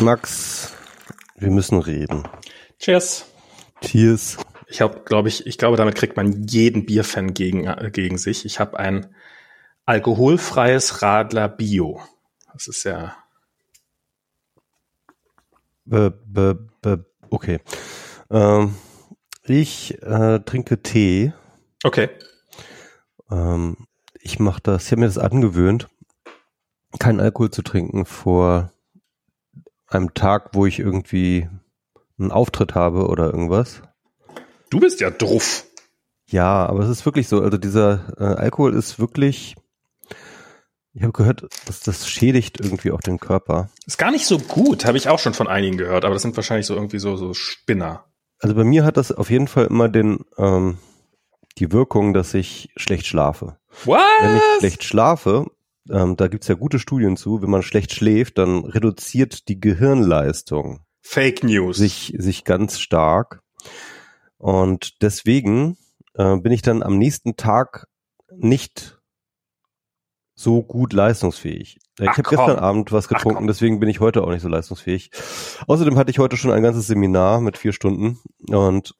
Max, wir müssen reden. Cheers. Cheers. Ich habe, glaube ich, ich glaube, damit kriegt man jeden Bierfan gegen, äh, gegen sich. Ich habe ein alkoholfreies Radler Bio. Das ist ja. Be, be, be, okay. Ähm, ich äh, trinke Tee. Okay. Ähm, ich mache das, ich habe mir das angewöhnt, keinen Alkohol zu trinken vor einem Tag, wo ich irgendwie einen Auftritt habe oder irgendwas. Du bist ja druff. Ja, aber es ist wirklich so. Also dieser äh, Alkohol ist wirklich. Ich habe gehört, dass das schädigt irgendwie auch den Körper. Ist gar nicht so gut, habe ich auch schon von einigen gehört, aber das sind wahrscheinlich so irgendwie so, so Spinner. Also bei mir hat das auf jeden Fall immer den ähm, die Wirkung, dass ich schlecht schlafe. What? Wenn ich schlecht schlafe, ähm, da gibt's ja gute Studien zu, wenn man schlecht schläft, dann reduziert die Gehirnleistung Fake News. sich, sich ganz stark. Und deswegen äh, bin ich dann am nächsten Tag nicht so gut leistungsfähig. Ich Ach, habe gestern Abend was Ach, getrunken, komm. deswegen bin ich heute auch nicht so leistungsfähig. Außerdem hatte ich heute schon ein ganzes Seminar mit vier Stunden und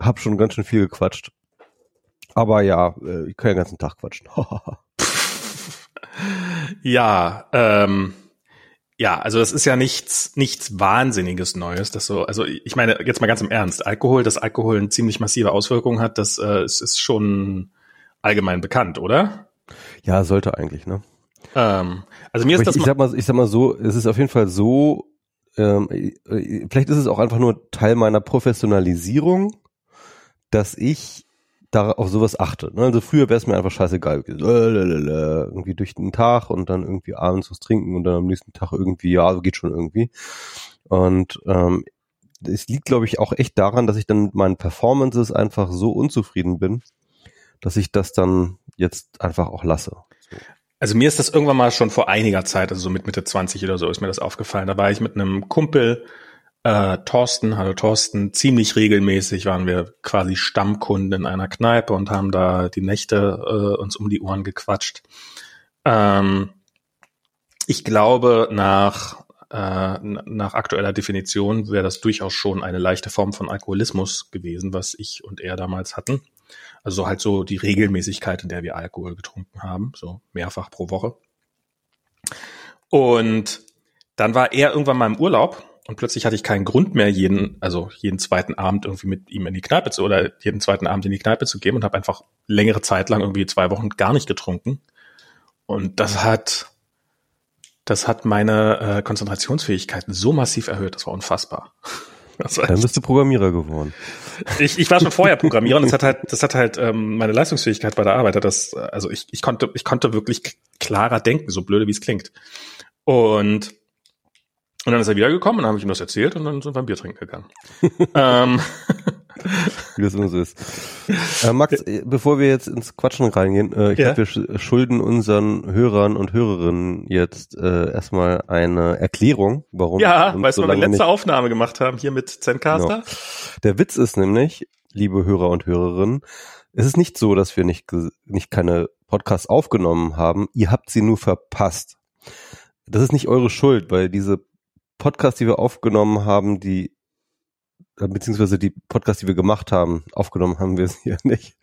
habe schon ganz schön viel gequatscht. Aber ja, äh, ich kann ja den ganzen Tag quatschen. Ja, ähm, ja, also das ist ja nichts, nichts Wahnsinniges Neues. Das so, also ich meine, jetzt mal ganz im Ernst, Alkohol, dass Alkohol eine ziemlich massive Auswirkung hat, das äh, ist, ist schon allgemein bekannt, oder? ja, sollte eigentlich, ne? Ähm, also mir Aber ist das ich, ich, sag mal, ich sag mal so, es ist auf jeden Fall so, ähm, äh, vielleicht ist es auch einfach nur Teil meiner Professionalisierung, dass ich da auf sowas achte. Ne? Also früher wäre es mir einfach scheißegal Irgendwie durch den Tag und dann irgendwie abends was trinken und dann am nächsten Tag irgendwie, ja, geht schon irgendwie. Und ähm, es liegt, glaube ich, auch echt daran, dass ich dann mit meinen Performances einfach so unzufrieden bin, dass ich das dann jetzt einfach auch lasse. also mir ist das irgendwann mal schon vor einiger Zeit, also so mit Mitte 20 oder so, ist mir das aufgefallen. Da war ich mit einem Kumpel, äh, Thorsten, hallo Thorsten, ziemlich regelmäßig waren wir quasi Stammkunden in einer Kneipe und haben da die Nächte äh, uns um die Ohren gequatscht. Ähm, ich glaube, nach, äh, nach aktueller Definition wäre das durchaus schon eine leichte Form von Alkoholismus gewesen, was ich und er damals hatten. Also halt so die Regelmäßigkeit, in der wir Alkohol getrunken haben, so mehrfach pro Woche. Und dann war er irgendwann mal im Urlaub und plötzlich hatte ich keinen Grund mehr, jeden, also jeden zweiten Abend irgendwie mit ihm in die Kneipe zu oder jeden zweiten Abend in die Kneipe zu gehen und habe einfach längere Zeit lang irgendwie zwei Wochen gar nicht getrunken. Und das hat, das hat meine äh, Konzentrationsfähigkeiten so massiv erhöht, das war unfassbar. Das war Dann bist du Programmierer geworden. ich, ich war schon vorher Programmierer und das hat halt, das hat halt ähm, meine Leistungsfähigkeit bei der Arbeit. Das, also ich, ich konnte, ich konnte wirklich klarer denken, so blöde wie es klingt. Und und dann ist er wiedergekommen und dann habe ich ihm das erzählt und dann sind wir ein Bier trinken gegangen. ähm, wie das immer so ist. Äh, Max, äh, bevor wir jetzt ins Quatschen reingehen, äh, ich Ja. glaube, wir sch- schulden unseren Hörern und Hörerinnen jetzt äh, erstmal eine Erklärung, warum. ja, so wann wir lange letzte Aufnahme gemacht haben hier mit Zencaster? Der Witz ist nämlich, liebe Hörer und Hörerinnen, es ist nicht so, dass wir nicht, nicht keine Podcasts aufgenommen haben. Ihr habt sie nur verpasst. Das ist nicht eure Schuld, weil diese Podcasts, die wir aufgenommen haben, die äh, beziehungsweise die Podcasts, die wir gemacht haben, aufgenommen haben wir sie ja nicht.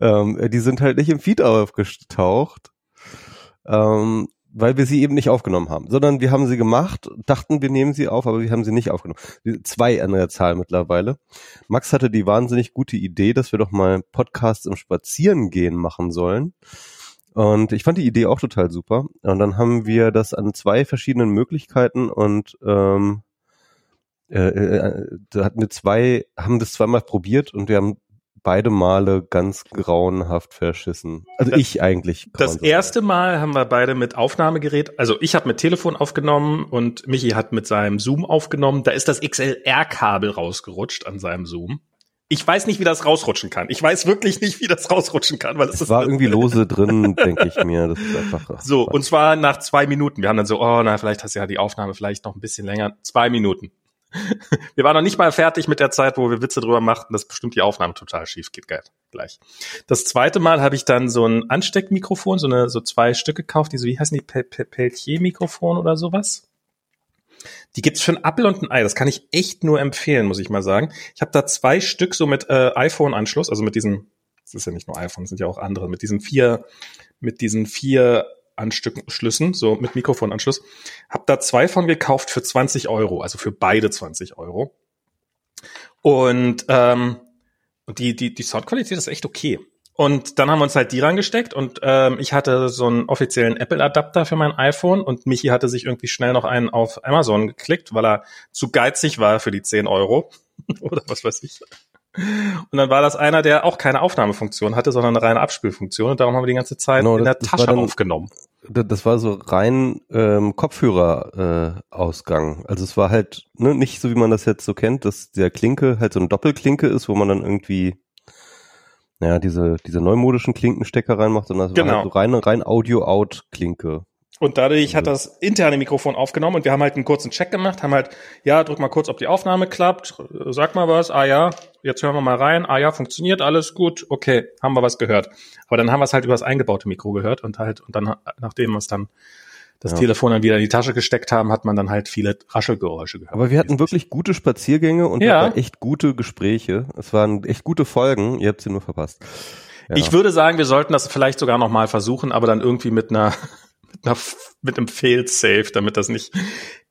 Ähm, die sind halt nicht im Feed aufgetaucht, ähm, weil wir sie eben nicht aufgenommen haben, sondern wir haben sie gemacht, dachten, wir nehmen sie auf, aber wir haben sie nicht aufgenommen. Zwei an der Zahl mittlerweile. Max hatte die wahnsinnig gute Idee, dass wir doch mal Podcasts im Spazierengehen machen sollen. Und ich fand die Idee auch total super. Und dann haben wir das an zwei verschiedenen Möglichkeiten und ähm, äh, äh, da hatten wir zwei, haben das zweimal probiert und wir haben beide Male ganz grauenhaft verschissen. Also Das- ich eigentlich. Das erste Mal haben wir beide mit Aufnahmegerät, also ich habe mit Telefon aufgenommen und Michi hat mit seinem Zoom aufgenommen. Da ist das XLR-Kabel rausgerutscht an seinem Zoom. Ich weiß nicht, wie das rausrutschen kann. Ich weiß wirklich nicht, wie das rausrutschen kann, weil es ist war irgendwie lose drin, denke ich mir. Das ist einfach. so. Und zwar nach zwei Minuten. Wir haben dann so, oh, na, vielleicht hast du ja die Aufnahme vielleicht noch ein bisschen länger. Zwei Minuten. Wir waren noch nicht mal fertig mit der Zeit, wo wir Witze drüber machten, dass bestimmt die Aufnahme total schief geht geil, gleich. Das zweite Mal habe ich dann so ein Ansteckmikrofon, so eine so zwei Stück gekauft, die so wie heißen die Pel- Pel- Peltier-Mikrofon oder sowas. Die gibt's für ein Apple und ein Ei. Das kann ich echt nur empfehlen, muss ich mal sagen. Ich habe da zwei Stück so mit äh, iPhone-Anschluss, also mit diesen, das ist ja nicht nur iPhone, das sind ja auch andere, mit diesen vier, mit diesen vier Anschlüssen, so mit Mikrofonanschluss. Hab da zwei von gekauft für 20 Euro, also für beide 20 Euro. Und ähm, die, die, die Soundqualität ist echt okay. Und dann haben wir uns halt die rangesteckt und ähm, ich hatte so einen offiziellen Apple-Adapter für mein iPhone und Michi hatte sich irgendwie schnell noch einen auf Amazon geklickt, weil er zu geizig war für die 10 Euro oder was weiß ich. Und dann war das einer, der auch keine Aufnahmefunktion hatte, sondern eine reine Abspielfunktion und darum haben wir die ganze Zeit genau, in der Tasche dann, aufgenommen. Das war so rein ähm, Kopfhörer-Ausgang. Äh, also es war halt ne, nicht so, wie man das jetzt so kennt, dass der Klinke halt so ein Doppelklinke ist, wo man dann irgendwie naja, diese, diese neumodischen Klinkenstecker reinmacht, sondern das genau. war halt so rein, rein Audio-Out-Klinke. Und dadurch hat das interne Mikrofon aufgenommen und wir haben halt einen kurzen Check gemacht, haben halt, ja, drück mal kurz, ob die Aufnahme klappt, sag mal was, ah ja, jetzt hören wir mal rein, ah ja, funktioniert, alles gut, okay, haben wir was gehört. Aber dann haben wir es halt über das eingebaute Mikro gehört und halt, und dann, nachdem wir es dann das ja. Telefon dann wieder in die Tasche gesteckt haben, hat man dann halt viele Raschelgeräusche gehört. Aber wir hatten wirklich gute Spaziergänge und ja. echt gute Gespräche. Es waren echt gute Folgen. Ihr habt sie nur verpasst. Ja. Ich würde sagen, wir sollten das vielleicht sogar noch mal versuchen, aber dann irgendwie mit einer mit, einer, mit einem Fail-Safe, damit das nicht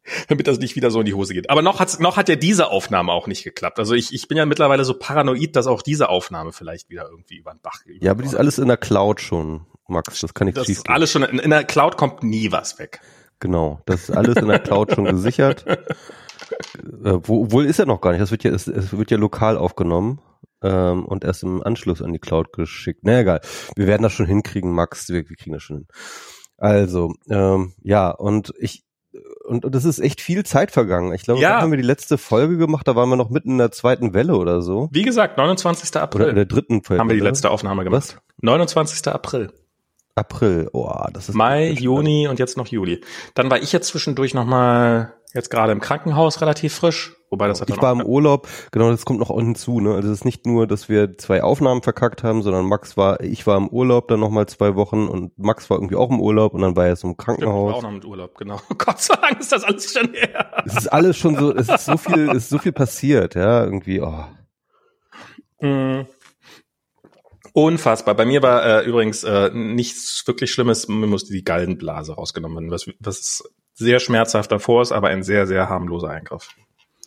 damit das nicht wieder so in die Hose geht. Aber noch hat noch hat ja diese Aufnahme auch nicht geklappt. Also ich, ich bin ja mittlerweile so paranoid, dass auch diese Aufnahme vielleicht wieder irgendwie über den Bach geht. Ja, aber die ist alles in der Cloud schon. Max, das kann ich Das ist alles schon, in, in der Cloud kommt nie was weg. Genau, das ist alles in der Cloud schon gesichert. Äh, wo, wohl ist er noch gar nicht. Das wird ja, es, es wird ja lokal aufgenommen ähm, und erst im Anschluss an die Cloud geschickt. Na egal, wir werden das schon hinkriegen, Max. Wir, wir kriegen das schon hin. Also, ähm, ja, und ich und, und das ist echt viel Zeit vergangen. Ich glaube, ja. haben wir die letzte Folge gemacht, da waren wir noch mitten in der zweiten Welle oder so. Wie gesagt, 29. April. Oder in der dritten Folge. Haben wir die letzte Aufnahme gemacht. Was? 29. April. April, oh, das ist Mai, Juni und jetzt noch Juli. Dann war ich jetzt zwischendurch nochmal jetzt gerade im Krankenhaus relativ frisch, wobei das hat Ich war im Urlaub, genau, das kommt noch hinzu, ne? Also es ist nicht nur, dass wir zwei Aufnahmen verkackt haben, sondern Max war, ich war im Urlaub dann nochmal zwei Wochen und Max war irgendwie auch im Urlaub und dann war er so im Krankenhaus. Ich war auch noch im Urlaub, genau. Gott sei Dank ist das alles schon her. Es ist alles schon so, es ist so viel, es ist so viel passiert, ja, irgendwie, oh. Mm. Unfassbar. Bei mir war äh, übrigens äh, nichts wirklich Schlimmes. Mir musste die Gallenblase rausgenommen werden, was, was sehr schmerzhaft davor ist, aber ein sehr, sehr harmloser Eingriff.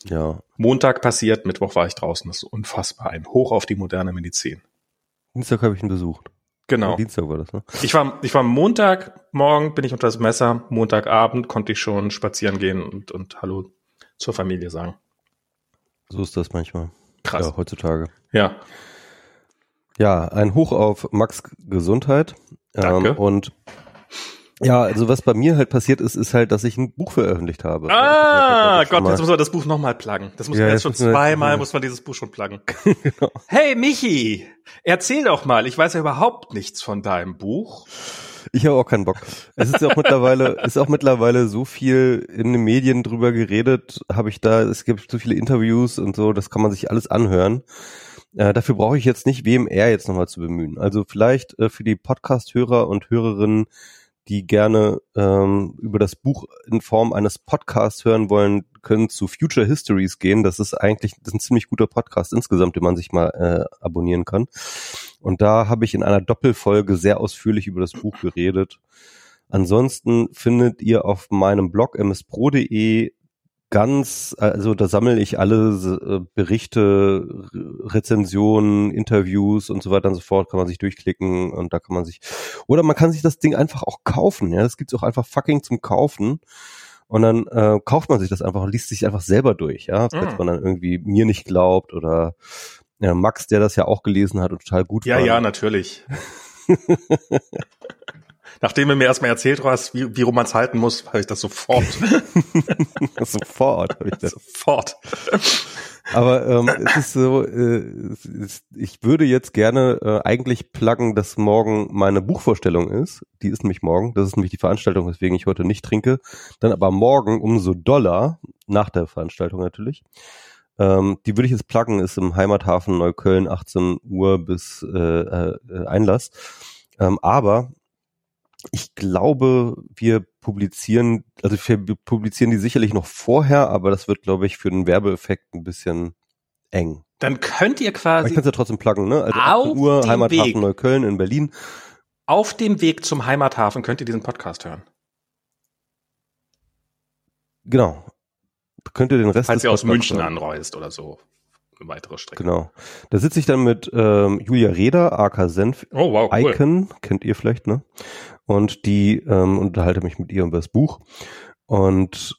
Ja. Montag passiert, Mittwoch war ich draußen. Das ist unfassbar. Ein Hoch auf die moderne Medizin. Dienstag habe ich ihn besucht. Genau. Ja, Dienstag war das, ne? Ich war, ich war Montagmorgen, bin ich unter das Messer. Montagabend konnte ich schon spazieren gehen und, und Hallo zur Familie sagen. So ist das manchmal. Krass. Ja, heutzutage. Ja. Ja, ein Hoch auf Max Gesundheit. Danke. Ähm, und ja, also was bei mir halt passiert ist, ist halt, dass ich ein Buch veröffentlicht habe. Ah, Gott, jetzt muss man das Buch nochmal pluggen. Das muss ja, man jetzt schon zweimal, ja. muss man dieses Buch schon pluggen. genau. Hey Michi, erzähl doch mal, ich weiß ja überhaupt nichts von deinem Buch. Ich habe auch keinen Bock. Es ist ja auch mittlerweile, ist auch mittlerweile so viel in den Medien drüber geredet, habe ich da, es gibt so viele Interviews und so, das kann man sich alles anhören. Äh, dafür brauche ich jetzt nicht WMR jetzt nochmal zu bemühen. Also vielleicht äh, für die Podcast-Hörer und Hörerinnen, die gerne ähm, über das Buch in Form eines Podcasts hören wollen, können zu Future Histories gehen. Das ist eigentlich das ist ein ziemlich guter Podcast insgesamt, den man sich mal äh, abonnieren kann. Und da habe ich in einer Doppelfolge sehr ausführlich über das Buch geredet. Ansonsten findet ihr auf meinem Blog mspro.de ganz, also da sammle ich alle äh, Berichte, Rezensionen, Interviews und so weiter und so fort, kann man sich durchklicken und da kann man sich, oder man kann sich das Ding einfach auch kaufen, ja, das gibt's auch einfach fucking zum Kaufen und dann äh, kauft man sich das einfach und liest sich einfach selber durch, ja, falls mhm. man dann irgendwie mir nicht glaubt oder ja, Max, der das ja auch gelesen hat und total gut Ja, fand. ja, natürlich. Nachdem du mir erstmal erzählt hast, wie, wie rum man es halten muss, habe ich das sofort. sofort habe ich das. Sofort. Aber ähm, es ist so, äh, es, ich würde jetzt gerne äh, eigentlich pluggen, dass morgen meine Buchvorstellung ist. Die ist nämlich morgen. Das ist nämlich die Veranstaltung, weswegen ich heute nicht trinke. Dann aber morgen umso doller, nach der Veranstaltung natürlich. Ähm, die würde ich jetzt pluggen, ist im Heimathafen Neukölln 18 Uhr bis äh, äh, Einlass. Ähm, aber ich glaube, wir publizieren, also wir publizieren die sicherlich noch vorher, aber das wird, glaube ich, für den Werbeeffekt ein bisschen eng. Dann könnt ihr quasi. Ich kann es ja trotzdem pluggen, ne? Also 18 Uhr, Heimathafen Weg. Neukölln in Berlin. Auf dem Weg zum Heimathafen könnt ihr diesen Podcast hören. Genau. Könnt ihr den Rest Falls ihr aus München hören. anreist oder so. Eine weitere Strecke. Genau. Da sitze ich dann mit ähm, Julia Reda, AK Senf oh, wow, cool. Icon, kennt ihr vielleicht, ne? Und die ähm, unterhalte mich mit ihr über das Buch. Und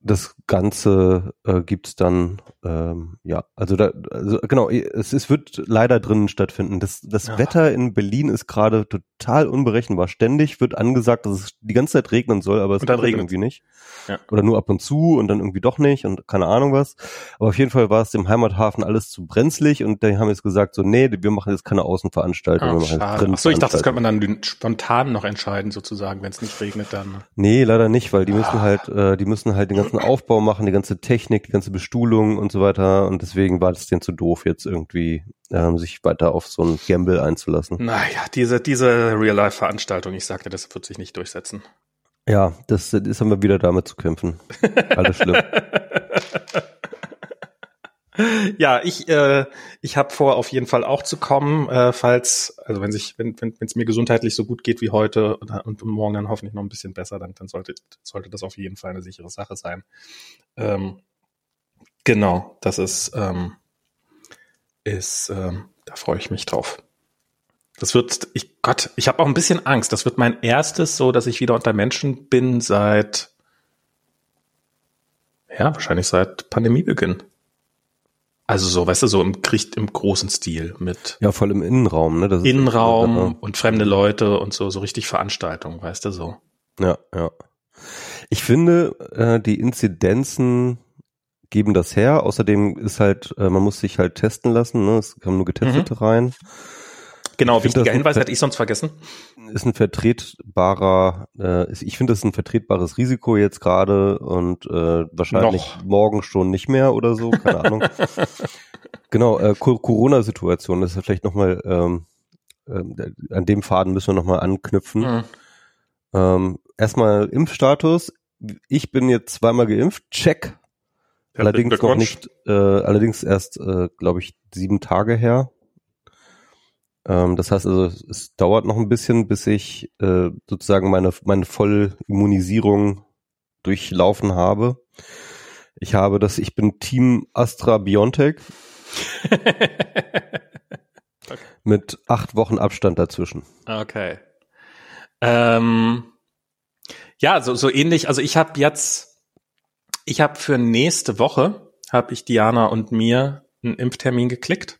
das Ganze äh, gibt's dann, ähm, ja, also da, also genau, es, es wird leider drinnen stattfinden. Das, das ja. Wetter in Berlin ist gerade total unberechenbar. Ständig wird angesagt, dass es die ganze Zeit regnen soll, aber es regnet irgendwie nicht. Ja. Oder nur ab und zu und dann irgendwie doch nicht und keine Ahnung was. Aber auf jeden Fall war es dem Heimathafen alles zu brenzlig und die haben jetzt gesagt, so, nee, wir machen jetzt keine Außenveranstaltung. Ach, Ach so, ich dachte, das könnte man dann spontan noch entscheiden, sozusagen, wenn es nicht regnet dann. Nee, leider nicht, weil die müssen ah. halt, äh, die müssen halt den ganzen Aufbau machen, die ganze Technik, die ganze Bestuhlung und so weiter. Und deswegen war das denen zu doof, jetzt irgendwie ähm, sich weiter auf so ein Gamble einzulassen. Naja, diese, diese Real-Life-Veranstaltung, ich sagte, das wird sich nicht durchsetzen. Ja, das ist immer wieder damit zu kämpfen. Alles schlimm. ja, ich äh, ich habe vor, auf jeden Fall auch zu kommen, äh, falls also wenn sich wenn wenn es mir gesundheitlich so gut geht wie heute und, und morgen dann hoffentlich noch ein bisschen besser, dann dann sollte sollte das auf jeden Fall eine sichere Sache sein. Ähm, genau, das ist ähm, ist ähm, da freue ich mich drauf. Das wird, ich Gott, ich habe auch ein bisschen Angst. Das wird mein erstes, so dass ich wieder unter Menschen bin seit ja wahrscheinlich seit Pandemiebeginn. Also so, weißt du, so im Krieg im großen Stil mit. Ja, voll im Innenraum, ne? Das Innenraum so, und fremde Leute und so, so richtig Veranstaltungen, weißt du so. Ja, ja. Ich finde, äh, die Inzidenzen geben das her. Außerdem ist halt, äh, man muss sich halt testen lassen, ne? Es kommen nur Getestete mhm. rein. Genau, wichtiger Hinweis hätte ich sonst vergessen. Ist ein vertretbarer, äh, ich finde das ist ein vertretbares Risiko jetzt gerade und äh, wahrscheinlich Noch. morgen schon nicht mehr oder so, keine Ahnung. genau, äh, Corona-Situation, das ist vielleicht nochmal, ähm, äh, an dem Faden müssen wir nochmal anknüpfen. Mhm. Ähm, erstmal Impfstatus. Ich bin jetzt zweimal geimpft, check. Allerdings noch nicht, äh, allerdings erst, äh, glaube ich, sieben Tage her. Ähm, das heißt also, es dauert noch ein bisschen, bis ich äh, sozusagen meine, meine Vollimmunisierung durchlaufen habe. Ich habe das, ich bin Team Astra Biontech. okay. Mit acht Wochen Abstand dazwischen. Okay. Ähm, ja, so, so ähnlich. Also ich habe jetzt, ich habe für nächste Woche, habe ich Diana und mir einen Impftermin geklickt.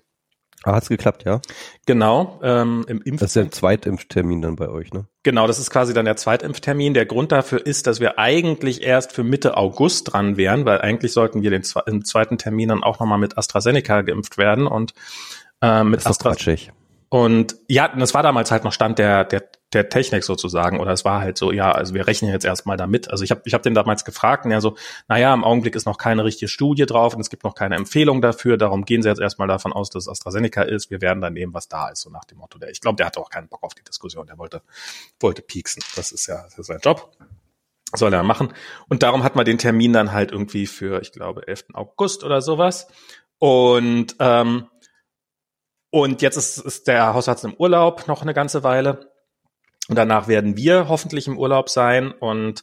Ah, hat's geklappt, ja? Genau, ähm, im Impf. Das ist der Zweitimpftermin dann bei euch, ne? Genau, das ist quasi dann der Zweitimpftermin. Der Grund dafür ist, dass wir eigentlich erst für Mitte August dran wären, weil eigentlich sollten wir den im zweiten Termin dann auch nochmal mit AstraZeneca geimpft werden und äh, mit AstraZeneca. Und ja, das war damals halt noch Stand der, der, der Technik sozusagen. Oder es war halt so, ja, also wir rechnen jetzt erstmal damit. Also ich habe ich hab den damals gefragt und er so, naja, im Augenblick ist noch keine richtige Studie drauf und es gibt noch keine Empfehlung dafür. Darum gehen sie jetzt erstmal davon aus, dass es AstraZeneca ist. Wir werden dann nehmen, was da ist, so nach dem Motto. Der, ich glaube, der hatte auch keinen Bock auf die Diskussion. Der wollte, wollte pieksen. Das ist ja das ist sein Job. Soll er machen. Und darum hatten wir den Termin dann halt irgendwie für, ich glaube, 11. August oder sowas. Und ähm, und jetzt ist, ist der Hausarzt im Urlaub noch eine ganze Weile. Und danach werden wir hoffentlich im Urlaub sein. Und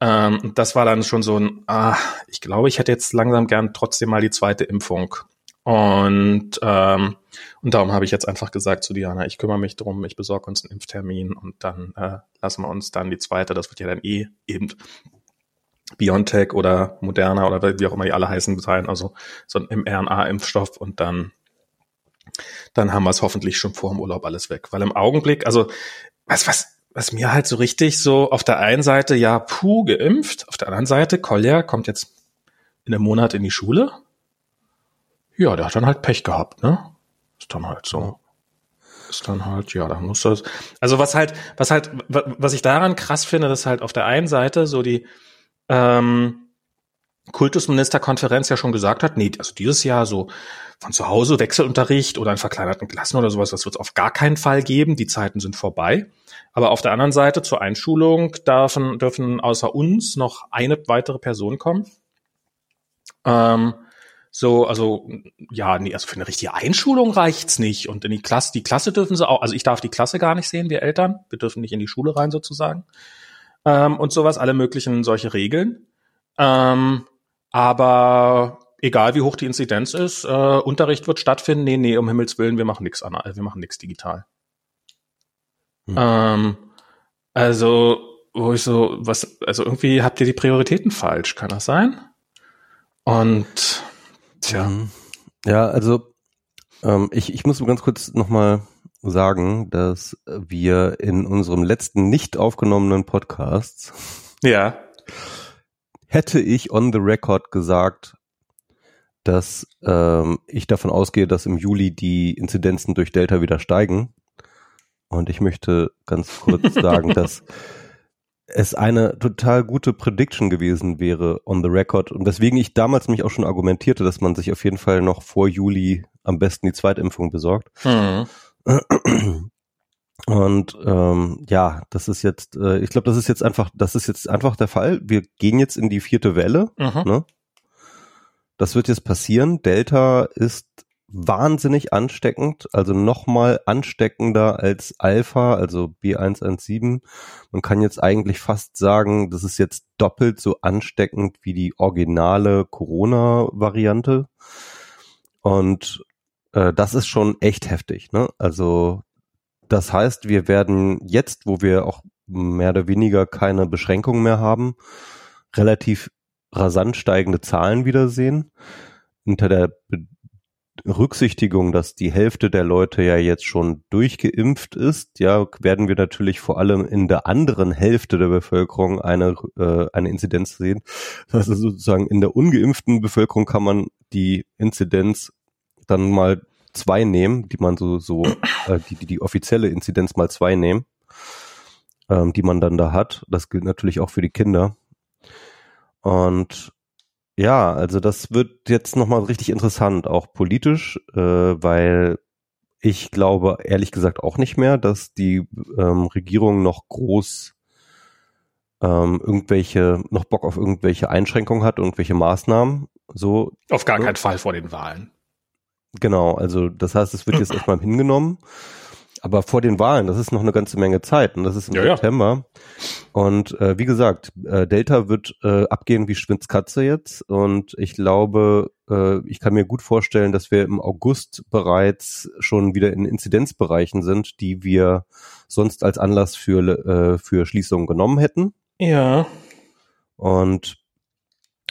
ähm, das war dann schon so ein, ah, ich glaube, ich hätte jetzt langsam gern trotzdem mal die zweite Impfung. Und, ähm, und darum habe ich jetzt einfach gesagt zu Diana, ich kümmere mich drum, ich besorge uns einen Impftermin und dann äh, lassen wir uns dann die zweite, das wird ja dann eh eben BioNTech oder Moderna oder wie auch immer die alle heißen sein, also so ein mRNA-Impfstoff und dann dann haben wir es hoffentlich schon vor dem Urlaub alles weg. Weil im Augenblick, also was, was, was mir halt so richtig so auf der einen Seite, ja, puh, geimpft, auf der anderen Seite, Kolja kommt jetzt in einem Monat in die Schule. Ja, der hat dann halt Pech gehabt, ne? Ist dann halt so. Ist dann halt, ja, dann muss das. Also was halt, was halt, was ich daran krass finde, dass halt auf der einen Seite so die, ähm, Kultusministerkonferenz ja schon gesagt hat, nee, also dieses Jahr so von zu Hause Wechselunterricht oder in verkleinerten Klassen oder sowas, das wird es auf gar keinen Fall geben. Die Zeiten sind vorbei. Aber auf der anderen Seite zur Einschulung dürfen, dürfen außer uns noch eine weitere Person kommen. Ähm, so, also ja, nee, also für eine richtige Einschulung reicht's nicht. Und in die Klasse, die Klasse dürfen sie auch, also ich darf die Klasse gar nicht sehen, wir Eltern. Wir dürfen nicht in die Schule rein sozusagen. Ähm, und sowas, alle möglichen solche Regeln. Ähm, aber egal wie hoch die Inzidenz ist, äh, Unterricht wird stattfinden. Nee, nee, um Himmels Willen, wir machen nichts an, wir machen nichts digital. Hm. Ähm, also, wo ich so, was, also irgendwie habt ihr die Prioritäten falsch, kann das sein? Und tja. Mhm. Ja, also ähm, ich, ich muss ganz kurz nochmal sagen, dass wir in unserem letzten nicht aufgenommenen Podcast ja. hätte ich on the record gesagt, dass ähm, ich davon ausgehe, dass im Juli die Inzidenzen durch Delta wieder steigen. Und ich möchte ganz kurz sagen, dass es eine total gute Prediction gewesen wäre on the record und weswegen ich damals mich auch schon argumentierte, dass man sich auf jeden Fall noch vor Juli am besten die Zweitimpfung besorgt. Mhm. Und ähm, ja, das ist jetzt, äh, ich glaube, das ist jetzt einfach, das ist jetzt einfach der Fall. Wir gehen jetzt in die vierte Welle. Mhm. Ne? Das wird jetzt passieren. Delta ist wahnsinnig ansteckend, also nochmal ansteckender als Alpha, also B117. Man kann jetzt eigentlich fast sagen, das ist jetzt doppelt so ansteckend wie die originale Corona-Variante. Und äh, das ist schon echt heftig. Ne? Also das heißt, wir werden jetzt, wo wir auch mehr oder weniger keine Beschränkungen mehr haben, relativ rasant steigende Zahlen wiedersehen. Unter der Rücksichtigung, dass die Hälfte der Leute ja jetzt schon durchgeimpft ist, ja, werden wir natürlich vor allem in der anderen Hälfte der Bevölkerung eine, äh, eine Inzidenz sehen. Das heißt sozusagen in der ungeimpften Bevölkerung kann man die Inzidenz dann mal zwei nehmen, die man so, so, äh, die, die, die offizielle Inzidenz mal zwei nehmen, ähm, die man dann da hat. Das gilt natürlich auch für die Kinder. Und ja, also das wird jetzt nochmal richtig interessant, auch politisch, äh, weil ich glaube ehrlich gesagt auch nicht mehr, dass die ähm, Regierung noch groß ähm, irgendwelche, noch Bock auf irgendwelche Einschränkungen hat, irgendwelche Maßnahmen. So. Auf gar keinen Fall vor den Wahlen. Genau, also das heißt, es wird jetzt erstmal hingenommen. Aber vor den Wahlen, das ist noch eine ganze Menge Zeit und das ist im ja, September. Ja. Und äh, wie gesagt, äh, Delta wird äh, abgehen wie Schwitzkatze jetzt und ich glaube, äh, ich kann mir gut vorstellen, dass wir im August bereits schon wieder in Inzidenzbereichen sind, die wir sonst als Anlass für, äh, für Schließungen genommen hätten. Ja. Und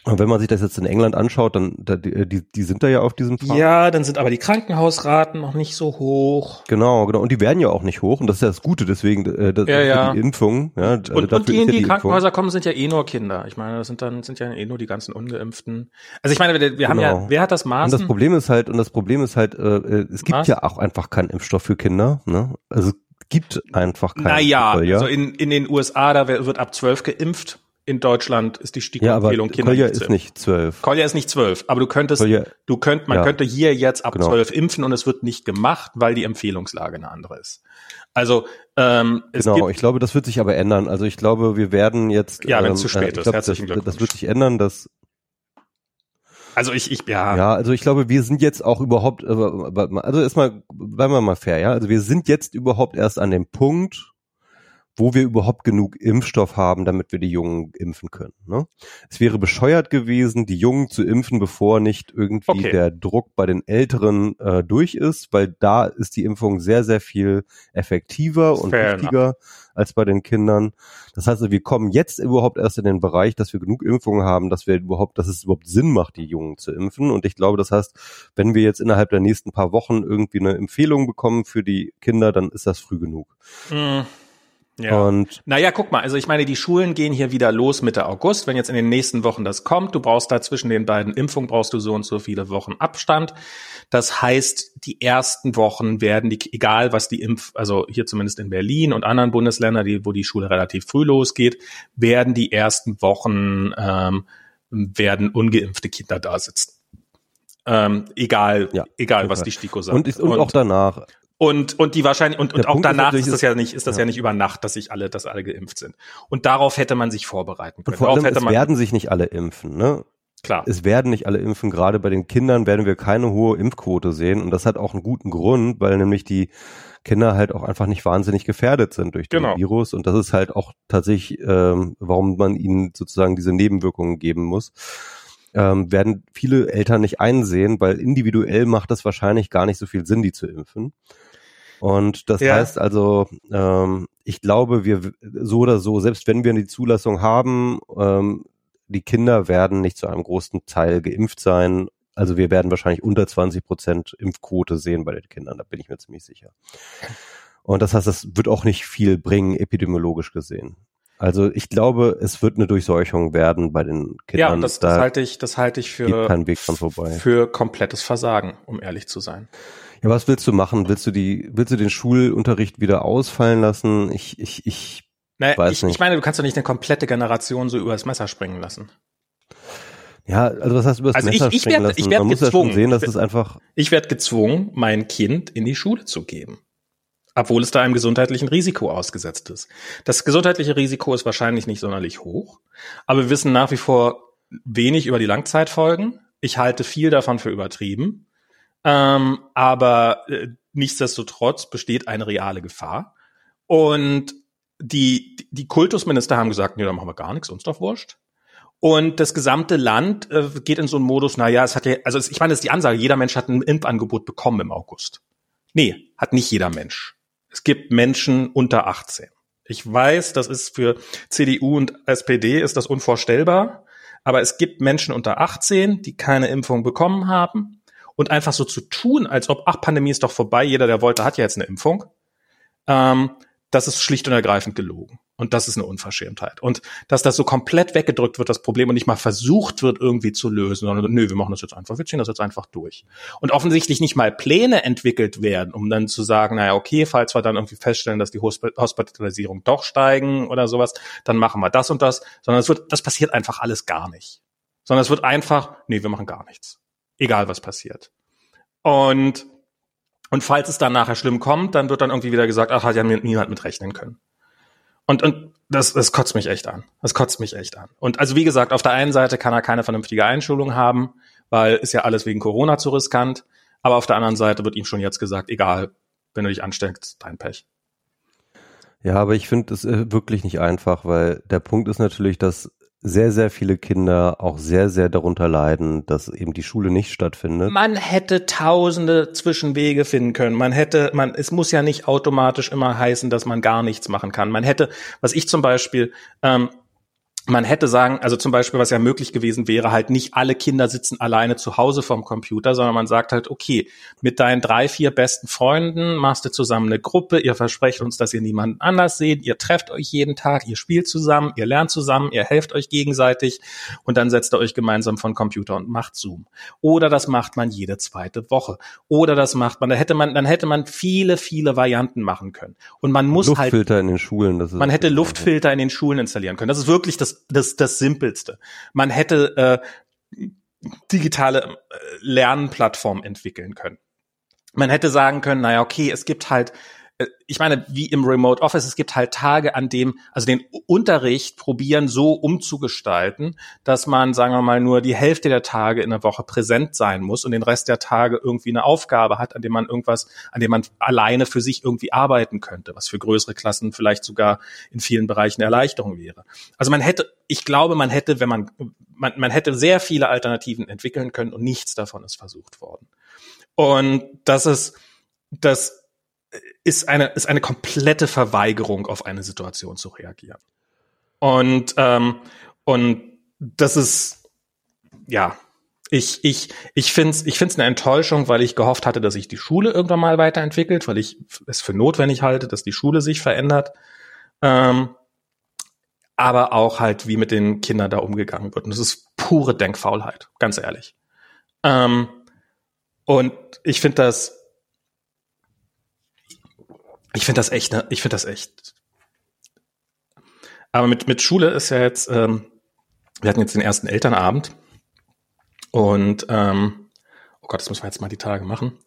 und wenn man sich das jetzt in England anschaut, dann da, die, die sind da ja auf diesem Pfad. Ja, dann sind aber die Krankenhausraten noch nicht so hoch. Genau, genau. Und die werden ja auch nicht hoch. Und das ist ja das Gute, deswegen äh, das, ja, ja. die Impfung. Ja, also und, und die in die, die Krankenhäuser Impfung. kommen, sind ja eh nur Kinder. Ich meine, das sind dann sind ja eh nur die ganzen Ungeimpften. Also ich meine, wir, wir genau. haben ja, genau. wer hat das Maß? Und das Problem ist halt, und das Problem ist halt, äh, äh es gibt Maß? ja auch einfach keinen Impfstoff für Kinder. Ne? Also gibt einfach keinen. Naja, Fall, ja? also in, in den USA, da wird ab zwölf geimpft in Deutschland ist die Stigma-Empfehlung ja, Kinder Kolja ist nicht zwölf. Kolja ist nicht zwölf, aber du könntest, Kolja, du könnt, man ja. könnte hier jetzt ab genau. zwölf impfen und es wird nicht gemacht, weil die Empfehlungslage eine andere ist. Also ähm, es genau, ich glaube, das wird sich aber ändern. Also ich glaube, wir werden jetzt ja, wenn es ähm, zu spät äh, ist. Herzlichen das, Glückwunsch. Das wird sich ändern, dass also ich, ich, ja. Ja, also ich glaube, wir sind jetzt auch überhaupt, also erstmal, bleiben wir mal fair, ja. Also wir sind jetzt überhaupt erst an dem Punkt, wo wir überhaupt genug Impfstoff haben, damit wir die Jungen impfen können. Ne? Es wäre bescheuert gewesen, die Jungen zu impfen, bevor nicht irgendwie okay. der Druck bei den Älteren äh, durch ist, weil da ist die Impfung sehr, sehr viel effektiver und Fair wichtiger enough. als bei den Kindern. Das heißt, wir kommen jetzt überhaupt erst in den Bereich, dass wir genug Impfungen haben, dass wir überhaupt, dass es überhaupt Sinn macht, die Jungen zu impfen. Und ich glaube, das heißt, wenn wir jetzt innerhalb der nächsten paar Wochen irgendwie eine Empfehlung bekommen für die Kinder, dann ist das früh genug. Mm. Ja. Und naja, guck mal, also ich meine, die Schulen gehen hier wieder los Mitte August. Wenn jetzt in den nächsten Wochen das kommt, du brauchst da zwischen den beiden Impfungen, brauchst du so und so viele Wochen Abstand. Das heißt, die ersten Wochen werden die, egal was die Impf, also hier zumindest in Berlin und anderen Bundesländern, die, wo die Schule relativ früh losgeht, werden die ersten Wochen ähm, werden ungeimpfte Kinder da sitzen. Ähm, egal, ja, egal, was die STIKO sagt. Und, ist, und, und auch danach. Und, und die wahrscheinlich, und, und auch Punkt danach ist, ist das ja nicht, ist das ja. ja. nicht über Nacht, dass sich alle, dass alle geimpft sind. Und darauf hätte man sich vorbereiten können. Und vor allem, es werden sich nicht alle impfen, ne? Klar. Es werden nicht alle impfen. Gerade bei den Kindern werden wir keine hohe Impfquote sehen. Und das hat auch einen guten Grund, weil nämlich die Kinder halt auch einfach nicht wahnsinnig gefährdet sind durch den genau. Virus. Und das ist halt auch tatsächlich, ähm, warum man ihnen sozusagen diese Nebenwirkungen geben muss. Ähm, werden viele Eltern nicht einsehen, weil individuell macht das wahrscheinlich gar nicht so viel Sinn, die zu impfen. Und das ja. heißt also, ähm, ich glaube, wir so oder so, selbst wenn wir die Zulassung haben, ähm, die Kinder werden nicht zu einem großen Teil geimpft sein. Also wir werden wahrscheinlich unter 20 Prozent Impfquote sehen bei den Kindern, da bin ich mir ziemlich sicher. Und das heißt, das wird auch nicht viel bringen, epidemiologisch gesehen. Also ich glaube, es wird eine Durchseuchung werden bei den Kindern. Ja, das, das halte ich, das halte ich für, für komplettes Versagen, um ehrlich zu sein. Ja, was willst du machen? Willst du die, willst du den Schulunterricht wieder ausfallen lassen? Ich, ich, ich naja, weiß ich, nicht. Ich meine, du kannst doch nicht eine komplette Generation so übers Messer springen lassen. Ja, also was heißt übers also Messer ich, ich werd, lassen? Ich werd Man gezwungen, ja sehen, dass es einfach. Ich werde gezwungen, mein Kind in die Schule zu geben obwohl es da einem gesundheitlichen Risiko ausgesetzt ist. Das gesundheitliche Risiko ist wahrscheinlich nicht sonderlich hoch, aber wir wissen nach wie vor wenig über die Langzeitfolgen. Ich halte viel davon für übertrieben, ähm, aber äh, nichtsdestotrotz besteht eine reale Gefahr. Und die, die Kultusminister haben gesagt, nee, da machen wir gar nichts, uns doch wurscht. Und das gesamte Land äh, geht in so einen Modus, na ja, es hat ja, also ich meine, das ist die Ansage, jeder Mensch hat ein Impfangebot bekommen im August. Nee, hat nicht jeder Mensch es gibt Menschen unter 18. Ich weiß, das ist für CDU und SPD ist das unvorstellbar, aber es gibt Menschen unter 18, die keine Impfung bekommen haben und einfach so zu tun, als ob, ach, Pandemie ist doch vorbei, jeder, der wollte, hat ja jetzt eine Impfung. Ähm, das ist schlicht und ergreifend gelogen. Und das ist eine Unverschämtheit. Und dass das so komplett weggedrückt wird, das Problem, und nicht mal versucht wird, irgendwie zu lösen, sondern nö, wir machen das jetzt einfach, wir ziehen das jetzt einfach durch. Und offensichtlich nicht mal Pläne entwickelt werden, um dann zu sagen, naja, okay, falls wir dann irgendwie feststellen, dass die Hospitalisierung doch steigen oder sowas, dann machen wir das und das, sondern es wird, das passiert einfach alles gar nicht. Sondern es wird einfach, nee, wir machen gar nichts. Egal was passiert. Und und falls es dann nachher schlimm kommt, dann wird dann irgendwie wieder gesagt, ach, hat ja niemand mit rechnen können. Und, und das, das kotzt mich echt an. Das kotzt mich echt an. Und also wie gesagt, auf der einen Seite kann er keine vernünftige Einschulung haben, weil ist ja alles wegen Corona zu riskant. Aber auf der anderen Seite wird ihm schon jetzt gesagt, egal, wenn du dich ansteckst, dein Pech. Ja, aber ich finde es äh, wirklich nicht einfach, weil der Punkt ist natürlich, dass sehr, sehr viele Kinder auch sehr, sehr darunter leiden, dass eben die Schule nicht stattfindet. Man hätte tausende Zwischenwege finden können. Man hätte, man, es muss ja nicht automatisch immer heißen, dass man gar nichts machen kann. Man hätte, was ich zum Beispiel, ähm, man hätte sagen, also zum Beispiel, was ja möglich gewesen wäre, halt nicht alle Kinder sitzen alleine zu Hause vom Computer, sondern man sagt halt, okay, mit deinen drei, vier besten Freunden machst du zusammen eine Gruppe, ihr versprecht uns, dass ihr niemanden anders seht, ihr trefft euch jeden Tag, ihr spielt zusammen, ihr lernt zusammen, ihr helft euch gegenseitig und dann setzt ihr euch gemeinsam von Computer und macht Zoom. Oder das macht man jede zweite Woche. Oder das macht man, da hätte man, dann hätte man viele, viele Varianten machen können. Und man muss Luftfilter halt. Luftfilter in den Schulen, das ist Man hätte Luftfilter in den Schulen installieren können. Das ist wirklich das das, das, das Simpelste. Man hätte äh, digitale äh, Lernplattformen entwickeln können. Man hätte sagen können, naja, okay, es gibt halt ich meine, wie im Remote Office, es gibt halt Tage, an dem, also den Unterricht probieren so umzugestalten, dass man, sagen wir mal, nur die Hälfte der Tage in der Woche präsent sein muss und den Rest der Tage irgendwie eine Aufgabe hat, an dem man irgendwas, an dem man alleine für sich irgendwie arbeiten könnte, was für größere Klassen vielleicht sogar in vielen Bereichen Erleichterung wäre. Also man hätte, ich glaube, man hätte, wenn man, man, man hätte sehr viele Alternativen entwickeln können und nichts davon ist versucht worden. Und das ist, das ist eine, ist eine komplette Verweigerung, auf eine Situation zu reagieren. Und, ähm, und das ist, ja, ich, ich, ich finde es ich find's eine Enttäuschung, weil ich gehofft hatte, dass sich die Schule irgendwann mal weiterentwickelt, weil ich es für notwendig halte, dass die Schule sich verändert. Ähm, aber auch halt, wie mit den Kindern da umgegangen wird. Und das ist pure Denkfaulheit, ganz ehrlich. Ähm, und ich finde das ich finde das echt, ne? Ich finde das echt. Aber mit, mit Schule ist ja jetzt, ähm, wir hatten jetzt den ersten Elternabend und ähm, oh Gott, das müssen wir jetzt mal die Tage machen.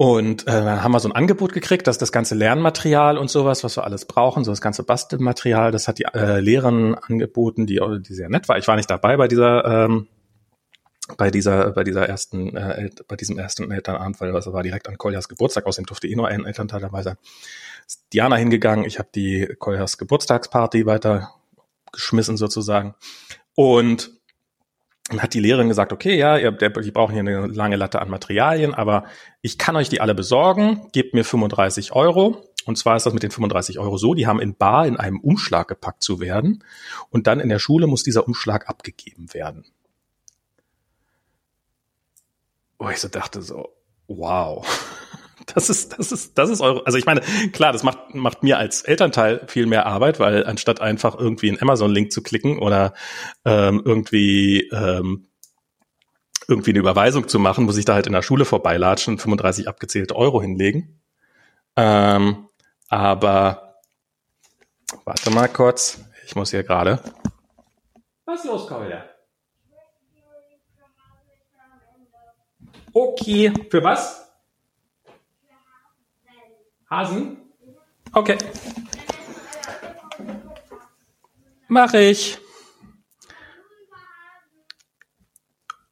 Und äh, haben wir so ein Angebot gekriegt, dass das ganze Lernmaterial und sowas, was wir alles brauchen, so das ganze Bastelmaterial, das hat die äh, Lehrerin angeboten, die, die sehr nett war. Ich war nicht dabei bei dieser ähm, bei dieser bei dieser ersten äh, bei diesem ersten Elternabend, weil das war direkt an Koljas Geburtstag, außerdem durfte eh nur ein Elternteil dabei sein. Ist Diana hingegangen, ich habe die Koljas Geburtstagsparty weiter geschmissen sozusagen und dann hat die Lehrerin gesagt, okay, ja, ihr, der, die brauchen hier eine lange Latte an Materialien, aber ich kann euch die alle besorgen, gebt mir 35 Euro. Und zwar ist das mit den 35 Euro so, die haben in Bar in einem Umschlag gepackt zu werden und dann in der Schule muss dieser Umschlag abgegeben werden. Wo ich so dachte so, wow. Das ist, das ist, das ist eure, also ich meine, klar, das macht, macht mir als Elternteil viel mehr Arbeit, weil anstatt einfach irgendwie einen Amazon-Link zu klicken oder ähm, irgendwie ähm, irgendwie eine Überweisung zu machen, muss ich da halt in der Schule vorbeilatschen und 35 abgezählte Euro hinlegen. Ähm, aber warte mal kurz, ich muss hier gerade. Was los, Kolja? Okay, für was? Hasen? Okay. Mach ich.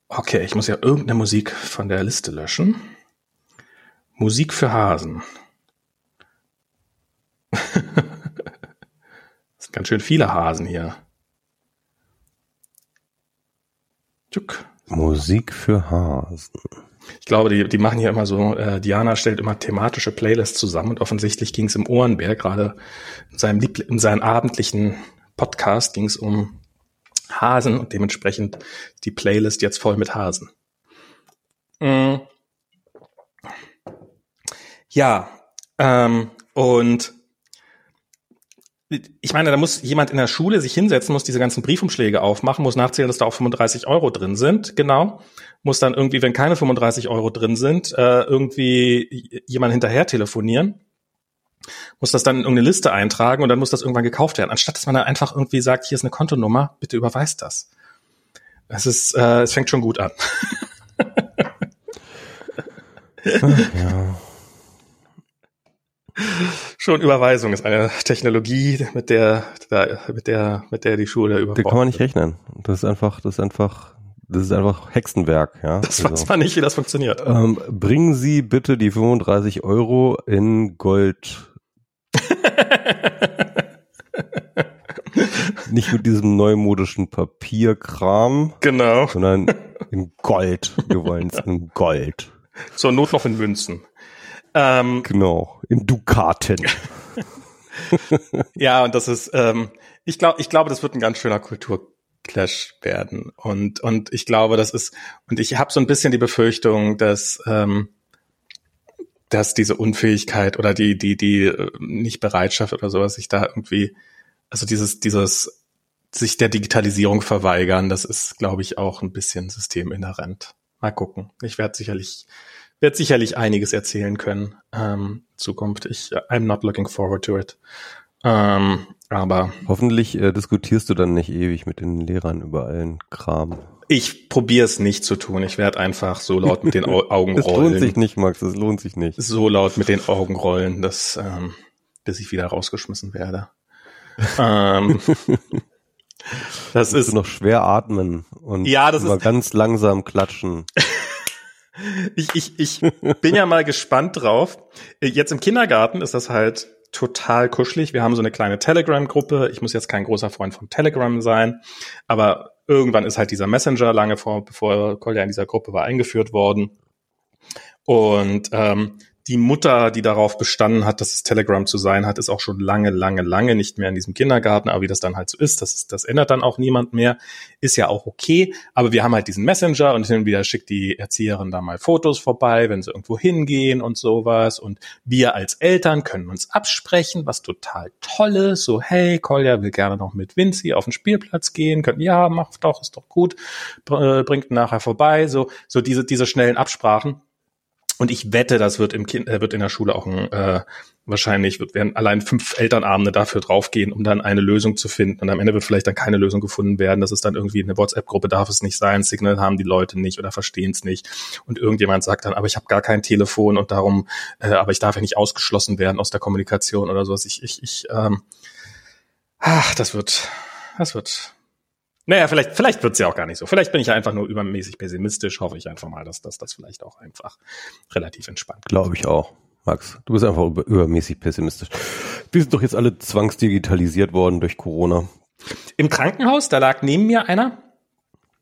Okay, ich muss ja irgendeine Musik von der Liste löschen. Musik für Hasen. das sind ganz schön viele Hasen hier. Tschuk. Musik für Hasen. Ich glaube, die, die machen hier immer so, äh, Diana stellt immer thematische Playlists zusammen und offensichtlich ging es im Ohrenberg, gerade in seinem, Liebl in seinem abendlichen Podcast ging es um Hasen und dementsprechend die Playlist jetzt voll mit Hasen. Mm. Ja, ähm, und ich meine, da muss jemand in der Schule sich hinsetzen, muss diese ganzen Briefumschläge aufmachen, muss nachzählen, dass da auch 35 Euro drin sind, genau. Muss dann irgendwie, wenn keine 35 Euro drin sind, äh, irgendwie jemand hinterher telefonieren. Muss das dann in irgendeine Liste eintragen und dann muss das irgendwann gekauft werden. Anstatt dass man dann einfach irgendwie sagt, hier ist eine Kontonummer, bitte überweist das. Es ist, äh, es fängt schon gut an. Ja. Schon Überweisung ist eine Technologie, mit der, mit der, mit der die Schule überfordert. Da kann man nicht rechnen. Das ist einfach, das ist einfach, das ist einfach Hexenwerk, ja. Das weiß also. man nicht, wie das funktioniert. Ähm, bringen Sie bitte die 35 Euro in Gold. nicht mit diesem neumodischen Papierkram. Genau. Sondern in Gold. Wir wollen es in Gold. Zur Not noch in Münzen. Ähm, genau, in Dukaten. ja, und das ist, ähm, ich glaube, ich glaube, das wird ein ganz schöner Kulturclash werden. Und, und ich glaube, das ist, und ich habe so ein bisschen die Befürchtung, dass, ähm, dass diese Unfähigkeit oder die, die, die äh, nicht Bereitschaft oder sowas sich da irgendwie, also dieses, dieses sich der Digitalisierung verweigern, das ist, glaube ich, auch ein bisschen systeminhärent. Mal gucken. Ich werde sicherlich wird sicherlich einiges erzählen können. Ähm, Zukunft. Ich, I'm not looking forward to it. Ähm, aber hoffentlich äh, diskutierst du dann nicht ewig mit den Lehrern über allen Kram. Ich probiere es nicht zu tun. Ich werde einfach so laut mit den Augen rollen. Das lohnt sich nicht, Max. Das lohnt sich nicht. So laut mit den Augen rollen, dass, ähm, bis ich wieder rausgeschmissen werde. ähm, das ist noch schwer atmen und ja, das ist ganz langsam klatschen. ich, ich, ich bin ja mal gespannt drauf. Jetzt im Kindergarten ist das halt total kuschelig. Wir haben so eine kleine Telegram-Gruppe. Ich muss jetzt kein großer Freund von Telegram sein, aber irgendwann ist halt dieser Messenger lange vor, bevor Kolja in dieser Gruppe war, eingeführt worden. Und ähm, die Mutter, die darauf bestanden hat, dass es Telegram zu sein hat, ist auch schon lange, lange, lange nicht mehr in diesem Kindergarten. Aber wie das dann halt so ist, das, ist, das ändert dann auch niemand mehr. Ist ja auch okay. Aber wir haben halt diesen Messenger und hin und wieder schickt die Erzieherin da mal Fotos vorbei, wenn sie irgendwo hingehen und sowas. Und wir als Eltern können uns absprechen, was total toll ist. So, hey, Kolja will gerne noch mit Vinci auf den Spielplatz gehen. Können, ja, macht doch, ist doch gut. Bringt nachher vorbei. So, so diese, diese schnellen Absprachen. Und ich wette, das wird im Kind, äh, wird in der Schule auch ein, äh, wahrscheinlich wird, werden allein fünf Elternabende dafür draufgehen, um dann eine Lösung zu finden. Und am Ende wird vielleicht dann keine Lösung gefunden werden. Das ist dann irgendwie eine WhatsApp-Gruppe, darf es nicht sein, Signal haben die Leute nicht oder verstehen es nicht. Und irgendjemand sagt dann, aber ich habe gar kein Telefon und darum, äh, aber ich darf ja nicht ausgeschlossen werden aus der Kommunikation oder sowas. Ich, ich, ich, ähm, ach, das wird, das wird naja, vielleicht, vielleicht wird's ja auch gar nicht so. Vielleicht bin ich einfach nur übermäßig pessimistisch. Hoffe ich einfach mal, dass, dass das vielleicht auch einfach relativ entspannt Glaube ich auch. Max, du bist einfach über, übermäßig pessimistisch. Wir sind doch jetzt alle zwangsdigitalisiert worden durch Corona. Im Krankenhaus, da lag neben mir einer,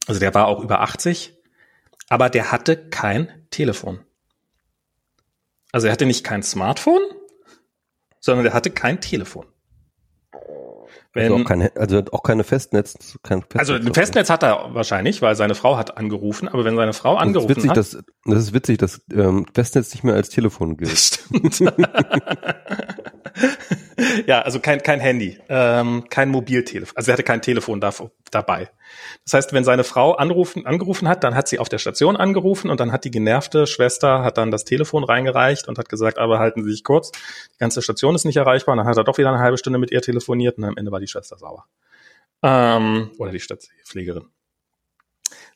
also der war auch über 80, aber der hatte kein Telefon. Also er hatte nicht kein Smartphone, sondern der hatte kein Telefon. Wenn, also, auch keine, also auch keine Festnetz, kein Festnetz. Also ein Festnetz hat er wahrscheinlich, weil seine Frau hat angerufen, aber wenn seine Frau angerufen das witzig, hat. Dass, das ist witzig, dass ähm, Festnetz nicht mehr als Telefon gilt. Stimmt. ja, also kein, kein Handy, ähm, kein Mobiltelefon. Also er hatte kein Telefon da, dabei. Das heißt, wenn seine Frau anrufen, angerufen hat, dann hat sie auf der Station angerufen und dann hat die genervte Schwester hat dann das Telefon reingereicht und hat gesagt, aber halten Sie sich kurz, die ganze Station ist nicht erreichbar. Und dann hat er doch wieder eine halbe Stunde mit ihr telefoniert und am Ende war die Schwester sauer. Ähm, oder die Stadtpflegerin.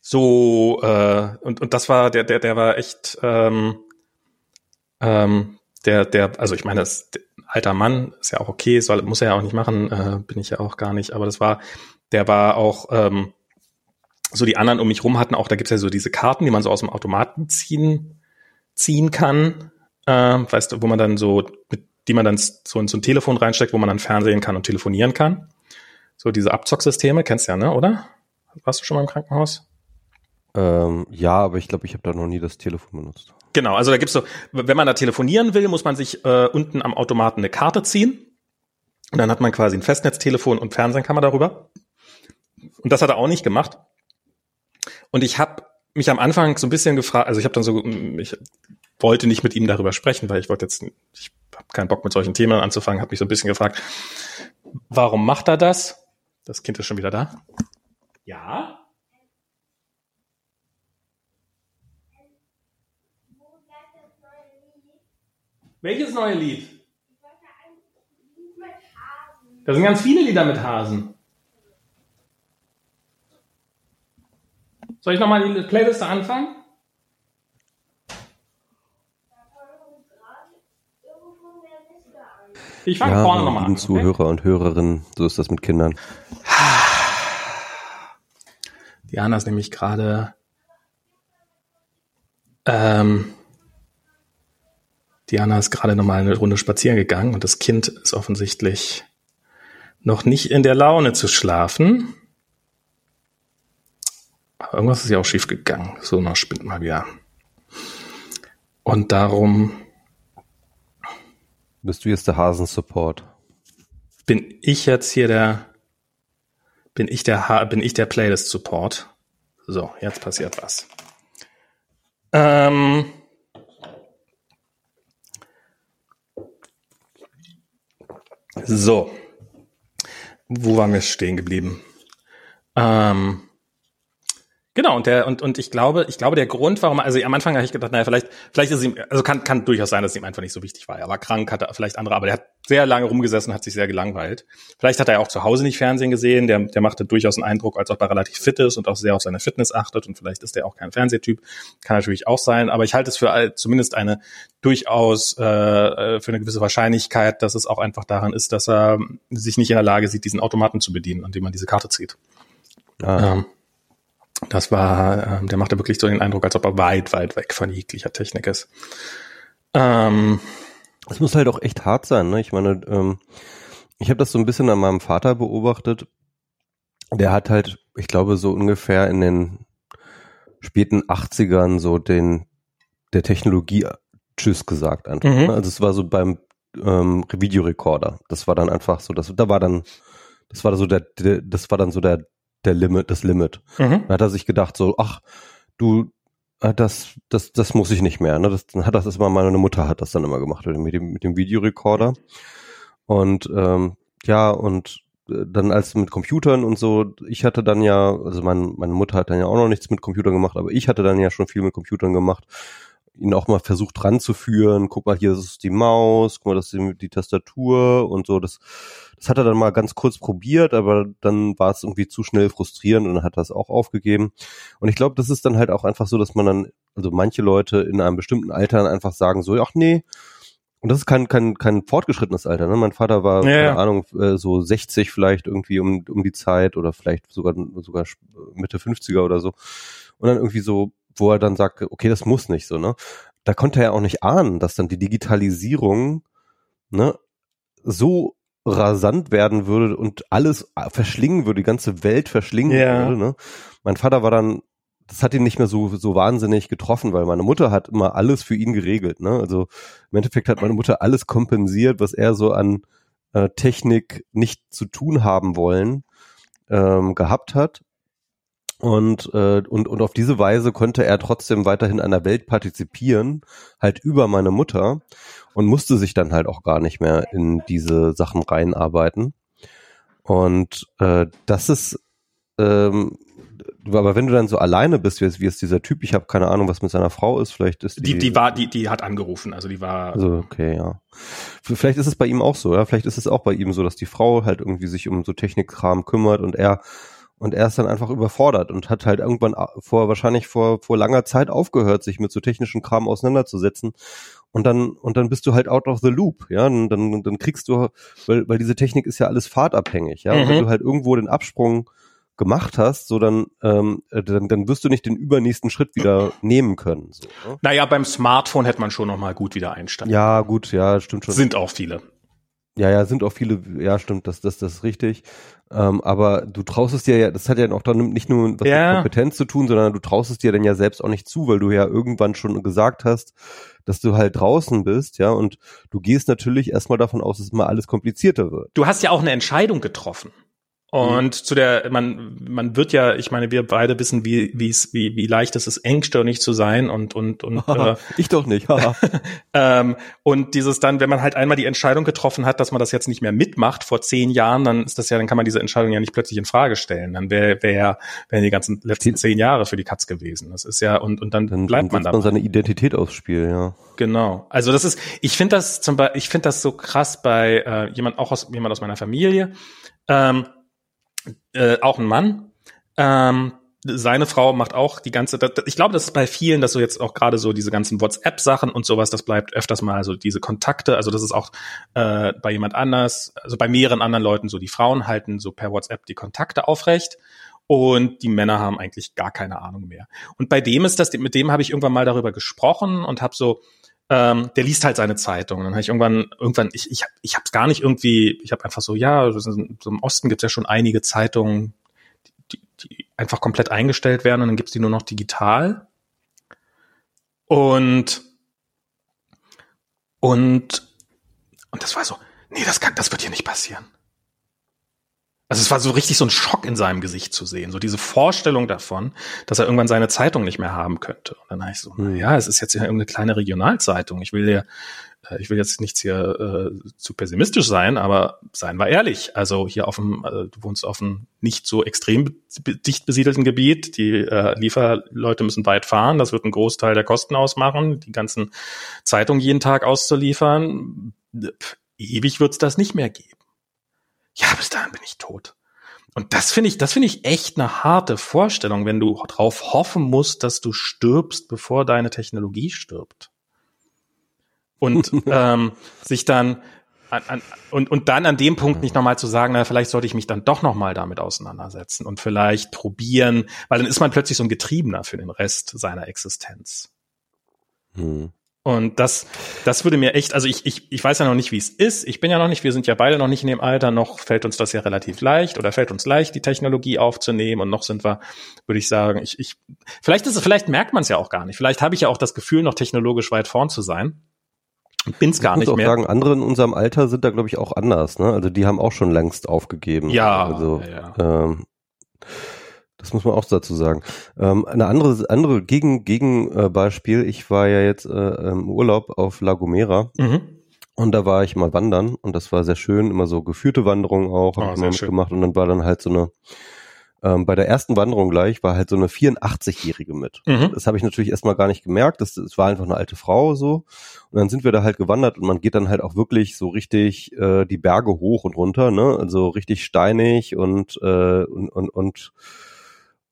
So, äh, und, und das war, der, der, der war echt, ähm, ähm, der, der, also ich meine, das alter Mann ist ja auch okay, soll, muss er ja auch nicht machen, äh, bin ich ja auch gar nicht, aber das war, der war auch, ähm, so die anderen um mich rum hatten auch, da gibt's ja so diese Karten, die man so aus dem Automaten ziehen, ziehen kann, äh, weißt du, wo man dann so, mit, die man dann so in so ein Telefon reinsteckt, wo man dann fernsehen kann und telefonieren kann. So diese Abzocksysteme, kennst du ja, ne, oder? Warst du schon mal im Krankenhaus? Ähm, ja, aber ich glaube, ich habe da noch nie das Telefon benutzt. Genau, also da gibt's so, wenn man da telefonieren will, muss man sich äh, unten am Automaten eine Karte ziehen. Und dann hat man quasi ein Festnetztelefon und Fernsehen kann man darüber. Und das hat er auch nicht gemacht. Und ich habe mich am Anfang so ein bisschen gefragt, also ich habe dann so, ich wollte nicht mit ihm darüber sprechen, weil ich wollte jetzt, ich habe keinen Bock mit solchen Themen anzufangen, habe mich so ein bisschen gefragt, warum macht er das? Das Kind ist schon wieder da. Ja. Welches neue Lied? Da sind ganz viele Lieder mit Hasen. Soll ich nochmal die Playliste anfangen? Ich fange ja, vorne nochmal an. Zuhörer okay? und Hörerinnen, so ist das mit Kindern. Diana ist nämlich gerade ähm, Diana ist gerade nochmal eine Runde spazieren gegangen und das Kind ist offensichtlich noch nicht in der Laune zu schlafen. Aber irgendwas ist ja auch schief gegangen. So, noch spinnt mal wieder. Und darum. Bist du jetzt der Hasen-Support? Bin ich jetzt hier der, bin ich der, ha bin ich der Playlist-Support? So, jetzt passiert was. Ähm, so. Wo waren wir stehen geblieben? Ähm, Genau, und der, und, und ich glaube, ich glaube, der Grund, warum, also am Anfang habe ich gedacht, naja, vielleicht, vielleicht ist es ihm, also kann, kann durchaus sein, dass es ihm einfach nicht so wichtig war. Er war krank, hatte vielleicht andere, aber der hat sehr lange rumgesessen, hat sich sehr gelangweilt. Vielleicht hat er auch zu Hause nicht Fernsehen gesehen, der, der machte durchaus einen Eindruck, als ob er relativ fit ist und auch sehr auf seine Fitness achtet und vielleicht ist er auch kein Fernsehtyp. Kann natürlich auch sein, aber ich halte es für zumindest eine durchaus äh, äh, für eine gewisse Wahrscheinlichkeit, dass es auch einfach daran ist, dass er sich nicht in der Lage sieht, diesen Automaten zu bedienen, an dem man diese Karte zieht. Ah. Ähm, das war, ähm, der machte wirklich so den Eindruck, als ob er weit, weit weg von jeglicher Technik ist. Ähm, es muss halt auch echt hart sein, ne? Ich meine, ähm, ich habe das so ein bisschen an meinem Vater beobachtet. Der hat halt, ich glaube, so ungefähr in den späten 80ern so den der Technologie Tschüss gesagt einfach. Mhm. Ne? Also es war so beim ähm, Videorekorder. Das war dann einfach so, das da war dann, das war so der, der das war dann so der der Limit, das Limit. Mhm. Dann hat er sich gedacht so, ach, du, äh, das, das, das muss ich nicht mehr. Ne? Das, dann hat das immer meine Mutter hat das dann immer gemacht mit dem, mit dem Videorekorder. Und ähm, ja, und äh, dann als mit Computern und so, ich hatte dann ja, also mein, meine Mutter hat dann ja auch noch nichts mit Computern gemacht, aber ich hatte dann ja schon viel mit Computern gemacht. Ihn auch mal versucht ranzuführen, guck mal, hier ist die Maus, guck mal, das ist die Tastatur und so. Das, das hat er dann mal ganz kurz probiert, aber dann war es irgendwie zu schnell frustrierend und dann hat er es auch aufgegeben. Und ich glaube, das ist dann halt auch einfach so, dass man dann, also manche Leute in einem bestimmten Alter einfach sagen so, ach nee, und das ist kein, kein, kein fortgeschrittenes Alter. Ne? Mein Vater war, ja, keine. Ahnung, äh, so 60 vielleicht irgendwie um, um die Zeit oder vielleicht sogar, sogar Mitte 50er oder so. Und dann irgendwie so, wo er dann sagt, okay, das muss nicht so, ne? Da konnte er ja auch nicht ahnen, dass dann die Digitalisierung, ne, so rasant werden würde und alles verschlingen würde, die ganze Welt verschlingen ja. würde, ne? Mein Vater war dann das hat ihn nicht mehr so, so wahnsinnig getroffen, weil meine Mutter hat immer alles für ihn geregelt. Ne? Also im Endeffekt hat meine Mutter alles kompensiert, was er so an äh, Technik nicht zu tun haben wollen ähm, gehabt hat. Und, äh, und, und auf diese Weise konnte er trotzdem weiterhin an der Welt partizipieren, halt über meine Mutter und musste sich dann halt auch gar nicht mehr in diese Sachen reinarbeiten. Und äh, das ist ähm, aber wenn du dann so alleine bist, wie es, wie es dieser Typ, ich habe keine Ahnung, was mit seiner Frau ist, vielleicht ist die, die, die war, die, die hat angerufen, also die war. Also okay, ja. Vielleicht ist es bei ihm auch so, ja. Vielleicht ist es auch bei ihm so, dass die Frau halt irgendwie sich um so Technikkram kümmert und er und er ist dann einfach überfordert und hat halt irgendwann vor wahrscheinlich vor vor langer Zeit aufgehört, sich mit so technischen Kram auseinanderzusetzen und dann und dann bist du halt out of the loop, ja, und dann dann kriegst du, weil weil diese Technik ist ja alles fahrtabhängig, ja, mhm. und wenn du halt irgendwo den Absprung gemacht hast, so dann, ähm, äh, dann, dann wirst du nicht den übernächsten Schritt wieder nehmen können. So, ne? Naja, beim Smartphone hätte man schon noch mal gut wieder einsteigen. Ja, gut, ja, stimmt schon. Sind auch viele. Ja, ja, sind auch viele, ja, stimmt, das, das, das ist richtig. Ähm, aber du traust es dir ja, das hat ja auch dann nicht nur was ja. mit Kompetenz zu tun, sondern du traust es dir dann ja selbst auch nicht zu, weil du ja irgendwann schon gesagt hast, dass du halt draußen bist, ja, und du gehst natürlich erstmal davon aus, dass immer alles komplizierter wird. Du hast ja auch eine Entscheidung getroffen. Mhm. Und zu der, man, man wird ja, ich meine, wir beide wissen, wie, wie es, wie, wie leicht es ist, engstirnig zu sein und, und, und, äh, ich doch nicht, ähm, und dieses dann, wenn man halt einmal die Entscheidung getroffen hat, dass man das jetzt nicht mehr mitmacht vor zehn Jahren, dann ist das ja, dann kann man diese Entscheidung ja nicht plötzlich in Frage stellen. Dann wäre, wäre, wären die ganzen letzten zehn Jahre für die Katz gewesen. Das ist ja, und, und dann, dann bleibt man da. man seine Identität aufs Spiel, ja. Genau. Also das ist, ich finde das zum Beispiel, ich finde das so krass bei äh, jemand, auch aus, jemand aus meiner Familie, ähm, äh, auch ein Mann. Ähm, seine Frau macht auch die ganze, ich glaube, das ist bei vielen, dass so jetzt auch gerade so diese ganzen WhatsApp-Sachen und sowas, das bleibt öfters mal so diese Kontakte, also das ist auch äh, bei jemand anders, also bei mehreren anderen Leuten so, die Frauen halten so per WhatsApp die Kontakte aufrecht und die Männer haben eigentlich gar keine Ahnung mehr. Und bei dem ist das, mit dem habe ich irgendwann mal darüber gesprochen und habe so, ähm, der liest halt seine Zeitung. Dann habe ich irgendwann, irgendwann, ich, ich, ich habe es gar nicht irgendwie, ich habe einfach so, ja, so im Osten gibt es ja schon einige Zeitungen, die, die einfach komplett eingestellt werden und dann gibt's die nur noch digital. Und und und das war so, nee, das kann, das wird hier nicht passieren. Also es war so richtig so ein Schock in seinem Gesicht zu sehen, so diese Vorstellung davon, dass er irgendwann seine Zeitung nicht mehr haben könnte. Und dann habe ich so, na ja, es ist jetzt ja irgendeine kleine Regionalzeitung. Ich will ja, äh, ich will jetzt nichts hier äh, zu pessimistisch sein, aber seien wir ehrlich. Also hier auf dem, äh, du wohnst auf einem nicht so extrem dicht besiedelten Gebiet. Die äh, Lieferleute müssen weit fahren. Das wird einen Großteil der Kosten ausmachen, die ganzen Zeitungen jeden Tag auszuliefern. Ewig wird's das nicht mehr geben ja, bis dahin bin ich tot. Und das finde ich, das finde ich echt eine harte Vorstellung, wenn du darauf hoffen musst, dass du stirbst, bevor deine Technologie stirbt. Und ähm, sich dann an, an, und, und dann an dem Punkt nicht nochmal zu sagen, na, vielleicht sollte ich mich dann doch nochmal damit auseinandersetzen und vielleicht probieren, weil dann ist man plötzlich so ein Getriebener für den Rest seiner Existenz. Hm. Und das, das würde mir echt, also ich, ich, ich weiß ja noch nicht, wie es ist. Ich bin ja noch nicht, wir sind ja beide noch nicht in dem Alter, noch fällt uns das ja relativ leicht oder fällt uns leicht, die Technologie aufzunehmen und noch sind wir, würde ich sagen, ich, ich, vielleicht ist es, vielleicht merkt man es ja auch gar nicht. Vielleicht habe ich ja auch das Gefühl, noch technologisch weit vorn zu sein. Bin's gar ich muss nicht auch mehr. sagen, andere in unserem Alter sind da, glaube ich, auch anders. Ne? Also die haben auch schon längst aufgegeben. Ja. Also, ja, ja. Ähm, das muss man auch dazu sagen. Ähm, eine andere, andere Gegen, Gegenbeispiel, ich war ja jetzt äh, im Urlaub auf La Gomera. Mhm. Und da war ich mal wandern und das war sehr schön, immer so geführte Wanderungen auch, habe oh, ich mal mitgemacht und dann war dann halt so eine ähm, bei der ersten Wanderung gleich war halt so eine 84-Jährige mit. Mhm. Das habe ich natürlich erstmal gar nicht gemerkt. Das, das war einfach eine alte Frau so. Und dann sind wir da halt gewandert und man geht dann halt auch wirklich so richtig äh, die Berge hoch und runter, ne? Also richtig steinig und äh, und und und,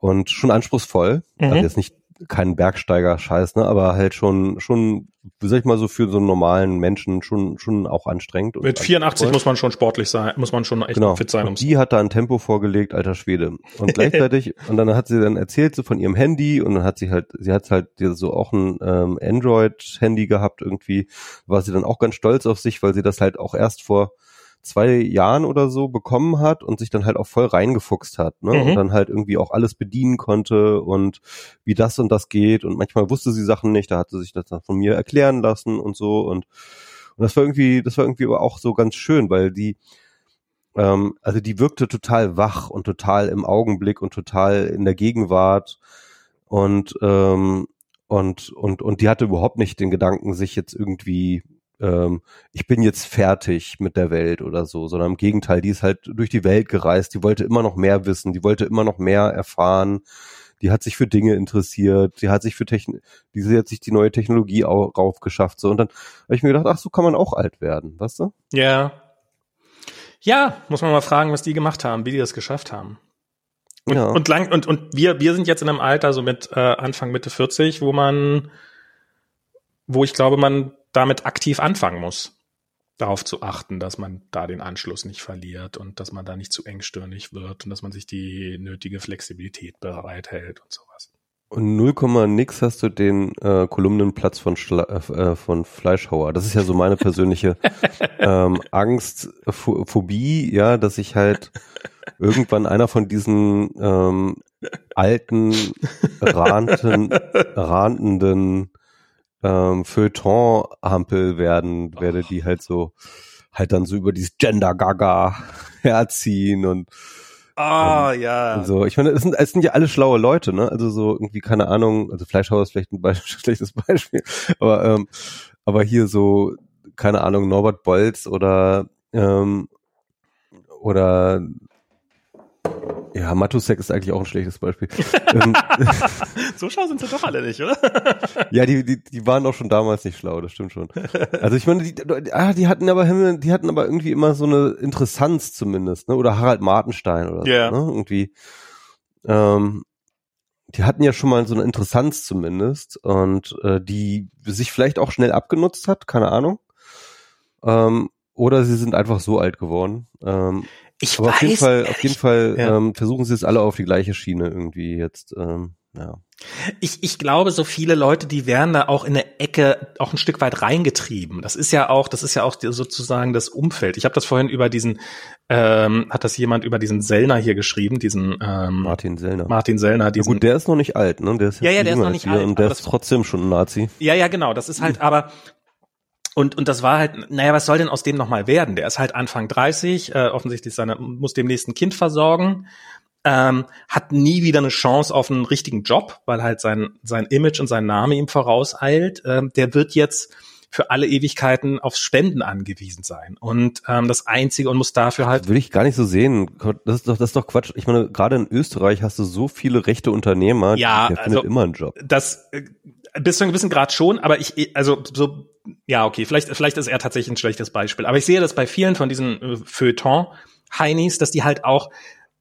und schon anspruchsvoll. Mhm. Also jetzt nicht kein Bergsteiger-Scheiß, ne? Aber halt schon schon, wie sag ich mal so für so einen normalen Menschen schon schon auch anstrengend. und Mit 84 anspruchsvoll. muss man schon sportlich sein, muss man schon echt Genau. fit sein. Und die hat da ein Tempo vorgelegt, alter Schwede. Und gleichzeitig, und dann hat sie dann erzählt so von ihrem Handy und dann hat sie halt, sie hat halt so auch ein ähm, Android-Handy gehabt irgendwie, war sie dann auch ganz stolz auf sich, weil sie das halt auch erst vor zwei Jahren oder so bekommen hat und sich dann halt auch voll reingefuchst hat, ne? Mhm. Und dann halt irgendwie auch alles bedienen konnte und wie das und das geht und manchmal wusste sie Sachen nicht, da hat sie sich das dann von mir erklären lassen und so und und das war irgendwie, das war irgendwie aber auch so ganz schön, weil die, ähm, also die wirkte total wach und total im Augenblick und total in der Gegenwart und ähm, und und und die hatte überhaupt nicht den Gedanken, sich jetzt irgendwie ähm, ich bin jetzt fertig mit der Welt oder so, sondern im Gegenteil, die ist halt durch die Welt gereist, die wollte immer noch mehr wissen, die wollte immer noch mehr erfahren, die hat sich für Dinge interessiert, die hat sich für Technik, die hat sich die neue Technologie au- raufgeschafft, so und dann habe ich mir gedacht, ach, so kann man auch alt werden, weißt du? Ja. Ja, muss man mal fragen, was die gemacht haben, wie die das geschafft haben. Und, Ja. und lang und und wir wir sind jetzt in einem Alter so mit äh, Anfang Mitte 40, wo man wo ich glaube, man damit aktiv anfangen muss, darauf zu achten, dass man da den Anschluss nicht verliert und dass man da nicht zu engstirnig wird und dass man sich die nötige Flexibilität bereithält und sowas. Und 0, nix hast du den äh, Kolumnenplatz von, Schla äh, von Fleischhauer. Das ist ja so meine persönliche ähm, Angst, Pho Phobie, ja, dass ich halt irgendwann einer von diesen ähm, alten, ranten, rantenden ähm, Feuilleton-Hampel werden, werde die halt so halt dann so über dieses Gender-Gaga herziehen und Ah, ja. so, ich meine, es sind, es sind ja alle schlaue Leute, ne? Also so irgendwie, keine Ahnung, also Fleischhauer ist vielleicht ein Be schlechtes Beispiel, aber, ähm, aber hier so, keine Ahnung, Norbert Bolz oder, ähm, oder, ja, Matusek ist eigentlich auch ein schlechtes Beispiel. ähm, so schlau sind sie doch alle nicht, oder? ja, die, die, die waren auch schon damals nicht schlau, das stimmt schon. Also ich meine, die, ah, die hatten aber, die hatten aber irgendwie immer so eine Interessanz zumindest, ne? Oder Harald Martenstein oder Ja. so, ne? Irgendwie. Ähm, die hatten ja schon mal so eine Interessanz zumindest und äh, die sich vielleicht auch schnell abgenutzt hat, keine Ahnung. Ähm, oder sie sind einfach so alt geworden. Ähm, Ich aber auf jeden Fall, auf jeden Fall ja. ähm, versuchen sie es alle auf die gleiche Schiene irgendwie jetzt. Ähm, ja. Ich, ich glaube, so viele Leute, die werden da auch in eine Ecke auch ein Stück weit reingetrieben. Das ist ja auch, das ist ja auch sozusagen das Umfeld. Ich habe das vorhin über diesen, ähm, hat das jemand über diesen Sellner hier geschrieben, diesen ähm, Martin Sellner. Martin Sellner, Ja, diesen. gut, der ist noch nicht alt, ne? Der ist Ja, ja, der ist noch nicht alt, Und der ist trotzdem schon ein Nazi. ja, ja, genau. Das ist halt, aber und und das war halt, naja, was soll denn aus dem nochmal werden? Der ist halt Anfang 30, äh, offensichtlich seine, muss demnächst ein Kind versorgen, ähm, hat nie wieder eine Chance auf einen richtigen Job, weil halt sein sein Image und sein Name ihm vorauseilt. Ähm, der wird jetzt für alle Ewigkeiten auf Spenden angewiesen sein und ähm, das Einzige und muss dafür halt Würde ich gar nicht so sehen. Das ist doch, das ist doch Quatsch. Ich meine, gerade in Österreich hast du so viele rechte Unternehmer, Ja, der also- findet immer einen Job. das äh, bis zu einem gewissen Grad schon, aber ich, also so, ja, okay, vielleicht, vielleicht ist er tatsächlich ein schlechtes Beispiel. Aber ich sehe das bei vielen von diesen äh, Feuilleton-Heinis, dass die halt auch,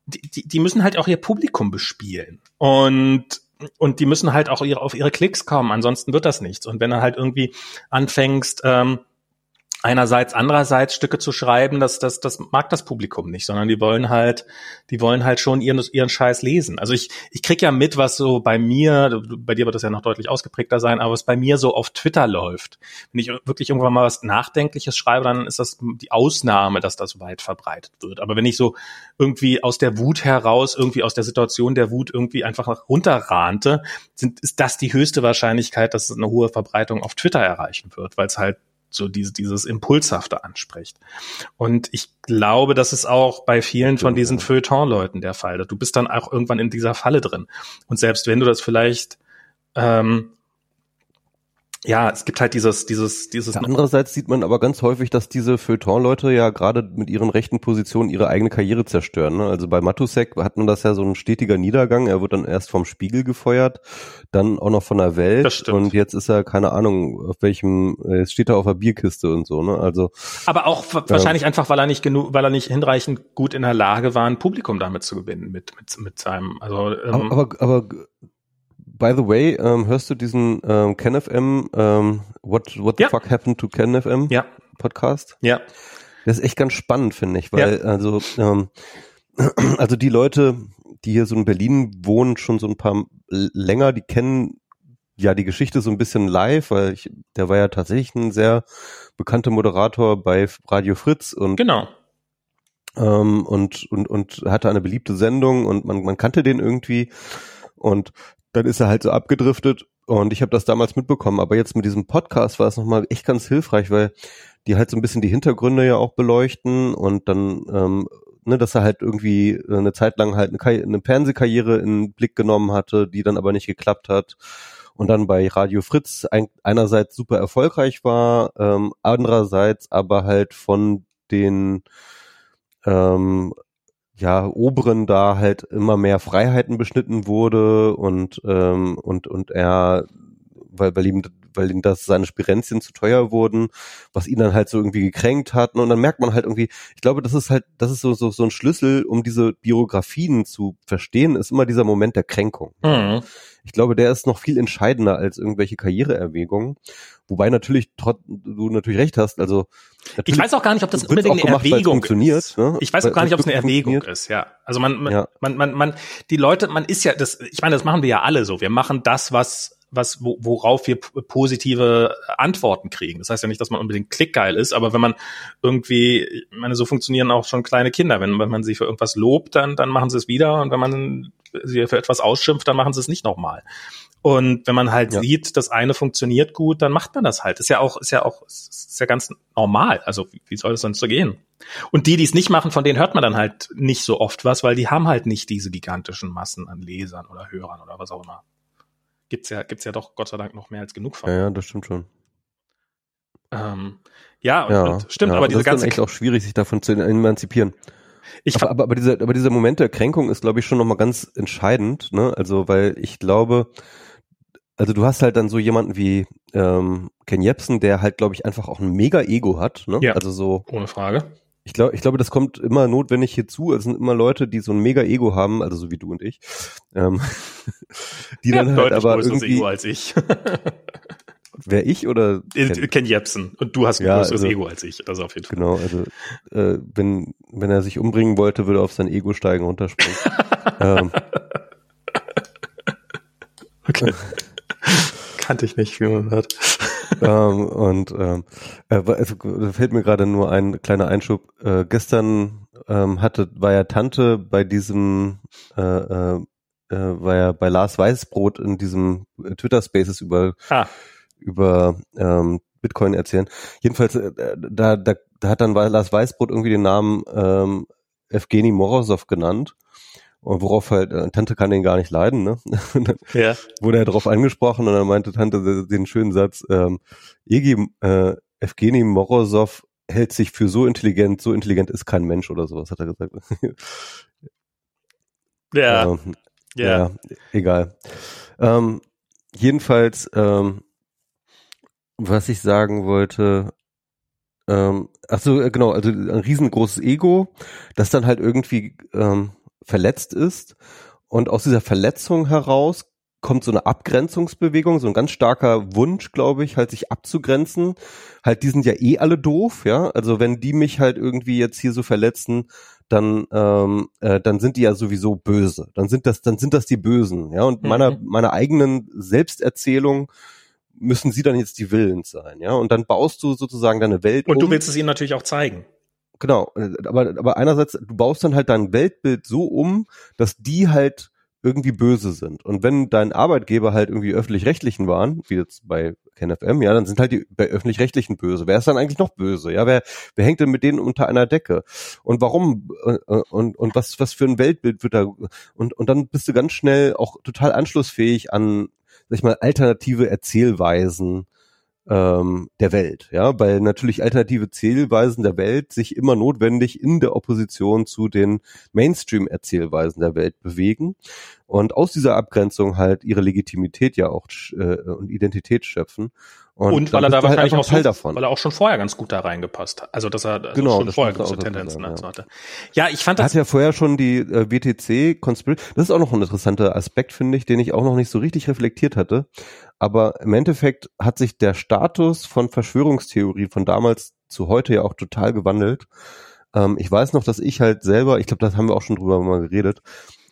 die, die, die müssen halt auch ihr Publikum bespielen. Und und die müssen halt auch ihre, auf ihre Klicks kommen, ansonsten wird das nichts. Und wenn du halt irgendwie anfängst, ähm, einerseits, andererseits Stücke zu schreiben, das, das, das mag das Publikum nicht, sondern die wollen halt, die wollen halt schon ihren, ihren Scheiß lesen. Also ich, ich krieg ja mit, was so bei mir, bei dir wird das ja noch deutlich ausgeprägter sein, aber was bei mir so auf Twitter läuft. Wenn ich wirklich irgendwann mal was Nachdenkliches schreibe, dann ist das die Ausnahme, dass das weit verbreitet wird. Aber wenn ich so irgendwie aus der Wut heraus, irgendwie aus der Situation der Wut irgendwie einfach runterrahnte, sind, ist das die höchste Wahrscheinlichkeit, dass es eine hohe Verbreitung auf Twitter erreichen wird, weil es halt so diese, dieses Impulshafte anspricht. Und ich glaube, das ist auch bei vielen von diesen ja. Feuilleton-Leuten der Fall. Du bist dann auch irgendwann in dieser Falle drin. Und selbst wenn du das vielleicht ähm, ja, es gibt halt dieses, dieses, dieses. Andererseits sieht man aber ganz häufig, dass diese Feuilleton-Leute ja gerade mit ihren rechten Positionen ihre eigene Karriere zerstören. Ne? Also bei Matusek hat man das ja so ein stetiger Niedergang. Er wird dann erst vom Spiegel gefeuert, dann auch noch von der Welt. Das stimmt. Und jetzt ist er, keine Ahnung, auf welchem, jetzt steht er auf der Bierkiste und so, ne? Also. Aber auch wahrscheinlich einfach, weil er nicht genug, weil er nicht hinreichend gut in der Lage war, ein Publikum damit zu gewinnen, mit, mit, mit seinem, also. Ähm, aber, aber, aber by the way, ähm, hörst du diesen ähm, KenFM, ähm, What, what the Ja. fuck happened to KenFM ja, Podcast? ja, Das ist echt ganz spannend, finde ich, weil also ähm, also die Leute, die hier so in Berlin wohnen, schon so ein paar länger, die kennen ja die Geschichte so ein bisschen live, weil ich, der war ja tatsächlich ein sehr bekannter Moderator bei Radio Fritz und genau. ähm, und, und, und hatte eine beliebte Sendung und man, man kannte den irgendwie und dann ist er halt so abgedriftet und ich habe das damals mitbekommen, aber jetzt mit diesem Podcast war es nochmal echt ganz hilfreich, weil die halt so ein bisschen die Hintergründe ja auch beleuchten und dann, ähm, ne, dass er halt irgendwie eine Zeit lang halt eine, eine Fernsehkarriere in den Blick genommen hatte, die dann aber nicht geklappt hat und dann bei Radio Fritz ein, einerseits super erfolgreich war, ähm, andererseits aber halt von den ähm, ja, Oberen da halt immer mehr Freiheiten beschnitten wurde und ähm, und und er, weil, weil ihm weil ihm das seine Spirenzien zu teuer wurden, was ihn dann halt so irgendwie gekränkt hat. Und dann merkt man halt irgendwie, ich glaube, das ist halt, das ist so, so, so ein Schlüssel, um diese Biografien zu verstehen, ist immer dieser Moment der Kränkung. Mhm. Ich glaube, der ist noch viel entscheidender als irgendwelche Karriereerwägungen. Wobei natürlich, du natürlich recht hast, also Ich weiß auch gar nicht, ob das unbedingt eine gemacht, Erwägung funktioniert, ist. ne? Ich weiß auch gar nicht, ob es eine Erwägung ist, ja. Also man, man, Ja. man, man, man, die Leute, man ist ja, das, ich meine, das machen wir ja alle so. Wir machen das, was, was, wo, worauf wir positive Antworten kriegen. Das heißt ja nicht, dass man unbedingt klickgeil ist, aber wenn man irgendwie, ich meine, so funktionieren auch schon kleine Kinder. Wenn, wenn man sie für irgendwas lobt, dann, dann machen sie es wieder und wenn man sie für etwas ausschimpft, dann machen sie es nicht nochmal. Und wenn man halt Ja. sieht, das eine funktioniert gut, dann macht man das halt. Ist ja auch, ist ja auch, ist ja ganz normal. Also wie, wie soll es sonst so gehen? Und die, die es nicht machen, von denen hört man dann halt nicht so oft was, weil die haben halt nicht diese gigantischen Massen an Lesern oder Hörern oder was auch immer. Gibt's ja, gibt's ja doch Gott sei Dank noch mehr als genug von. Ja, ja, das stimmt schon. Ähm, ja, Ja, und stimmt, ja, aber das diese ist dann ganze, echt auch schwierig, sich davon zu emanzipieren. ich, Aber, aber, aber, dieser, aber dieser Moment der Kränkung ist, glaube ich, schon nochmal ganz entscheidend, ne? Also, weil ich glaube, also du hast halt dann so jemanden wie ähm, Ken Jebsen, der halt, glaube ich, einfach auch ein mega Ego hat, ne? Ja. Also so, ohne Frage. Ich glaube, ich glaube, das kommt immer notwendig hierzu. Es sind immer Leute, die so ein mega Ego haben, also so wie du und ich, ähm, die dann halt aber irgendwie, Ego als ich. wer ich oder Ken? Ken Jebsen. Und du hast ein Ja, größeres also- Ego als ich. Das auf jeden Fall. Genau, also äh, wenn, wenn er sich umbringen wollte, würde er auf sein Ego steigen, runterspringen. ähm, Okay. Kannte ich nicht, wie man hört. ähm, und ähm, äh, da fällt mir gerade nur ein kleiner Einschub. Äh, gestern ähm, hatte war ja Tante bei diesem äh, äh, äh, war ja bei Lars Weißbrot in diesem Twitter Spaces über Ah, über ähm, Bitcoin erzählen. Jedenfalls äh, da, da da hat dann Lars Weißbrot irgendwie den Namen ähm, Evgeny Morozov genannt. Und worauf halt, äh, Tante kann den gar nicht leiden, ne? Ja. wurde er darauf angesprochen und dann meinte Tante den- den schönen Satz, ähm, Egi, äh, Evgeny Morozov hält sich für so intelligent, so intelligent ist kein Mensch oder sowas, hat er gesagt. Ja, Ähm, ja. ja, egal. Ähm, jedenfalls, ähm, was ich sagen wollte, ähm, ach so, äh, genau, also ein riesengroßes Ego, das dann halt irgendwie ähm, verletzt ist und aus dieser Verletzung heraus kommt so eine Abgrenzungsbewegung, so ein ganz starker Wunsch, glaube ich, halt sich abzugrenzen. Halt, die sind ja eh alle doof, ja. Also wenn die mich halt irgendwie jetzt hier so verletzen, dann ähm, äh, dann sind die ja sowieso böse. Dann sind das dann sind das die Bösen, ja. Und Mhm. meiner meiner eigenen Selbsterzählung müssen sie dann jetzt die Willens sein, ja. Und dann baust du sozusagen deine Welt Und du um. willst es ihnen natürlich auch zeigen. Genau, aber, aber einerseits, du baust dann halt dein Weltbild so um, dass die halt irgendwie böse sind. Und wenn dein Arbeitgeber halt irgendwie öffentlich-rechtlichen waren, wie jetzt bei KenFM, ja, dann sind halt die bei öffentlich-rechtlichen böse. Wer ist dann eigentlich noch böse? Ja, wer, wer hängt denn mit denen unter einer Decke? Und warum, äh, äh, und, und was, was für ein Weltbild wird da, und, und dann bist du ganz schnell auch total anschlussfähig an, sag ich mal, alternative Erzählweisen, ähm, der Welt, ja, weil natürlich alternative Zählweisen der Welt sich immer notwendig in der Opposition zu den Mainstream-Erzählweisen der Welt bewegen und aus dieser Abgrenzung halt ihre Legitimität ja auch äh, und Identität schöpfen. Und, und weil er da halt wahrscheinlich halt auch Teil davon. weil er auch schon vorher ganz gut da reingepasst hat. Also dass er also genau, schon vorher große Tendenzen sein, ja. hatte. Ja, ich fand das. Er hat ja vorher schon die äh, WTC Conspiracy. Das ist auch noch ein interessanter Aspekt, finde ich, den ich auch noch nicht so richtig reflektiert hatte. Aber im Endeffekt hat sich der Status von Verschwörungstheorien von damals zu heute ja auch total gewandelt. Ähm, ich weiß noch, dass ich halt selber, ich glaube, das haben wir auch schon drüber mal geredet,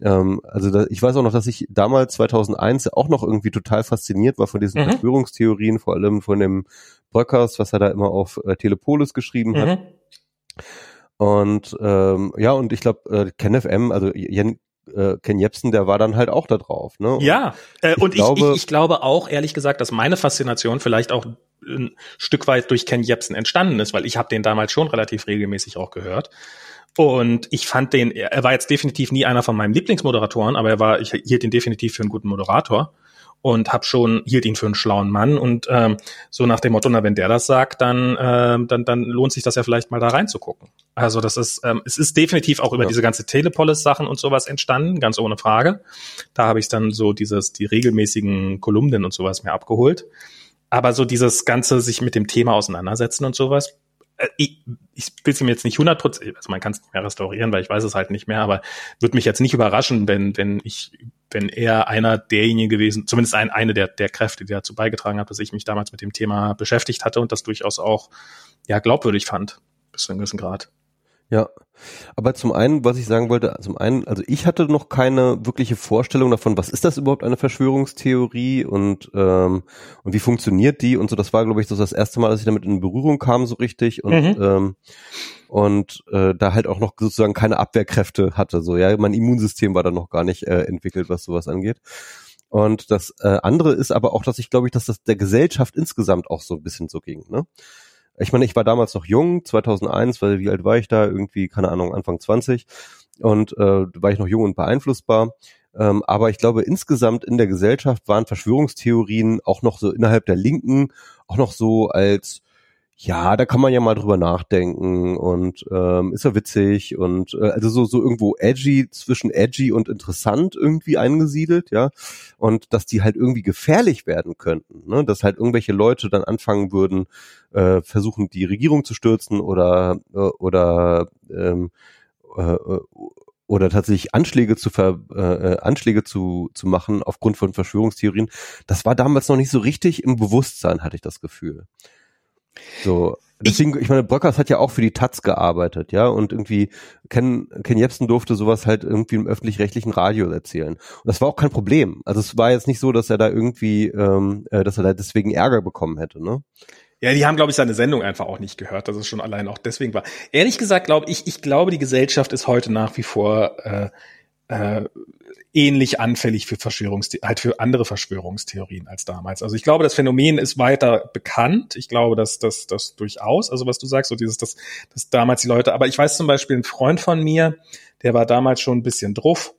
ähm, also da, ich weiß auch noch, dass ich damals 2001 auch noch irgendwie total fasziniert war von diesen mhm. Verschwörungstheorien, vor allem von dem Bröckers, was er da immer auf äh, Telepolis geschrieben mhm. hat. Und ähm, ja, und ich glaube, äh, KenFM, also Jen, äh, Ken Jebsen, der war dann halt auch da drauf. Ne? Und ja, äh, und ich, glaube, ich, ich, glaube auch, ehrlich gesagt, dass meine Faszination vielleicht auch ein Stück weit durch Ken Jebsen entstanden ist, weil ich habe den damals schon relativ regelmäßig auch gehört. Und ich fand den, er war jetzt definitiv nie einer von meinen Lieblingsmoderatoren, aber er war, ich hielt ihn definitiv für einen guten Moderator und hab schon hielt ihn für einen schlauen Mann und ähm, so nach dem Motto, na wenn der das sagt, dann ähm, dann dann lohnt sich das ja vielleicht mal da reinzugucken. Also das ist ähm, es ist definitiv auch über ja. diese ganze Telepolis Sachen und sowas entstanden, ganz ohne Frage. Da habe ich dann so dieses die regelmäßigen Kolumnen und sowas mir abgeholt. Aber so dieses ganze sich mit dem Thema auseinandersetzen und sowas ich, ich will sie mir jetzt nicht 100 Prozent, also man kann es nicht mehr restaurieren, weil ich weiß es halt nicht mehr, aber würde mich jetzt nicht überraschen, wenn, wenn ich, wenn er einer derjenigen gewesen, zumindest ein, eine der, der Kräfte, die dazu beigetragen hat, dass ich mich damals mit dem Thema beschäftigt hatte und das durchaus auch, ja, glaubwürdig fand, bis zu einem gewissen Grad. Ja, aber zum einen, was ich sagen wollte, zum einen, also ich hatte noch keine wirkliche Vorstellung davon, was ist das überhaupt eine Verschwörungstheorie und ähm, und wie funktioniert die und so. Das war, glaube ich, so das erste Mal, dass ich damit in Berührung kam so richtig und mhm. ähm, und äh, da halt auch noch sozusagen keine Abwehrkräfte hatte. So ja, mein Immunsystem war da noch gar nicht äh, entwickelt, was sowas angeht. Und das äh, andere ist aber auch, dass ich glaube ich, dass das der Gesellschaft insgesamt auch so ein bisschen so ging. Ne? Ich meine, ich war damals noch jung, 2001, weil wie alt war ich da? Irgendwie, keine Ahnung, Anfang 20 und äh, war ich noch jung und beeinflussbar. Ähm, aber ich glaube, insgesamt in der Gesellschaft waren Verschwörungstheorien auch noch so innerhalb der Linken auch noch so als ja, da kann man ja mal drüber nachdenken und ähm, ist ja witzig und äh, also so so irgendwo edgy zwischen edgy und interessant irgendwie eingesiedelt, ja. Und dass die halt irgendwie gefährlich werden könnten, ne, dass halt irgendwelche Leute dann anfangen würden, äh, versuchen die Regierung zu stürzen oder äh, oder ähm, äh, oder tatsächlich Anschläge zu ver, äh, Anschläge zu zu machen aufgrund von Verschwörungstheorien, das war damals noch nicht so richtig im Bewusstsein, hatte ich das Gefühl. So, deswegen, ich meine, Bröckers hat ja auch für die Taz gearbeitet, ja, und irgendwie Ken, Ken Jebsen durfte sowas halt irgendwie im öffentlich-rechtlichen Radio erzählen. Und das war auch kein Problem. Also es war jetzt nicht so, dass er da irgendwie, ähm, äh, dass er da deswegen Ärger bekommen hätte, ne? Ja, die haben, glaube ich, seine Sendung einfach auch nicht gehört, dass es schon allein auch deswegen war. Ehrlich gesagt, glaube ich, ich glaube, die Gesellschaft ist heute nach wie vor äh, äh, ähnlich anfällig für Verschwörungstheorien, halt für andere Verschwörungstheorien als damals. Also ich glaube, das Phänomen ist weiter bekannt. Ich glaube, dass das das durchaus, also was du sagst, so dieses, dass, dass damals die Leute, aber ich weiß zum Beispiel, ein Freund von mir, der war damals schon ein bisschen druff,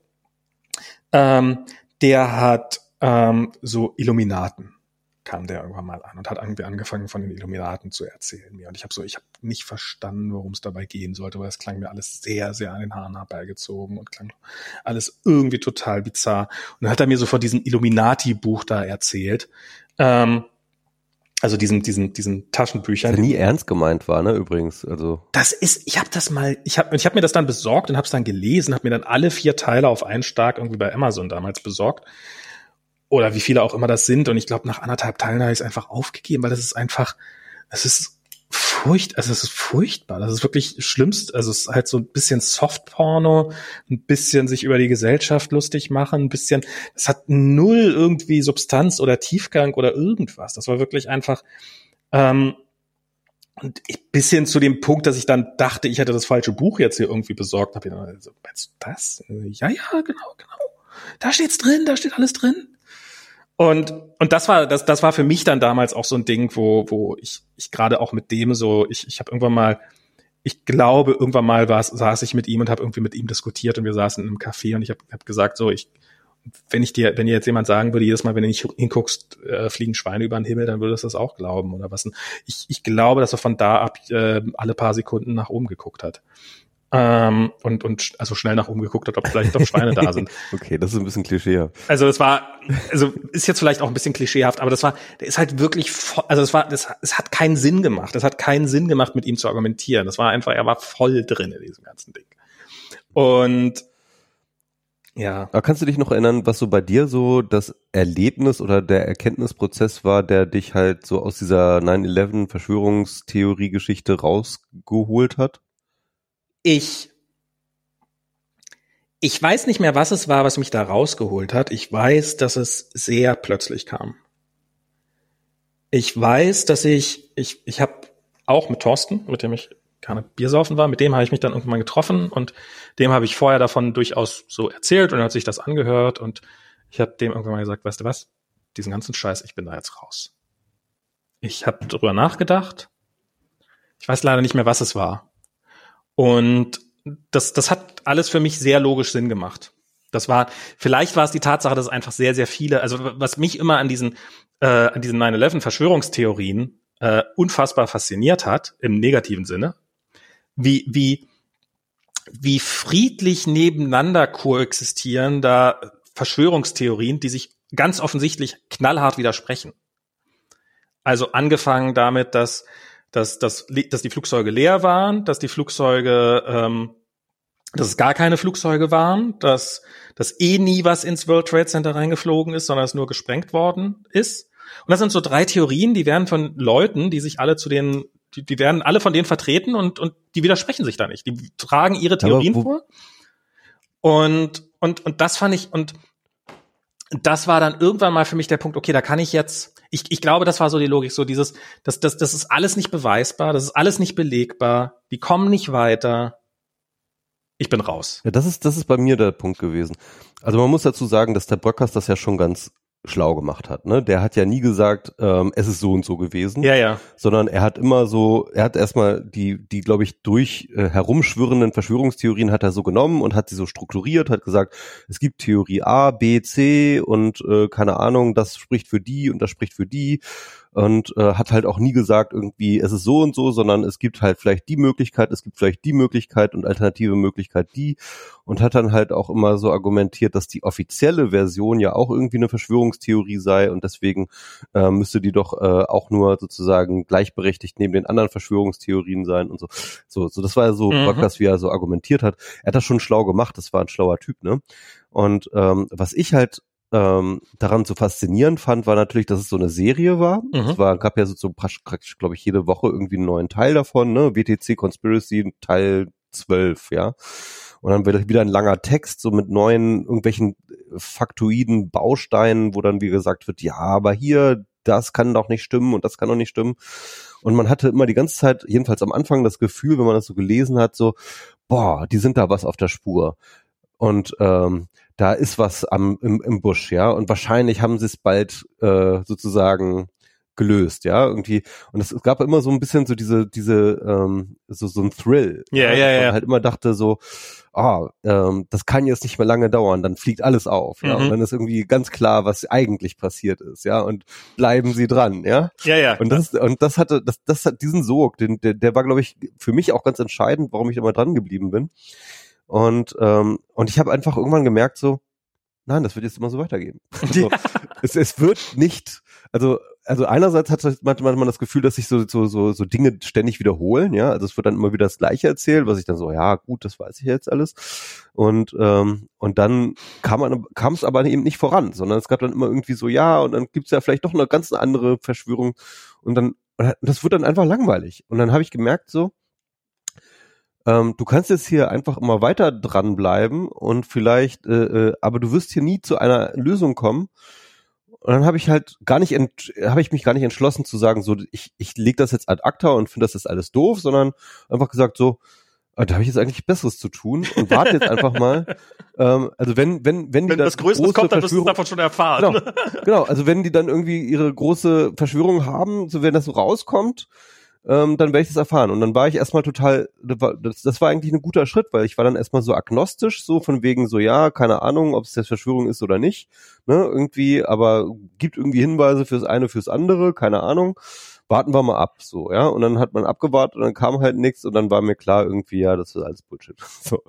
ähm, der hat ähm, so Illuminaten kam der irgendwann mal an und hat irgendwie angefangen von den Illuminaten zu erzählen mir. Und ich habe so, ich habe nicht verstanden, worum es dabei gehen sollte, weil es klang mir alles sehr, sehr an den Haaren herbeigezogen und klang alles irgendwie total bizarr. Und dann hat er mir so von diesem Illuminati-Buch da erzählt. Ähm, also diesen diesen diesen Taschenbüchern. Das nie ernst gemeint war, ne, übrigens. Also das ist, ich habe das mal, ich habe ich hab mir das dann besorgt und habe es dann gelesen, habe mir dann alle vier Teile auf einen Stark irgendwie bei Amazon damals besorgt oder wie viele auch immer das sind. Und ich glaube, nach anderthalb Teilen habe ich es einfach aufgegeben, weil das ist einfach, es ist furcht, also es ist furchtbar. Das ist wirklich schlimmst. Also es ist halt so ein bisschen Softporno, ein bisschen sich über die Gesellschaft lustig machen, ein bisschen, es hat null irgendwie Substanz oder Tiefgang oder irgendwas. Das war wirklich einfach, ähm, und bis hin zu dem Punkt, dass ich dann dachte, ich hätte das falsche Buch jetzt hier irgendwie besorgt, habe ich dann, also, meinst du das? Ja, ja, genau, genau. Da steht's drin, da steht alles drin. Und, und das war, das, das war für mich dann damals auch so ein Ding, wo, wo ich, ich gerade auch mit dem so, ich, ich habe irgendwann mal, ich glaube, irgendwann mal war, saß ich mit ihm und habe irgendwie mit ihm diskutiert und wir saßen in einem Café und ich habe hab gesagt, so, ich, wenn ich dir, wenn dir jetzt jemand sagen würde, jedes Mal, wenn du nicht hinguckst, äh, fliegen Schweine über den Himmel, dann würdest du das auch glauben oder was. Ich, ich glaube, dass er von da ab äh, alle paar Sekunden nach oben geguckt hat. Ähm, und, und also schnell nach oben geguckt hat, ob vielleicht doch Schweine da sind. Okay, das ist ein bisschen klischee. Also es war, also ist jetzt vielleicht auch ein bisschen klischeehaft, aber das war, der ist halt wirklich, voll, also es war, das, es hat keinen Sinn gemacht. Es hat keinen Sinn gemacht, mit ihm zu argumentieren. Das war einfach, er war voll drin in diesem ganzen Ding. Und ja. Aber kannst du dich noch erinnern, was so bei dir so das Erlebnis oder der Erkenntnisprozess war, der dich halt so aus dieser 9-11 Verschwörungstheorie-Geschichte rausgeholt hat? Ich ich weiß nicht mehr, was es war, was mich da rausgeholt hat. Ich weiß, dass es sehr plötzlich kam. Ich weiß, dass ich, ich, ich habe auch mit Thorsten, mit dem ich keine Biersaufen war, mit dem habe ich mich dann irgendwann getroffen und dem habe ich vorher davon durchaus so erzählt und er hat sich das angehört und ich habe dem irgendwann mal gesagt, weißt du was, diesen ganzen Scheiß, ich bin da jetzt raus. Ich habe drüber nachgedacht. Ich weiß leider nicht mehr, was es war. Und das, das hat alles für mich sehr logisch Sinn gemacht. Das war, vielleicht war es die Tatsache, dass einfach sehr, sehr viele, also was mich immer an diesen, äh, an diesen 9-11-Verschwörungstheorien äh, unfassbar fasziniert hat, im negativen Sinne, wie, wie, wie friedlich nebeneinander koexistieren da Verschwörungstheorien, die sich ganz offensichtlich knallhart widersprechen. Also angefangen damit, dass, dass, dass, dass die Flugzeuge leer waren, dass die Flugzeuge, ähm, dass es gar keine Flugzeuge waren, dass, dass eh nie was ins World Trade Center reingeflogen ist, sondern es nur gesprengt worden ist. Und das sind so drei Theorien, die werden von Leuten, die sich alle zu den die, die werden alle von denen vertreten und, und die widersprechen sich da nicht. Die tragen ihre Theorien vor. Und, und, und das fand ich, und das war dann irgendwann mal für mich der Punkt, okay, da kann ich jetzt, ich, ich glaube, das war so die Logik, so dieses, das, das, das ist alles nicht beweisbar, das ist alles nicht belegbar, die kommen nicht weiter. Ich bin raus. Ja, das ist, das ist bei mir der Punkt gewesen. Also man muss dazu sagen, dass der Bröckers das ja schon ganz schlau gemacht hat. Ne? Der hat ja nie gesagt, ähm, es ist so und so gewesen, ja, ja. sondern er hat immer so, er hat erstmal die, die glaube ich durch äh, herumschwirrenden Verschwörungstheorien hat er so genommen und hat sie so strukturiert, hat gesagt, es gibt Theorie A, B, C und äh, keine Ahnung, das spricht für die und das spricht für die und äh, hat halt auch nie gesagt, irgendwie, es ist so und so, sondern es gibt halt vielleicht die Möglichkeit, es gibt vielleicht die Möglichkeit und alternative Möglichkeit die und hat dann halt auch immer so argumentiert, dass die offizielle Version ja auch irgendwie eine Verschwörungstheorie sei und deswegen äh, müsste die doch äh, auch nur sozusagen gleichberechtigt neben den anderen Verschwörungstheorien sein und so. So, so das war ja so mhm. Podcast, wie er so argumentiert hat. Er hat das schon schlau gemacht, das war ein schlauer Typ, ne? Und ähm, was ich halt ähm, daran so faszinierend fand, war natürlich, dass es so eine Serie war. Mhm. Es war, gab ja so, so praktisch, glaube ich, jede Woche irgendwie einen neuen Teil davon, ne? WTC Conspiracy Teil 12, ja. Und dann wird wieder ein langer Text, so mit neuen irgendwelchen faktoiden Bausteinen, wo dann wie gesagt wird, ja, aber hier, das kann doch nicht stimmen und das kann doch nicht stimmen. Und man hatte immer die ganze Zeit, jedenfalls am Anfang, das Gefühl, wenn man das so gelesen hat, so, boah, die sind da was auf der Spur. Und ähm, da ist was am, im, im Busch, ja. Und wahrscheinlich haben sie es bald äh, sozusagen gelöst, ja, irgendwie. Und es, es gab immer so ein bisschen so diese, diese, ähm, so, so ein Thrill. Ja, ja, ja. Man halt immer dachte so, ah, ähm, das kann jetzt nicht mehr lange dauern, dann fliegt alles auf, ja. Mhm. Und dann ist irgendwie ganz klar, was eigentlich passiert ist, ja. Und bleiben sie dran, ja. Ja, ja. Und das, und das hatte, das, das hat diesen Sog, den, der, der war, glaube ich, für mich auch ganz entscheidend, warum ich immer dran geblieben bin. Und, ähm, und ich habe einfach irgendwann gemerkt, so, nein, das wird jetzt immer so weitergehen. Also, es, es wird nicht, also, also einerseits hat man, man das Gefühl, dass sich so, so, so, so Dinge ständig wiederholen, ja. Also es wird dann immer wieder das Gleiche erzählt, was ich dann so, ja, gut, das weiß ich jetzt alles. Und, ähm, und dann kam man, kam es aber eben nicht voran, sondern es gab dann immer irgendwie so, ja, und dann gibt's ja vielleicht doch eine ganz andere Verschwörung und dann, das wird dann einfach langweilig. Und dann habe ich gemerkt, so, ähm, du kannst jetzt hier einfach immer weiter dranbleiben und vielleicht, äh, äh, aber du wirst hier nie zu einer Lösung kommen. Und dann habe ich halt gar nicht, habe ich mich gar nicht entschlossen zu sagen, so ich ich leg das jetzt ad acta und finde das ist alles doof, sondern einfach gesagt so, ah, da habe ich jetzt eigentlich Besseres zu tun und warte jetzt einfach mal. Ähm, also wenn wenn wenn die wenn das Größte kommt, dann wirst du davon schon erfahren. Genau, genau, also wenn die dann irgendwie ihre große Verschwörung haben, so wenn das so rauskommt, ähm, dann werde ich das erfahren. Und dann war ich erstmal total, das, das war eigentlich ein guter Schritt, weil ich war dann erstmal so agnostisch, so von wegen so, ja, keine Ahnung, ob es jetzt Verschwörung ist oder nicht, ne, irgendwie, aber gibt irgendwie Hinweise fürs eine, fürs andere, keine Ahnung. Warten wir mal ab, so, ja. Und dann hat man abgewartet und dann kam halt nichts und dann war mir klar irgendwie, ja, das ist alles Bullshit. So.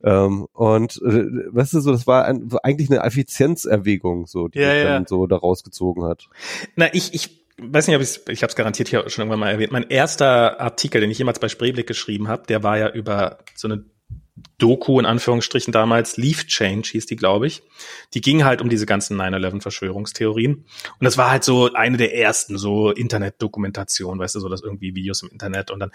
Ähm, und äh, weißt du so, das war ein, eigentlich eine Effizienzerwägung, so, die Ja, ich ja. dann so daraus gezogen hat. Na, ich, ich weiß nicht, ob ich's, ich habe es garantiert hier schon irgendwann mal erwähnt. Mein erster Artikel, den ich jemals bei Spreeblick geschrieben habe, der war ja über so eine Doku in Anführungsstrichen damals, Leaf Change hieß die, glaube ich. Die ging halt um diese ganzen 9-11-Verschwörungstheorien. Und das war halt so eine der ersten so Internet-Dokumentationen, weißt du, so dass irgendwie Videos im Internet. Und dann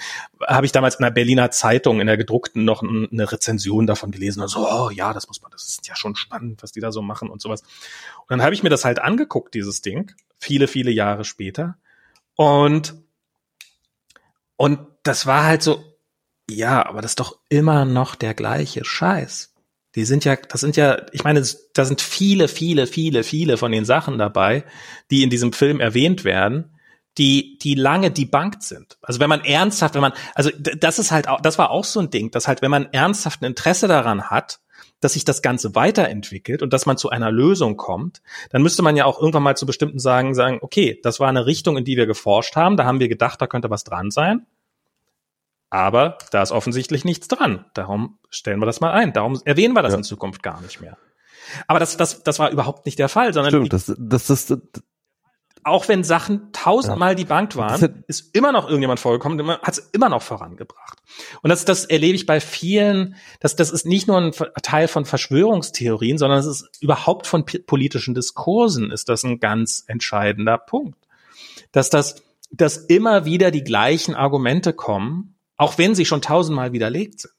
habe ich damals in der Berliner Zeitung, in der gedruckten, noch eine Rezension davon gelesen. Und so, oh ja, das muss man, das ist ja schon spannend, was die da so machen und sowas. Und dann habe ich mir das halt angeguckt, dieses Ding, viele, viele Jahre später. Und, und das war halt so, ja, aber das ist doch immer noch der gleiche Scheiß. Die sind ja, das sind ja, ich meine, da sind viele, viele, viele, viele von den Sachen dabei, die in diesem Film erwähnt werden, die, die lange debunked sind. Also wenn man ernsthaft, wenn man, also das ist halt auch, das war auch so ein Ding, dass halt, wenn man ernsthaft ein Interesse daran hat, dass sich das Ganze weiterentwickelt und dass man zu einer Lösung kommt, dann müsste man ja auch irgendwann mal zu bestimmten sagen, sagen, okay, das war eine Richtung, in die wir geforscht haben, da haben wir gedacht, da könnte was dran sein. Aber da ist offensichtlich nichts dran. Darum stellen wir das mal ein. Darum erwähnen wir das Ja. in Zukunft gar nicht mehr. Aber das, das, das war überhaupt nicht der Fall, sondern Stimmt, das, das, das, das auch wenn Sachen tausendmal die Bank waren, hat- ist immer noch irgendjemand vorgekommen, hat es immer noch vorangebracht. Und das, das erlebe ich bei vielen, das, das ist nicht nur ein Teil von Verschwörungstheorien, sondern es ist überhaupt von politischen Diskursen ist das ein ganz entscheidender Punkt. Dass das, dass immer wieder die gleichen Argumente kommen, auch wenn sie schon tausendmal widerlegt sind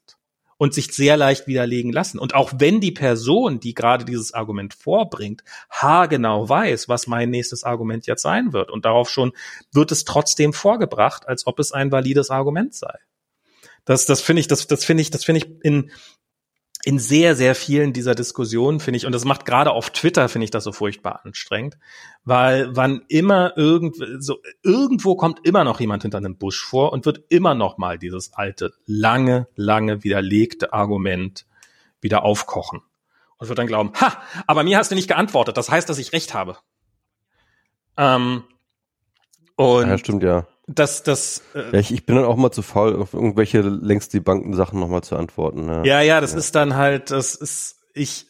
und sich sehr leicht widerlegen lassen. Und auch wenn die Person, die gerade dieses Argument vorbringt, haargenau weiß, was mein nächstes Argument jetzt sein wird. Und darauf schon wird es trotzdem vorgebracht, als ob es ein valides Argument sei. Das, das finde ich, das, das finde ich, das finde ich in, in sehr, sehr vielen dieser Diskussionen, finde ich, und das macht gerade auf Twitter, finde ich das so furchtbar anstrengend, weil wann immer irgend, so, irgendwo kommt immer noch jemand hinter einem Busch vor und wird immer noch mal dieses alte, lange, lange widerlegte Argument wieder aufkochen und wird dann glauben, ha, aber mir hast du nicht geantwortet, das heißt, dass ich recht habe. Ähm, und ja, stimmt, ja. Das, das, äh, Ja, ich, ich bin dann auch mal zu faul, auf irgendwelche längst die Banken Sachen nochmal zu antworten. Ja. Ja, ja, das ist dann halt, das ist, ich,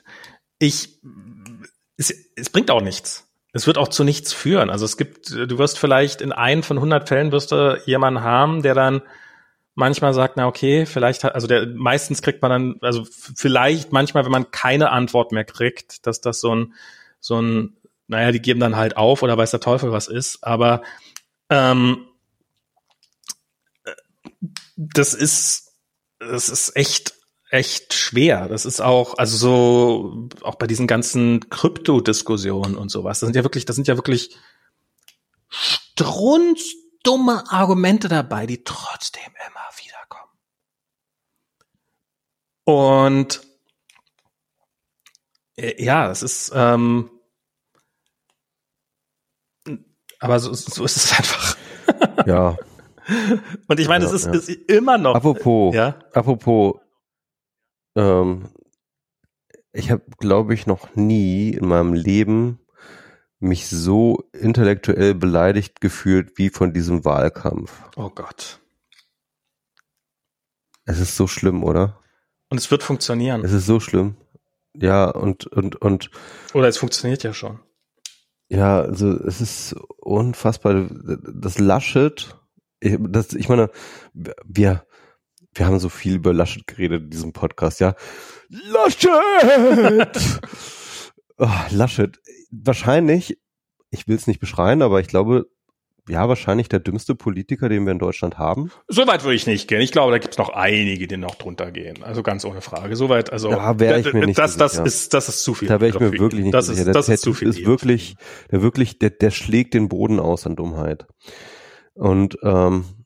ich, es, es bringt auch nichts. Es wird auch zu nichts führen. Also es gibt, du wirst vielleicht in einen von 100 Fällen wirst du jemanden haben, der dann manchmal sagt, na okay, vielleicht hat, also der, meistens kriegt man dann, also vielleicht manchmal, wenn man keine Antwort mehr kriegt, dass das so ein, so ein, naja, die geben dann halt auf oder weiß der Teufel was ist, aber ähm, das ist, das ist echt, echt schwer. Das ist auch, also so, auch bei diesen ganzen Krypto-Diskussionen und sowas. Das sind ja wirklich, das sind ja wirklich strunzdumme Argumente dabei, die trotzdem immer wieder kommen. Und äh, ja, es ist, ähm, aber so, so ist es einfach. ja. Und ich meine, Ja, es ist, ja. ist immer noch. Apropos, Ja. apropos, ähm, ich habe, glaube ich, noch nie in meinem Leben mich so intellektuell beleidigt gefühlt wie von diesem Wahlkampf. Oh Gott. Es ist so schlimm, oder? Und es wird funktionieren. Es ist so schlimm. Ja, und, und, und, Oder es funktioniert ja schon. ja, also es ist unfassbar. Das Laschet, ich, das, ich meine, wir, wir haben so viel über Laschet geredet in diesem Podcast, ja. Laschet! oh, Laschet, wahrscheinlich, ich will es nicht beschreien, aber ich glaube, ja, wahrscheinlich der dümmste Politiker, den wir in Deutschland haben. So weit würde ich nicht gehen. Ich glaube, da gibt's noch einige, die noch drunter gehen. Also ganz ohne Frage. Soweit, also Da wäre ich mir nicht das, das sicher. ist, das ist zu viel. Da wäre ich mir wirklich nicht das so ist, sicher. Das der ist zu viel. ist wirklich, der wirklich, der, der schlägt den Boden aus an Dummheit. Und ähm,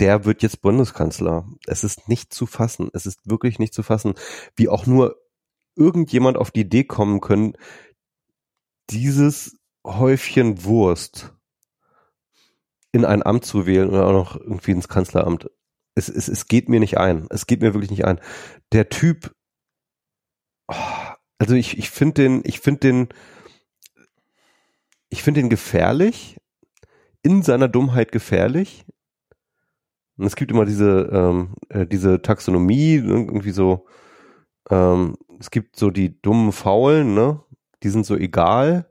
der wird jetzt Bundeskanzler. Es ist nicht zu fassen. Es ist wirklich nicht zu fassen, wie auch nur irgendjemand auf die Idee kommen können, dieses Häufchen Wurst in ein Amt zu wählen oder auch noch irgendwie ins Kanzleramt. Es, es, es geht mir nicht ein. Es geht mir wirklich nicht ein. Der Typ, oh, also ich, ich finde den, ich finde den, ich finde den gefährlich, in seiner Dummheit gefährlich. Und es gibt immer diese, ähm, äh, diese Taxonomie, irgendwie so, ähm, es gibt so die dummen Faulen, ne? Die sind so egal.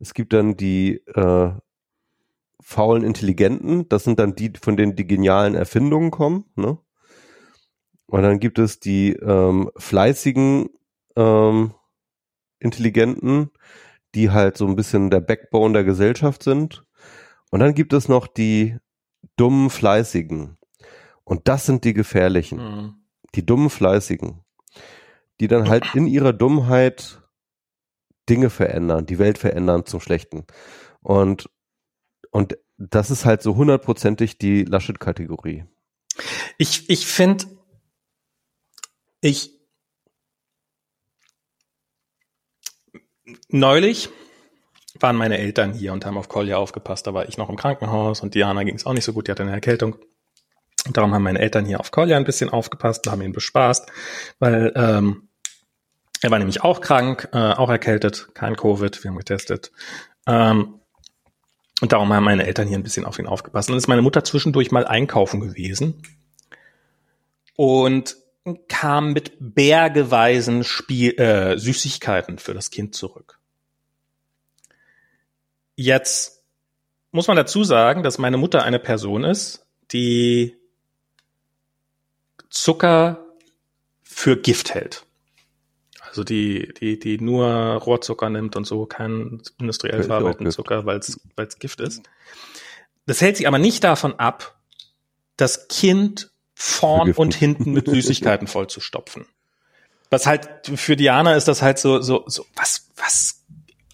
Es gibt dann die äh, faulen Intelligenten, das sind dann die, von denen die genialen Erfindungen kommen, ne? Und dann gibt es die ähm, fleißigen ähm, Intelligenten, die halt so ein bisschen der Backbone der Gesellschaft sind. Und dann gibt es noch die dummen Fleißigen. Und das sind die gefährlichen. Mhm. Die dummen Fleißigen. Die dann halt in ihrer Dummheit Dinge verändern, die Welt verändern zum Schlechten. Und, und das ist halt so hundertprozentig die Laschet-Kategorie. Ich, ich finde, ich neulich waren meine Eltern hier und haben auf Kolja aufgepasst. Da war ich noch im Krankenhaus und Diana ging es auch nicht so gut, die hatte eine Erkältung. Und darum haben meine Eltern hier auf Kolja ein bisschen aufgepasst und haben ihn bespaßt, weil ähm, er war nämlich auch krank, äh, auch erkältet, kein Covid, wir haben getestet. Ähm, und darum haben meine Eltern hier ein bisschen auf ihn aufgepasst. Und dann ist meine Mutter zwischendurch mal einkaufen gewesen und kam mit bergeweisen Spiel, äh, Süßigkeiten für das Kind zurück. Jetzt muss man dazu sagen, dass meine Mutter eine Person ist, die Zucker für Gift hält. Also die, die, die nur Rohrzucker nimmt und so, keinen industriell verarbeiteten Zucker, weil es Gift ist. Das hält sich aber nicht davon ab, das Kind vorn und hinten mit Süßigkeiten vollzustopfen. Was halt für Diana ist das halt so, so, so, was, was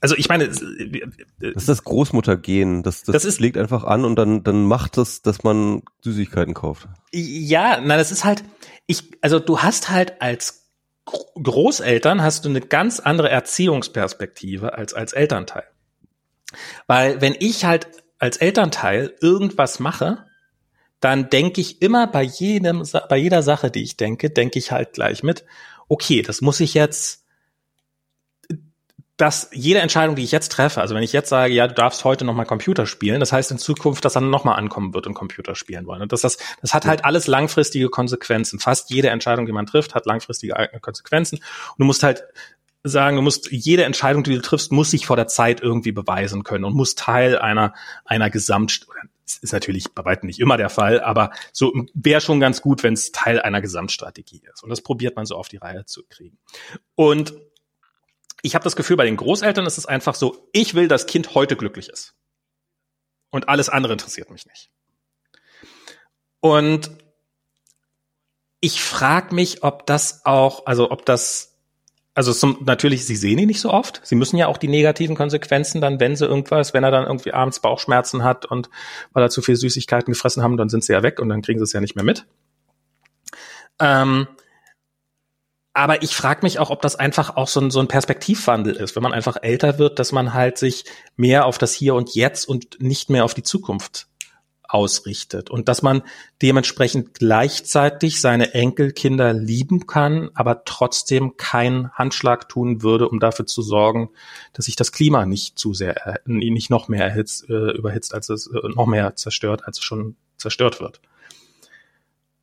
also ich meine, das ist das Großmuttergehen. Das, das, das ist, legt einfach an und dann, dann macht es, dass man Süßigkeiten kauft. Ja, na, das ist halt, ich, also du hast halt als Großeltern hast du eine ganz andere Erziehungsperspektive als als Elternteil. Weil wenn ich halt als Elternteil irgendwas mache, dann denke ich immer bei jedem, bei jeder Sache, die ich denke, denke ich halt gleich mit, okay, das muss ich jetzt dass jede Entscheidung, die ich jetzt treffe, also wenn ich jetzt sage, ja, du darfst heute nochmal Computer spielen, das heißt in Zukunft, dass dann nochmal ankommen wird und Computer spielen wollen. Und das, das, das hat halt alles langfristige Konsequenzen. Fast jede Entscheidung, die man trifft, hat langfristige Konsequenzen. Und du musst halt sagen, du musst jede Entscheidung, die du triffst, muss sich vor der Zeit irgendwie beweisen können und muss Teil einer einer Gesamt das ist natürlich bei weitem nicht immer der Fall, aber so wäre schon ganz gut, wenn es Teil einer Gesamtstrategie ist. Und das probiert man so auf die Reihe zu kriegen. Und ich habe das Gefühl, bei den Großeltern ist es einfach so, ich will, dass Kind heute glücklich ist. Und alles andere interessiert mich nicht. Und ich frage mich, ob das auch, also ob das, also zum, natürlich, sie sehen ihn nicht so oft. Sie müssen ja auch die negativen Konsequenzen dann, wenn sie irgendwas, wenn er dann irgendwie abends Bauchschmerzen hat und weil er zu viel Süßigkeiten gefressen haben, dann sind sie ja weg und dann kriegen sie es ja nicht mehr mit. Ähm, aber ich frage mich auch, ob das einfach auch so ein, so ein Perspektivwandel ist, wenn man einfach älter wird, dass man halt sich mehr auf das Hier und Jetzt und nicht mehr auf die Zukunft ausrichtet und dass man dementsprechend gleichzeitig seine Enkelkinder lieben kann, aber trotzdem keinen Handschlag tun würde, um dafür zu sorgen, dass sich das Klima nicht zu sehr, nicht noch mehr erhitzt, äh, überhitzt, als es äh, noch mehr zerstört, als es schon zerstört wird.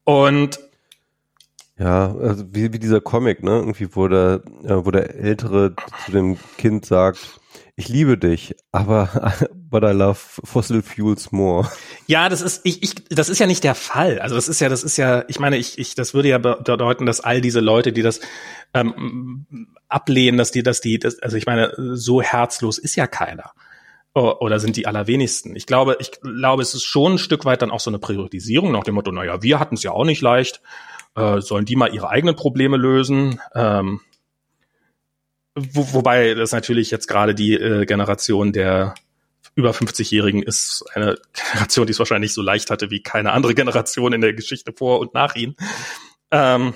Und ja, also wie, wie dieser Comic, ne? Irgendwie, wo der, äh, wo der Ältere zu dem Kind sagt, ich liebe dich, aber but I love fossil fuels more. Ja, das ist ich, ich das ist ja nicht der Fall. Also das ist ja das ist ja ich meine, ich ich das würde ja bedeuten, dass all diese Leute, die das ähm, ablehnen, dass die dass die das, also ich meine, so herzlos ist ja keiner. Oder sind die allerwenigsten? Ich glaube, ich glaube, es ist schon ein Stück weit dann auch so eine Priorisierung nach dem Motto, naja, wir hatten es ja auch nicht leicht äh, sollen die mal ihre eigenen Probleme lösen. Ähm, wo, wobei das natürlich jetzt gerade die äh, Generation der über 50-Jährigen ist eine Generation, die es wahrscheinlich so leicht hatte wie keine andere Generation in der Geschichte vor und nach ihnen. Ähm,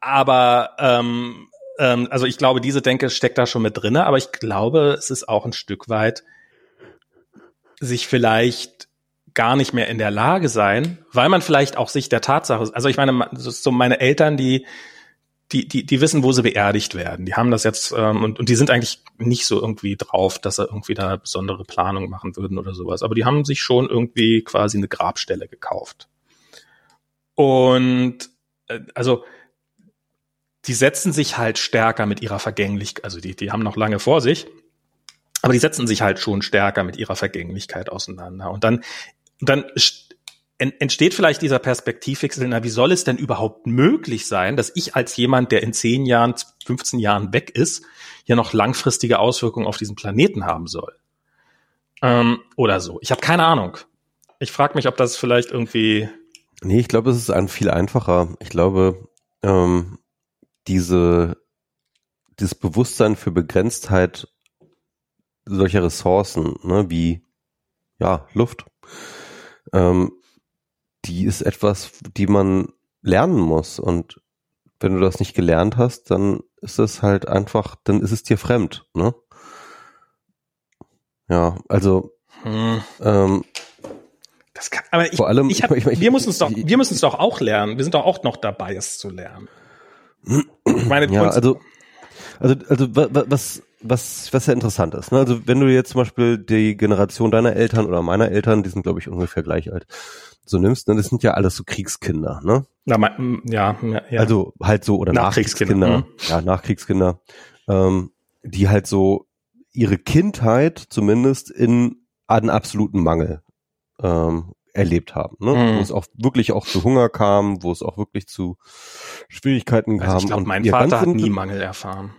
aber ähm, ähm, also ich glaube, diese Denke steckt da schon mit drinne, aber ich glaube, es ist auch ein Stück weit sich vielleicht gar nicht mehr in der Lage sein, weil man vielleicht auch sich der Tatsache, also ich meine, so meine Eltern, die die, die, die wissen, wo sie beerdigt werden. Die haben das jetzt ähm, und, und die sind eigentlich nicht so irgendwie drauf, dass sie irgendwie da besondere Planung machen würden oder sowas. Aber die haben sich schon irgendwie quasi eine Grabstelle gekauft. Und äh, also die setzen sich halt stärker mit ihrer Vergänglichkeit, also die, die haben noch lange vor sich, aber die setzen sich halt schon stärker mit ihrer Vergänglichkeit auseinander. Und dann, dann entsteht vielleicht dieser Perspektivwechsel, na, wie soll es denn überhaupt möglich sein, dass ich als jemand, der in 10 Jahren, 15 Jahren weg ist, hier noch langfristige Auswirkungen auf diesen Planeten haben soll? Ähm, oder so. Ich habe keine Ahnung. Ich frage mich, ob das vielleicht irgendwie. Nee, ich glaube, es ist ein viel einfacher. Ich glaube, ähm, diese, dieses Bewusstsein für Begrenztheit solcher Ressourcen, ne, wie ja, Luft, ähm, die ist etwas, die man lernen muss. Und wenn du das nicht gelernt hast, dann ist es halt einfach, dann ist es dir fremd, ne? Ja, also hm. ähm, das kann, aber ich, vor allem, ich hab, ich, ich, wir müssen es doch, wir müssen es doch auch lernen. Wir sind doch auch noch dabei, es zu lernen. Meine ja, also, also, also was, was, was ja interessant ist. Ne? Also wenn du jetzt zum Beispiel die Generation deiner Eltern oder meiner Eltern, die sind glaube ich ungefähr gleich alt, so nimmst, ne? das sind ja alles so Kriegskinder, ne? Na, mein, ja, ja, Also halt so oder Nachkriegskinder, Nachkriegskinder mhm. ja, Nachkriegskinder, ähm, die halt so ihre Kindheit zumindest in einen absoluten Mangel ähm, erlebt haben, ne? Mhm. wo es auch wirklich auch zu Hunger kam, wo es auch wirklich zu Schwierigkeiten also kam. Ich glaube, mein Vater hat nie Mangel erfahren.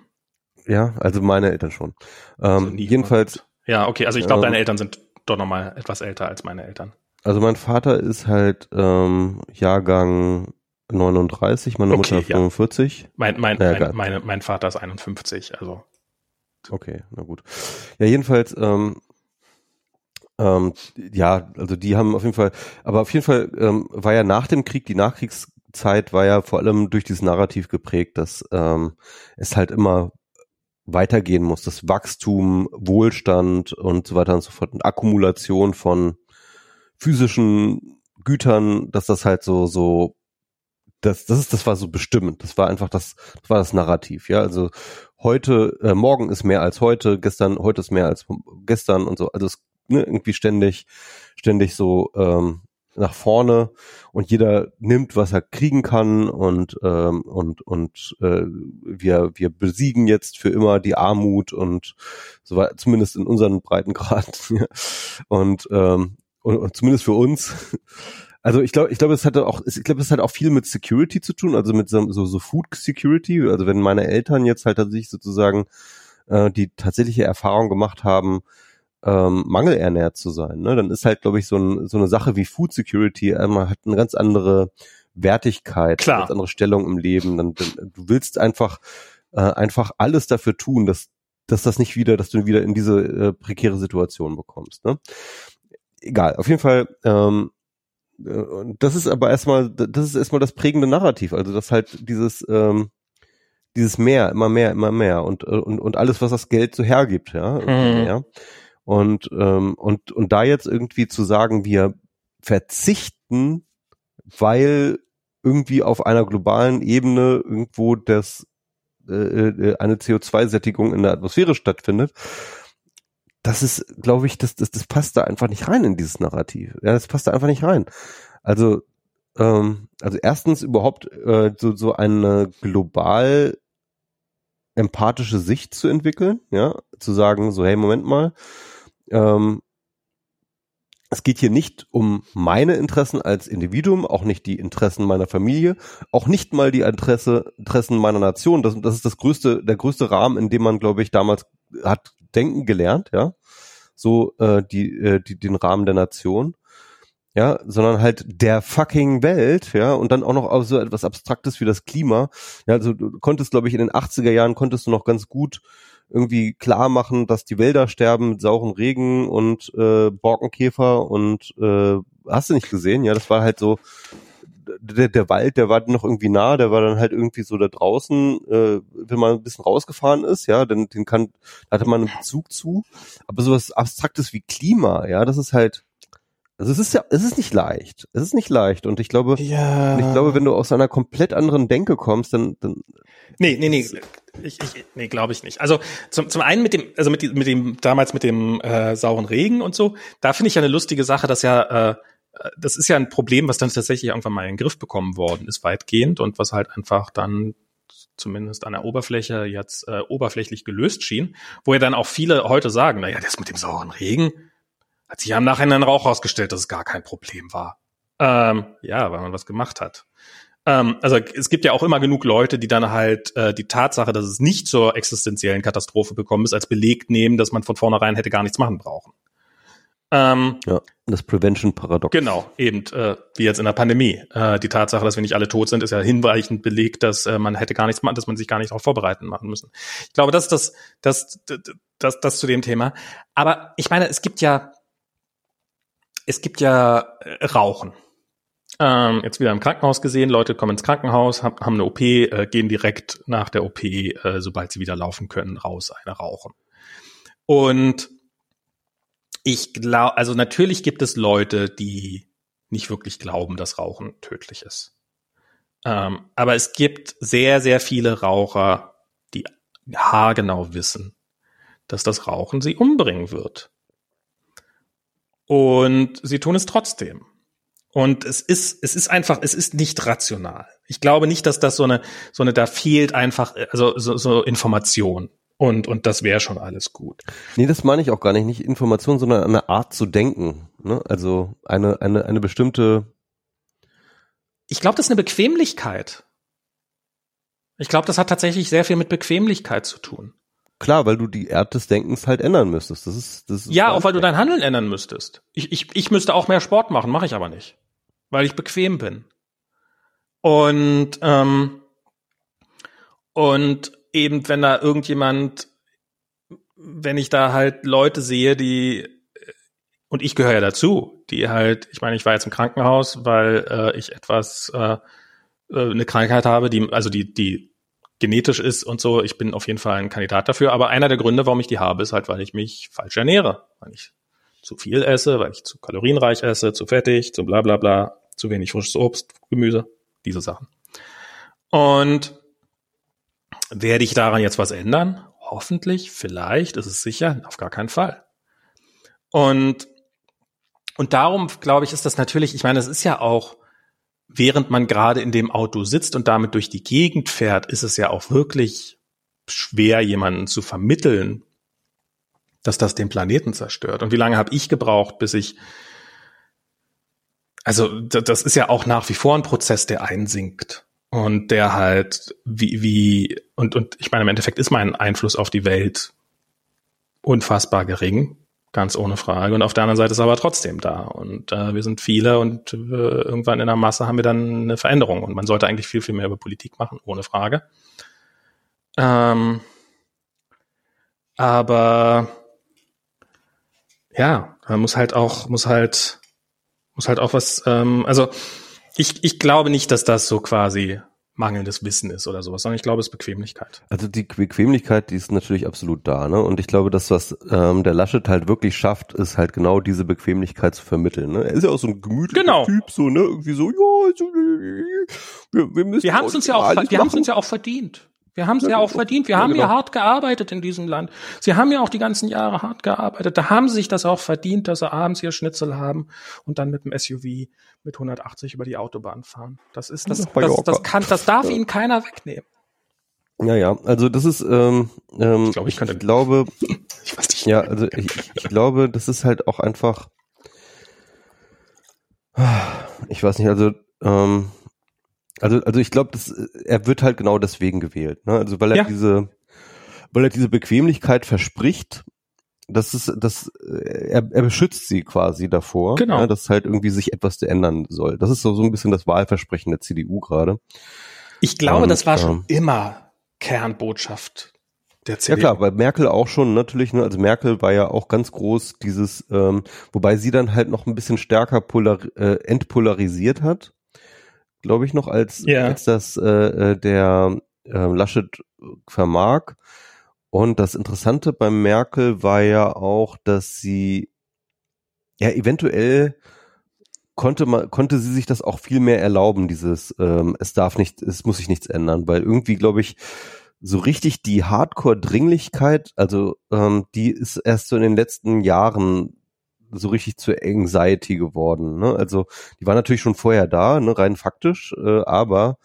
Ja, also meine Eltern schon. Ähm, also jedenfalls. Ja, okay, also ich glaube, ähm, deine Eltern sind doch nochmal etwas älter als meine Eltern. Also mein Vater ist halt ähm, Jahrgang 39, meine okay, Mutter 45. Ja. Mein, mein, naja, mein, meine, mein Vater ist 51, also. Okay, na gut. Ja, jedenfalls, ähm, ähm, ja, also die haben auf jeden Fall, aber auf jeden Fall ähm, war ja nach dem Krieg, die Nachkriegszeit war ja vor allem durch dieses Narrativ geprägt, dass ähm, es halt immer weitergehen muss, das Wachstum, Wohlstand und so weiter und so fort, und Akkumulation von physischen Gütern, dass das halt so, so, das, das ist, das war so bestimmend. Das war einfach das, das war das Narrativ, ja. Also heute, äh, morgen ist mehr als heute, gestern, heute ist mehr als gestern und so. Also es ne, irgendwie ständig, ständig so ähm, nach vorne und jeder nimmt, was er kriegen kann und ähm, und und äh, wir wir besiegen jetzt für immer die Armut und so weiter, zumindest in unseren Breitengraden und ähm, und, und zumindest für uns. Also ich glaube, ich glaube, es hatte auch, ich glaube, es hat auch viel mit Security zu tun, also mit so, so, Food Security. Also wenn meine Eltern jetzt halt tatsächlich sozusagen äh, die tatsächliche Erfahrung gemacht haben, ähm, mangelernährt zu sein, ne, dann ist halt, glaube ich, so, ein, so eine Sache wie Food Security, äh, man hat eine ganz andere Wertigkeit, Klar. eine ganz andere Stellung im Leben. Dann, dann, du willst einfach äh, einfach alles dafür tun, dass dass das nicht wieder, dass du wieder in diese äh, prekäre Situation bekommst. Ne? Egal, auf jeden Fall. Ähm, äh, das ist aber erstmal, das ist erstmal das prägende Narrativ. Also dass halt dieses ähm, dieses mehr, immer mehr, immer mehr und und und alles, was das Geld so hergibt, ja. Mhm. ja. Und, ähm, und, und da jetzt irgendwie zu sagen, wir verzichten, weil irgendwie auf einer globalen Ebene irgendwo das äh, äh eine CO2-Sättigung in der Atmosphäre stattfindet, das ist, glaube ich, das, das, das passt da einfach nicht rein in dieses Narrativ. Ja, das passt da einfach nicht rein. Also, ähm, also erstens überhaupt äh, so, so eine global empathische Sicht zu entwickeln, ja, zu sagen, so, hey, Moment mal, ähm, es geht hier nicht um meine Interessen als Individuum, auch nicht die Interessen meiner Familie, auch nicht mal die Interesse, Interessen meiner Nation. Das, das ist das größte, der größte Rahmen, in dem man, glaube ich, damals hat denken gelernt, ja. So äh, die, äh, die, den Rahmen der Nation. Ja, sondern halt der fucking Welt, ja, und dann auch noch auf so etwas Abstraktes wie das Klima. Ja, also du konntest, glaube ich, in den 80er Jahren konntest du noch ganz gut irgendwie klar machen, dass die Wälder sterben mit sauren Regen und äh, Borkenkäfer und äh, hast du nicht gesehen? Ja, das war halt so, der, der Wald, der war noch irgendwie nah, der war dann halt irgendwie so da draußen, äh, wenn man ein bisschen rausgefahren ist, ja, dann den kann, da hatte man einen Bezug zu. Aber sowas Abstraktes wie Klima, ja, das ist halt, also es ist ja, es ist nicht leicht. Es ist nicht leicht. Und ich glaube, Ja. ich glaube, wenn du aus einer komplett anderen Denke kommst, dann, dann Nee, nee, nee. Ich, ich, nee, glaube ich nicht. Also zum, zum einen mit dem, also mit, mit dem, damals mit dem äh, sauren Regen und so, da finde ich ja eine lustige Sache, dass ja, äh, das ist ja ein Problem, was dann tatsächlich irgendwann mal in den Griff bekommen worden ist, weitgehend, und was halt einfach dann zumindest an der Oberfläche jetzt äh, oberflächlich gelöst schien, wo ja dann auch viele heute sagen, naja, das mit dem sauren Regen hat sich ja im Nachhinein auch herausgestellt, dass es gar kein Problem war. Ähm, ja, weil man was gemacht hat. Ähm, also es gibt ja auch immer genug Leute, die dann halt äh, die Tatsache, dass es nicht zur existenziellen Katastrophe bekommen ist, als Beleg nehmen, dass man von vornherein hätte gar nichts machen brauchen. Ähm, ja, das Prevention-Paradox. Genau, eben äh, wie jetzt in der Pandemie. Äh, die Tatsache, dass wir nicht alle tot sind, ist ja hinreichend belegt, dass äh, man hätte gar nichts machen, dass man sich gar nicht darauf vorbereiten machen müssen. Ich glaube, das ist das, das, das, das, das zu dem Thema. Aber ich meine, es gibt ja, es gibt ja äh, Rauchen. Ähm, jetzt wieder im Krankenhaus gesehen, Leute kommen ins Krankenhaus, haben, haben eine OP, äh, gehen direkt nach der OP, äh, sobald sie wieder laufen können, raus, eine rauchen. Und ich glaube, also natürlich gibt es Leute, die nicht wirklich glauben, dass Rauchen tödlich ist. Ähm, aber es gibt sehr, sehr viele Raucher, die haargenau wissen, dass das Rauchen sie umbringen wird. Und sie tun es trotzdem. Und es ist, es ist einfach, es ist nicht rational. Ich glaube nicht, dass das so eine, so eine, da fehlt einfach, also so, so Information. Und, und das wäre schon alles gut. Nee, das meine ich auch gar nicht. Nicht Information, sondern eine Art zu denken. Ne? Also eine, eine, eine bestimmte. Ich glaube, das ist eine Bequemlichkeit. Ich glaube, das hat tatsächlich sehr viel mit Bequemlichkeit zu tun. Klar, weil du die Art des Denkens halt ändern müsstest. Das ist, das ist Ja, auch weil du dein Handeln ändern müsstest. Ich, ich, ich müsste auch mehr Sport machen, mache ich aber nicht. Weil ich bequem bin. Und, ähm, und eben, wenn da irgendjemand, wenn ich da halt Leute sehe, die, und ich gehöre ja dazu, die halt, ich meine, ich war jetzt im Krankenhaus, weil äh, ich etwas, äh, äh, eine Krankheit habe, die, also die, die genetisch ist und so. Ich bin auf jeden Fall ein Kandidat dafür. Aber einer der Gründe, warum ich die habe, ist halt, weil ich mich falsch ernähre. Weil ich zu viel esse, weil ich zu kalorienreich esse, zu fettig, zu bla bla bla, zu wenig frisches Obst, Gemüse, diese Sachen. Und werde ich daran jetzt was ändern? Hoffentlich, vielleicht, ist es sicher, auf gar keinen Fall. Und, und darum, glaube ich, ist das natürlich, ich meine, es ist ja auch, während man gerade in dem Auto sitzt und damit durch die Gegend fährt, ist es ja auch wirklich schwer, jemanden zu vermitteln, dass das den Planeten zerstört. Und wie lange habe ich gebraucht, bis ich, also das ist ja auch nach wie vor ein Prozess, der einsinkt und der halt wie, wie, und, und ich meine, im Endeffekt ist mein Einfluss auf die Welt unfassbar gering, ganz ohne Frage. Und auf der anderen Seite ist er aber trotzdem da. Und äh, wir sind viele und äh, irgendwann in der Masse haben wir dann eine Veränderung. Und man sollte eigentlich viel, viel mehr über Politik machen, ohne Frage. Ähm, aber ja, man muss halt auch, muss halt, muss halt auch was, ähm, also ich, ich glaube nicht, dass das so quasi mangelndes Wissen ist oder sowas, sondern ich glaube, es ist Bequemlichkeit. Also die Bequemlichkeit, die ist natürlich absolut da, ne? Und ich glaube, das, was ähm, der Laschet halt wirklich schafft, ist halt genau diese Bequemlichkeit zu vermitteln. Ne? Er ist ja auch so ein gemütlicher Genau. Typ, so, ne? Irgendwie so, ja, so, wir, wir müssen Wir haben es uns ja auch, wir haben uns ja auch verdient. Wir haben es Ja, ja auch verdient. Wir Ja, haben ja genau. hart gearbeitet in diesem Land. Sie haben ja auch die ganzen Jahre hart gearbeitet. Da haben sie sich das auch verdient, dass sie abends ihr Schnitzel haben und dann mit dem SUV mit 180 über die Autobahn fahren. Das ist das, das, Mallorca. das kann, das darf ihnen keiner wegnehmen. Ja, ja, also das ist, ähm, ähm, Ich glaube, ich könnte- ich glaube, Ich weiß nicht. Ja, also ich, ich glaube, das ist halt auch einfach, ich weiß nicht, also, ähm, also, also ich glaube, er wird halt genau deswegen gewählt, ne? Also weil er Ja. diese, weil er diese Bequemlichkeit verspricht, das ist, das, er, er beschützt sie quasi davor, Genau. ne, dass halt irgendwie sich etwas ändern soll. Das ist so, so ein bisschen das Wahlversprechen der CDU gerade. Ich glaube, Und, das war schon ähm, immer Kernbotschaft der Ja CDU. klar, bei Merkel auch schon natürlich, ne? Also Merkel war ja auch ganz groß dieses, ähm, wobei sie dann halt noch ein bisschen stärker polar, äh, entpolarisiert hat. Glaube ich, noch, als, Ja. als das äh, äh, der äh, Laschet vermag. Und das Interessante bei Merkel war ja auch, dass sie ja eventuell konnte man konnte sie sich das auch viel mehr erlauben dieses ähm, es darf nicht es muss sich nichts ändern weil irgendwie glaube ich so richtig die Hardcore Dringlichkeit also ähm, die ist erst so in den letzten Jahren so richtig zur Anxiety geworden ne also die war natürlich schon vorher da ne rein faktisch äh, aber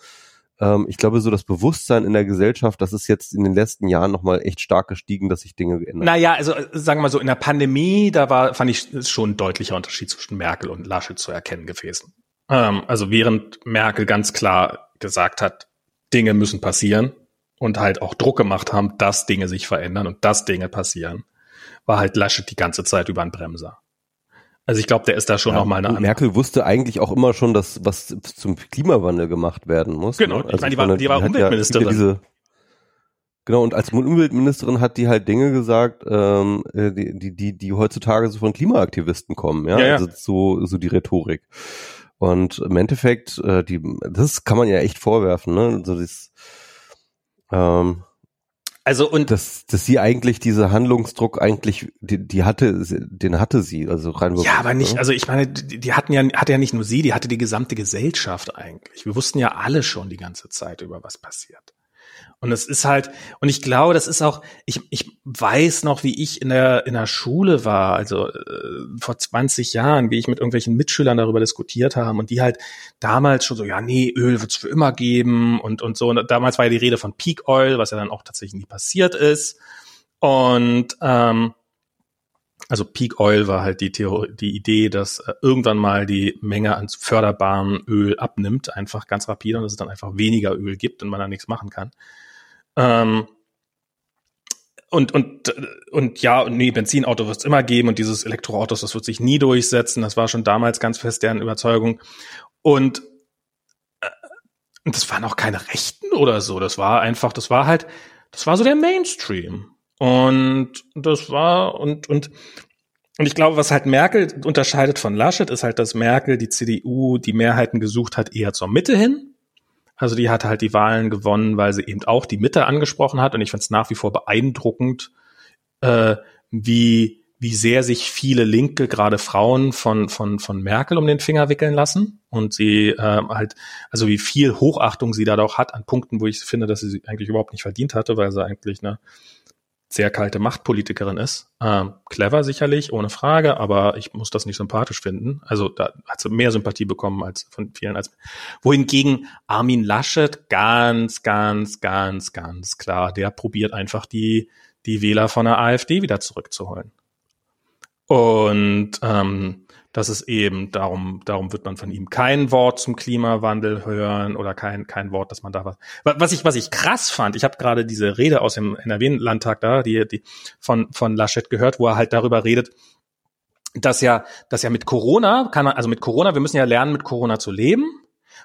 ähm, ich glaube so das Bewusstsein in der Gesellschaft das ist jetzt in den letzten Jahren noch mal echt stark gestiegen dass sich Dinge geändert Naja, also äh, sagen wir mal so, in der Pandemie, da war, fand ich, schon ein deutlicher Unterschied zwischen Merkel und Laschet zu erkennen gewesen. Ähm, also während Merkel ganz klar gesagt hat, Dinge müssen passieren und halt auch Druck gemacht haben, dass Dinge sich verändern und dass Dinge passieren, war halt Laschet die ganze Zeit über ein Bremser. Also ich glaube, der ist da schon Ja, noch mal eine andere. Merkel wusste eigentlich auch immer schon, dass was zum Klimawandel gemacht werden muss. Genau, ne? ich meine, die war- meine, die war Umweltministerin. Ja diese, genau, und als Umweltministerin hat die halt Dinge gesagt, ähm, äh, die, die, die, die heutzutage so von Klimaaktivisten kommen, ja, Ja, ja. also so, so die Rhetorik. Und im Endeffekt, äh, die, das kann man ja echt vorwerfen, ne, so das, ähm, Also und dass, dass sie eigentlich diese Handlungsdruck eigentlich, die, die hatte, den hatte sie, also rein Ja, aber nicht, ne? also ich meine, die, die hatten ja, hatte ja nicht nur sie, die hatte die gesamte Gesellschaft eigentlich. Wir wussten ja alle schon die ganze Zeit über was passiert. Und es ist halt, und ich glaube, das ist auch, ich, ich weiß noch, wie ich in der, in der Schule war, also äh, vor 20 Jahren, wie ich mit irgendwelchen Mitschülern darüber diskutiert haben und die halt damals schon so, ja, nee, Öl wird's für immer geben und, und so. Und damals war ja die Rede von Peak Oil, was ja dann auch tatsächlich nie passiert ist. Und ähm, also Peak Oil war halt die, Theor die Idee, dass äh, irgendwann mal die Menge an förderbarem Öl abnimmt, einfach ganz rapide und dass es dann einfach weniger Öl gibt und man da nichts machen kann. Ähm, und, und, und ja, und nee, Benzinauto wird es immer geben und dieses Elektroautos, das wird sich nie durchsetzen. Das war schon damals ganz fest deren Überzeugung. Und, äh, das waren auch keine Rechten oder so. Das war einfach, das war halt, das war so der Mainstream. Und das war, und, und, und ich glaube, was halt Merkel unterscheidet von Laschet, ist halt, dass Merkel die CDU die Mehrheiten gesucht hat eher zur Mitte hin. Also die hat halt die Wahlen gewonnen, weil sie eben auch die Mitte angesprochen hat. Und ich finde es nach wie vor beeindruckend, äh, wie, wie sehr sich viele Linke, gerade Frauen, von, von, von Merkel um den Finger wickeln lassen. Und sie äh, halt, also wie viel Hochachtung sie da doch hat an Punkten, wo ich finde, dass sie sie eigentlich überhaupt nicht verdient hatte, weil sie eigentlich eine sehr kalte Machtpolitikerin ist. Ähm, clever sicherlich, ohne Frage, aber ich muss das nicht sympathisch finden. Also da hat sie mehr Sympathie bekommen als von vielen als wohingegen Armin Laschet ganz, ganz, ganz, ganz klar, der probiert einfach die, die Wähler von der AfD wieder zurückzuholen. Und ähm, das ist eben, darum, darum wird man von ihm kein Wort zum Klimawandel hören oder kein, kein Wort, dass man da was. Was ich, was ich krass fand, ich habe gerade diese Rede aus dem NRW-Landtag da, die, die von, von Laschet gehört, wo er halt darüber redet, dass ja, dass ja mit Corona kann also mit Corona, wir müssen ja lernen, mit Corona zu leben,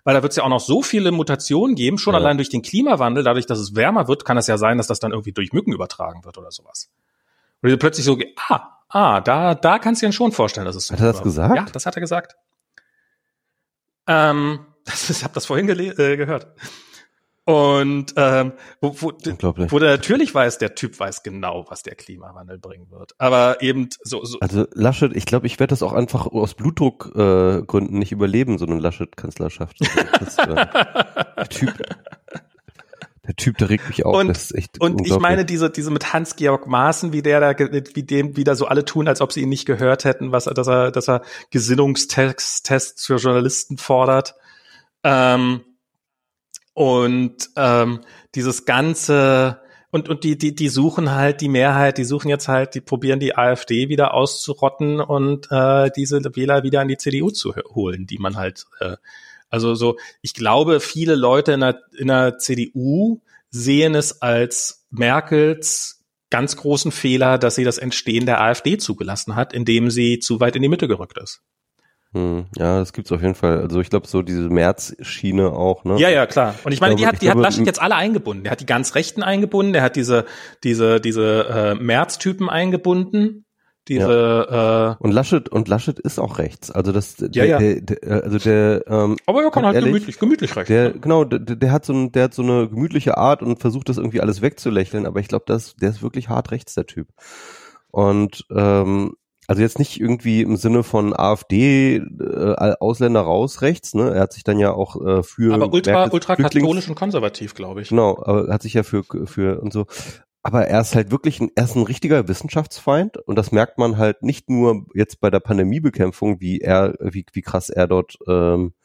weil da wird es ja auch noch so viele Mutationen geben, schon Ja. allein durch den Klimawandel, dadurch, dass es wärmer wird, kann es ja sein, dass das dann irgendwie durch Mücken übertragen wird oder sowas. Und du plötzlich so, ah, ah, da, da kannst du dir schon vorstellen, dass es so Hat er das war. gesagt? Ja, das hat er gesagt. Ähm, das ist, ich habe das vorhin äh, gehört. Und ähm, wo, wo, wo der natürlich weiß, der Typ weiß genau, was der Klimawandel bringen wird. Aber eben so, so Also Laschet, ich glaube, ich werde das auch einfach aus Blutdruckgründen äh, Gründen nicht überleben, so eine Laschet-Kanzlerschaft. Äh, der Typ, der Typ, der regt mich auf. Und- das ist echt Und ich meine, diese, diese mit Hans-Georg Maaßen, wie der da, wie dem wieder so alle tun, als ob sie ihn nicht gehört hätten, was, dass er, dass er Gesinnungstests Tests für Journalisten fordert. Ähm, und ähm, dieses ganze und und die die die suchen halt die Mehrheit, die suchen jetzt halt, die probieren die AfD wieder auszurotten und äh, diese Wähler wieder in die CDU zu holen, die man halt äh, also so ich glaube, viele Leute in der in der CDU sehen es als Merkels ganz großen Fehler, dass sie das Entstehen der AfD zugelassen hat, indem sie zu weit in die Mitte gerückt ist. Hm, ja, das gibt's auf jeden Fall. Also ich glaube, so diese März-Schiene auch, ne? Ja, ja, klar. Und ich meine, die hat, die hat Laschet jetzt alle eingebunden. Der hat die ganz Rechten eingebunden, der hat diese, diese, diese äh, März-Typen eingebunden, Diese, ja. äh, und Laschet und Laschet ist auch rechts. Also das, der, ja, ja. Der, der, also der. Ähm, Aber er kann halt ehrlich, gemütlich, gemütlich rechts. Der, genau, der, der hat so ein, der hat so eine gemütliche Art und versucht das irgendwie alles wegzulächeln. Aber ich glaube, das, der ist wirklich hart rechts der Typ. Und ähm, also jetzt nicht irgendwie im Sinne von AfD äh, Ausländer raus rechts, ne? Er hat sich dann ja auch äh, für aber ultra ultra katholisch und konservativ, glaube ich. Genau, aber hat sich ja für für und so. Aber er ist halt wirklich ein, er ist ein richtiger Wissenschaftsfeind und das merkt man halt nicht nur jetzt bei der Pandemiebekämpfung, wie er wie wie krass er dort ähm,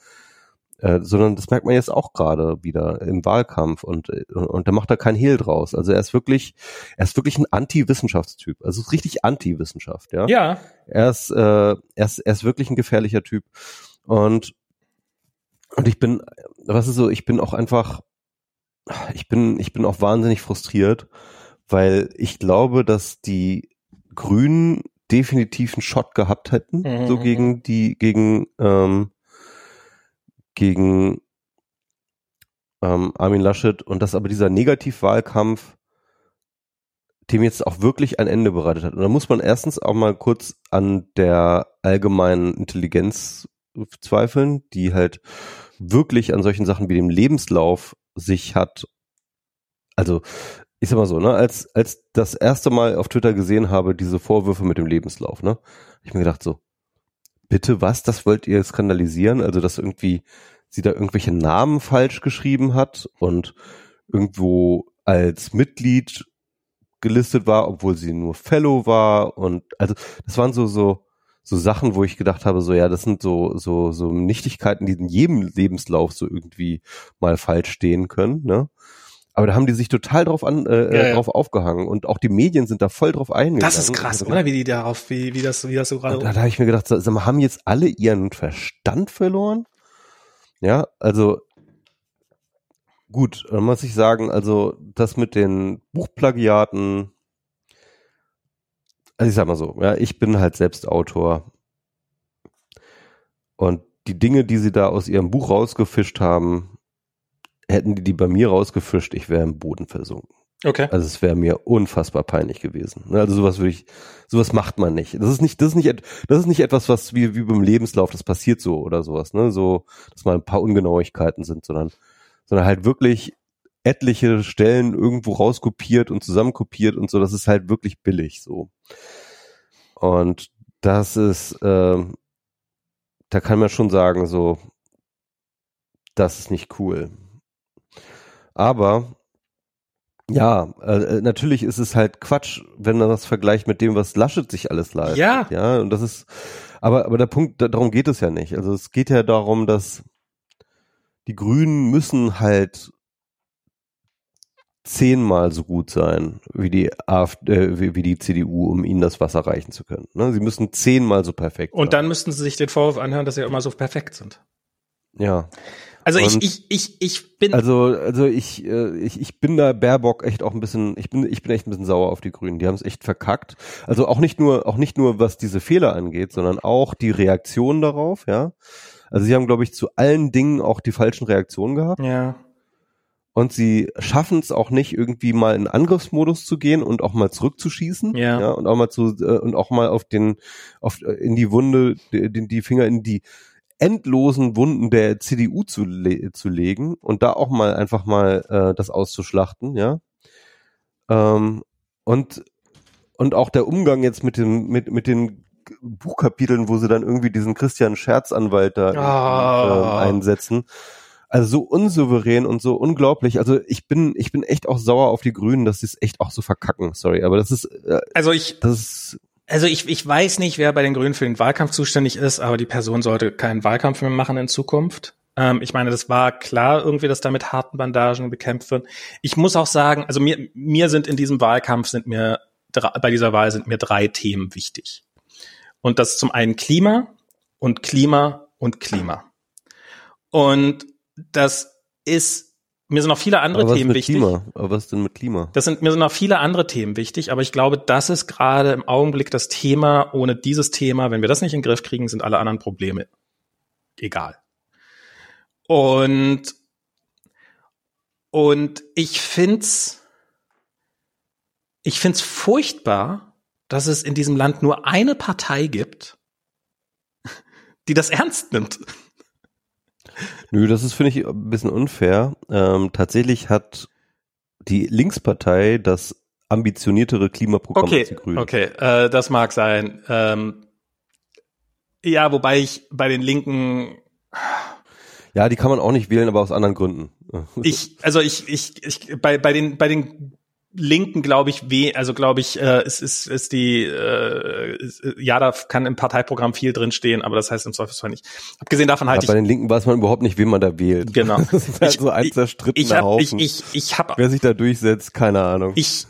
äh, sondern das merkt man jetzt auch gerade wieder im Wahlkampf und, und da macht er kein Hehl draus. Also er ist wirklich, er ist wirklich ein Anti-Wissenschaftstyp. Also ist richtig Anti-Wissenschaft, ja. Ja. Er ist, äh, er ist, er ist wirklich ein gefährlicher Typ. Und, und ich bin, was ist so, ich bin auch einfach, ich bin, ich bin auch wahnsinnig frustriert, weil ich glaube, dass die Grünen definitiv einen Shot gehabt hätten, mhm. so gegen die, gegen, ähm, gegen ähm, Armin Laschet und dass aber dieser Negativwahlkampf dem jetzt auch wirklich ein Ende bereitet hat. Und da muss man erstens auch mal kurz an der allgemeinen Intelligenz zweifeln, die halt wirklich an solchen Sachen wie dem Lebenslauf sich hat. Also, ich sag mal so, ne, als, als das erste Mal auf Twitter gesehen habe, diese Vorwürfe mit dem Lebenslauf, ne, ich mir gedacht so, bitte was, das wollt ihr skandalisieren? Also, dass irgendwie sie da irgendwelche Namen falsch geschrieben hat und irgendwo als Mitglied gelistet war, obwohl sie nur Fellow war und also das waren so so so Sachen, wo ich gedacht habe, so ja, das sind so so so Nichtigkeiten, die in jedem Lebenslauf so irgendwie mal falsch stehen können, ne? Aber da haben die sich total drauf an, äh, ja, ja. drauf aufgehangen und auch die Medien sind da voll drauf eingegangen. Das ist krass, oder? Wie die darauf, wie, wie das, wie das so gerade. Da, da habe ich mir gedacht, sag mal, haben jetzt alle ihren Verstand verloren? Ja, also gut, dann muss ich sagen, also das mit den Buchplagiaten, also ich sag mal so, ja, ich bin halt selbst Autor und die Dinge, die sie da aus ihrem Buch rausgefischt haben, hätten die die bei mir rausgefischt, ich wäre im Boden versunken. Okay. Also es wäre mir unfassbar peinlich gewesen. Ne, also sowas würde ich, sowas macht man nicht. Das ist nicht, das ist nicht, das ist nicht etwas, was wie, wie beim Lebenslauf, das passiert so oder sowas, ne? So, dass mal ein paar Ungenauigkeiten sind, sondern, sondern halt wirklich etliche Stellen irgendwo rauskopiert und zusammenkopiert und so, das ist halt wirklich billig so. Und das ist, äh, da kann man schon sagen, so, das ist nicht cool. Aber ja, äh, äh, natürlich ist es halt Quatsch, wenn man das vergleicht mit dem, was Laschet sich alles leistet. Ja. Ja, und das ist, aber, aber der Punkt, darum geht es ja nicht. Also es geht ja darum, dass die Grünen müssen halt zehnmal so gut sein wie die AfD, äh, wie, wie, die CDU, um ihnen das Wasser reichen zu können. Ne? Sie müssen zehnmal so perfekt sein. Und dann müssten sie sich den Vorwurf anhören, dass sie immer so perfekt sind. Ja. Also ich, ich, ich, ich bin. Also, also ich, äh, ich, ich bin da Baerbock echt auch ein bisschen, ich bin, ich bin echt ein bisschen sauer auf die Grünen. Die haben es echt verkackt. Also auch nicht nur, auch nicht nur, was diese Fehler angeht, sondern auch die Reaktion darauf, ja. Also sie haben, glaube ich, zu allen Dingen auch die falschen Reaktionen gehabt. Ja. Und sie schaffen es auch nicht, irgendwie mal in Angriffsmodus zu gehen und auch mal zurückzuschießen. Ja. ja und auch mal zu, äh, und auch mal auf den, auf, äh, in die Wunde, die, die Finger in die, endlosen Wunden der CDU zu, le zu legen und da auch mal einfach mal äh, das auszuschlachten, ja. Ähm, und und auch der Umgang jetzt mit dem mit mit den Buchkapiteln, wo sie dann irgendwie diesen Christian Scherzanwalt da oh. äh, einsetzen. Also so unsouverän und so unglaublich. Also ich bin, ich bin echt auch sauer auf die Grünen, dass sie es echt auch so verkacken. Sorry, aber das ist. Äh, also ich. Das ist also ich, ich weiß nicht, wer bei den Grünen für den Wahlkampf zuständig ist, aber die Person sollte keinen Wahlkampf mehr machen in Zukunft. Ähm, ich meine, das war klar irgendwie, dass da mit harten Bandagen bekämpft wird. Ich muss auch sagen, also mir, mir sind in diesem Wahlkampf sind mir, bei dieser Wahl sind mir drei Themen wichtig. Und das ist zum einen Klima und Klima und Klima. Und das ist mir sind noch viele andere aber Themen wichtig. Klima? Aber was denn mit Klima? Das sind mir sind noch viele andere Themen wichtig, aber ich glaube, das ist gerade im Augenblick das Thema. Ohne dieses Thema, wenn wir das nicht in den Griff kriegen, sind alle anderen Probleme egal. Und und ich find's ich find's furchtbar, dass es in diesem Land nur eine Partei gibt, die das ernst nimmt. Nö, das ist, finde ich, ein bisschen unfair. Ähm, tatsächlich hat die Linkspartei das ambitioniertere Klimaprogramm okay, als die Grünen. Okay, äh, das mag sein. Ähm, ja, wobei ich bei den Linken ja, die kann man auch nicht wählen, aber aus anderen Gründen. Ich, also ich, ich, ich bei, bei den, bei den Linken glaube ich, weh, also glaube ich, äh, es ist, ist die, äh, ist, ja, da kann im Parteiprogramm viel drinstehen, aber das heißt im Zweifelsfall nicht. Abgesehen davon halte ich. Bei den Linken weiß man überhaupt nicht, wen man da wählt. Genau. Das ist halt ich, so ein zerstrittener ich hab, Haufen. Ich, ich, ich hab, Wer sich da durchsetzt, keine Ahnung. Ich,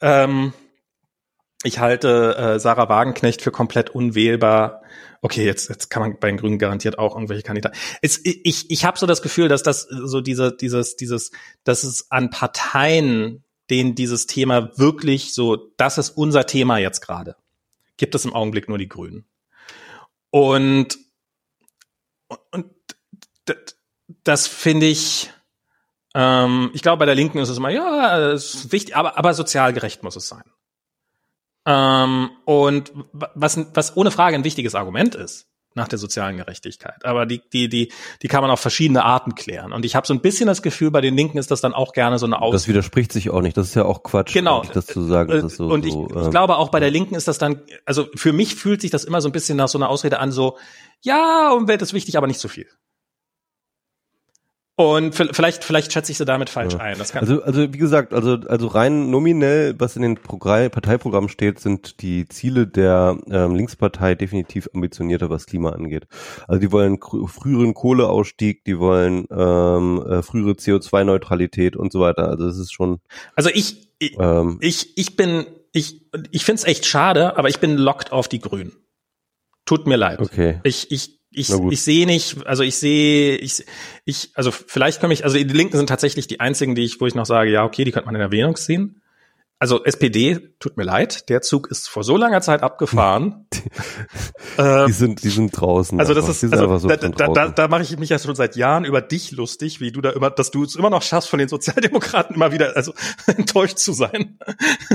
ähm, ich halte äh, Sarah Wagenknecht für komplett unwählbar. Okay, jetzt, jetzt kann man bei den Grünen garantiert auch irgendwelche Kandidaten. Es, ich ich habe so das Gefühl, dass das so diese, dieses, dieses, dass es an Parteien denen dieses Thema wirklich so, das ist unser Thema jetzt gerade. Gibt es im Augenblick nur die Grünen. Und, und das finde ich, ähm, ich glaube, bei der Linken ist es immer, ja, ist wichtig, aber, aber sozial gerecht muss es sein. Ähm, und was, was ohne Frage ein wichtiges Argument ist, nach der sozialen Gerechtigkeit. Aber die, die, die, die kann man auf verschiedene Arten klären. Und ich habe so ein bisschen das Gefühl, bei den Linken ist das dann auch gerne so eine Aus. Das widerspricht sich auch nicht. Das ist ja auch Quatsch, genau. das zu sagen. Das ist so, und ich, so, ich ähm, glaube auch bei der Linken ist das dann, also für mich fühlt sich das immer so ein bisschen nach so einer Ausrede an, so, ja, Umwelt ist wichtig, aber nicht so viel. Und vielleicht, vielleicht schätze ich sie damit falsch ja. ein. also, also wie gesagt, also, also rein nominell, was in den Progr Parteiprogrammen steht, sind die Ziele der ähm, Linkspartei definitiv ambitionierter, was Klima angeht. Also die wollen früheren Kohleausstieg, die wollen ähm, äh, frühere CO2-Neutralität und so weiter. Also es ist schon. Also ich, ich, ähm, ich, ich bin, ich, ich finde es echt schade, aber ich bin locked auf die Grünen. Tut mir leid. Okay. Ich, ich ich, ich sehe nicht, also ich sehe, ich, ich, also vielleicht komme ich, also die Linken sind tatsächlich die einzigen, die ich, wo ich noch sage, ja, okay, die könnte man in Erwähnung ziehen. Also SPD, tut mir leid, der Zug ist vor so langer Zeit abgefahren. die, ähm, die sind, die sind draußen. Also das ist, also so da, da, da, da mache ich mich ja schon seit Jahren über dich lustig, wie du da immer, dass du es immer noch schaffst, von den Sozialdemokraten immer wieder, also enttäuscht zu sein.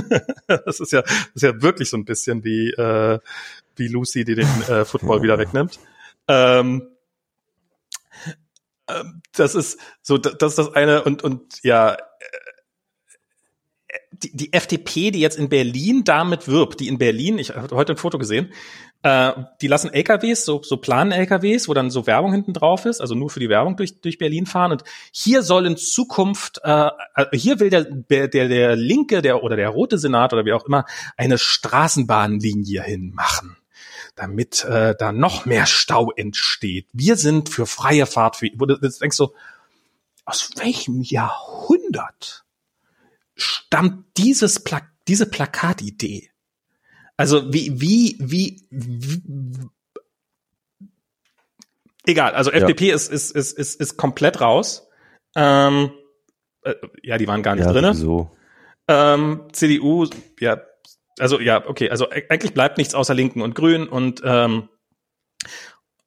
das ist ja, das ist ja wirklich so ein bisschen wie, äh, wie Lucy, die den äh, Football wieder wegnimmt. Ähm, ähm, das ist so, das ist das eine und und ja, äh, die, die FDP, die jetzt in Berlin damit wirbt, die in Berlin, ich habe heute ein Foto gesehen, äh, die lassen LKWs, so, so Planen-LKWs, wo dann so Werbung hinten drauf ist, also nur für die Werbung durch, durch Berlin fahren. Und hier soll in Zukunft, äh, äh hier will der, der, der linke der oder der rote Senat oder wie auch immer eine Straßenbahnlinie hinmachen damit äh, da noch mehr Stau entsteht. Wir sind für freie Fahrt. Für, wo du jetzt denkst so, aus welchem Jahrhundert stammt dieses Pla diese Plakatidee? Also wie, wie, wie, wie egal, also ja. FDP ist, ist, ist, ist, ist komplett raus. Ähm, äh, ja, die waren gar nicht ja, drinne. So. Ähm, CDU, ja, also ja, okay, also e-, eigentlich bleibt nichts außer Linken und Grün und ähm,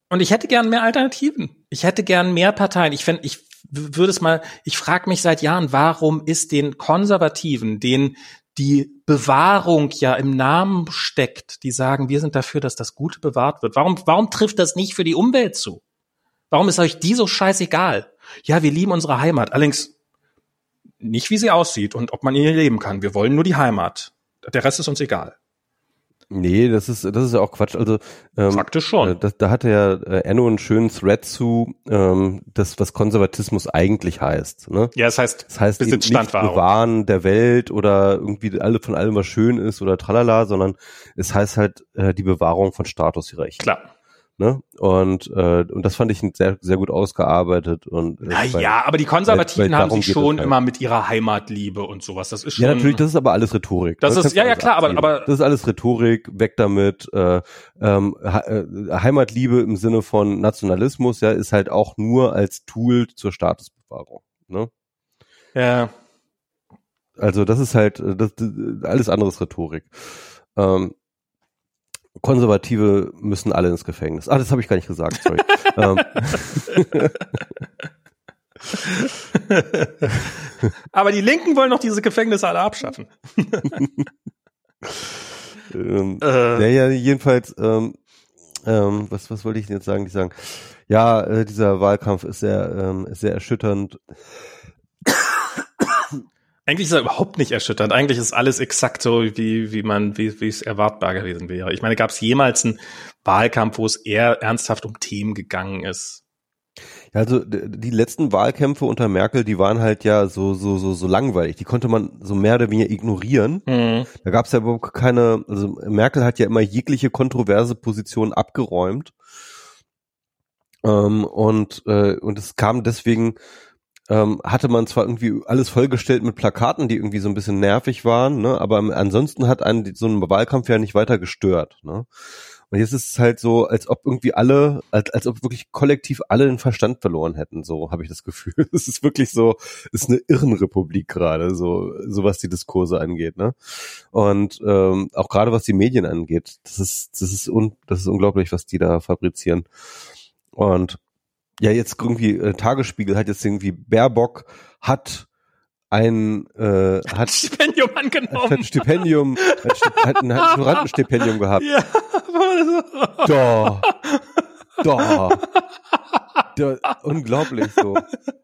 und ich hätte gern mehr Alternativen. Ich hätte gern mehr Parteien. Ich fände, ich würde es mal, ich frage mich seit Jahren, warum ist den Konservativen, denen die Bewahrung ja im Namen steckt, die sagen, wir sind dafür, dass das Gute bewahrt wird. Warum, warum trifft das nicht für die Umwelt zu? Warum ist euch die so scheißegal? Ja, wir lieben unsere Heimat. Allerdings nicht, wie sie aussieht und ob man in ihr leben kann. Wir wollen nur die Heimat. Der Rest ist uns egal. Nee, das ist das ist ja auch Quatsch. Also ähm, faktisch schon. Äh, da, da hatte ja äh, Enno einen schönen Thread zu, ähm, das was Konservatismus eigentlich heißt. Ne? Ja, das heißt, das heißt nicht bewahren der Welt oder irgendwie alle von allem was schön ist oder tralala, sondern es heißt halt äh, die Bewahrung von Statusrecht. Klar. Ne? Und, äh, und das fand ich sehr, sehr gut ausgearbeitet. Und, äh, Na ja, aber die Konservativen haben sich schon halt. immer mit ihrer Heimatliebe und sowas. Das ist schon. Ja, natürlich, das ist aber alles Rhetorik. Das, das ist, ja, ja, klar, aber, aber. Das ist alles Rhetorik, weg damit. Äh, ähm, äh, Heimatliebe im Sinne von Nationalismus, ja, ist halt auch nur als Tool zur Statusbewahrung. Ne? Ja. Also das ist halt, äh, das, das alles anderes Rhetorik. Ähm, Konservative müssen alle ins Gefängnis. Ah, das habe ich gar nicht gesagt, sorry. Ähm. Aber die Linken wollen noch diese Gefängnisse alle abschaffen. ähm, äh. Naja, jedenfalls, ähm, ähm, was, was wollte ich denn jetzt sagen? Die sagen, ja, äh, dieser Wahlkampf ist sehr, ähm, ist sehr erschütternd. Eigentlich ist er überhaupt nicht erschütternd. Eigentlich ist alles exakt so, wie, wie man, wie, wie es erwartbar gewesen wäre. Ich meine, gab es jemals einen Wahlkampf, wo es eher ernsthaft um Themen gegangen ist? Ja, also die letzten Wahlkämpfe unter Merkel, die waren halt ja so so so so langweilig. Die konnte man so mehr oder weniger ignorieren. Mhm. Da gab es ja überhaupt keine. Also Merkel hat ja immer jegliche kontroverse Position abgeräumt. Ähm, und äh, und es kam deswegen ähm, hatte man zwar irgendwie alles vollgestellt mit Plakaten, die irgendwie so ein bisschen nervig waren, ne, aber ansonsten hat einen so ein Wahlkampf ja nicht weiter gestört. Ne? Und jetzt ist es halt so, als ob irgendwie alle, als, als ob wirklich kollektiv alle den Verstand verloren hätten, so habe ich das Gefühl. Es ist wirklich so, es ist eine Irrenrepublik gerade, so, so was die Diskurse angeht, ne? Und ähm, auch gerade was die Medien angeht, das ist, das ist un, das ist unglaublich, was die da fabrizieren. Und ja, jetzt irgendwie äh, Tagesspiegel hat jetzt irgendwie Baerbock hat ein äh, hat Stipendium angenommen. Hat ein Stipendium, hat, hat ein, hat ein Studentenstipendium gehabt. Ja. Doch. Doch. Doch. Unglaublich so.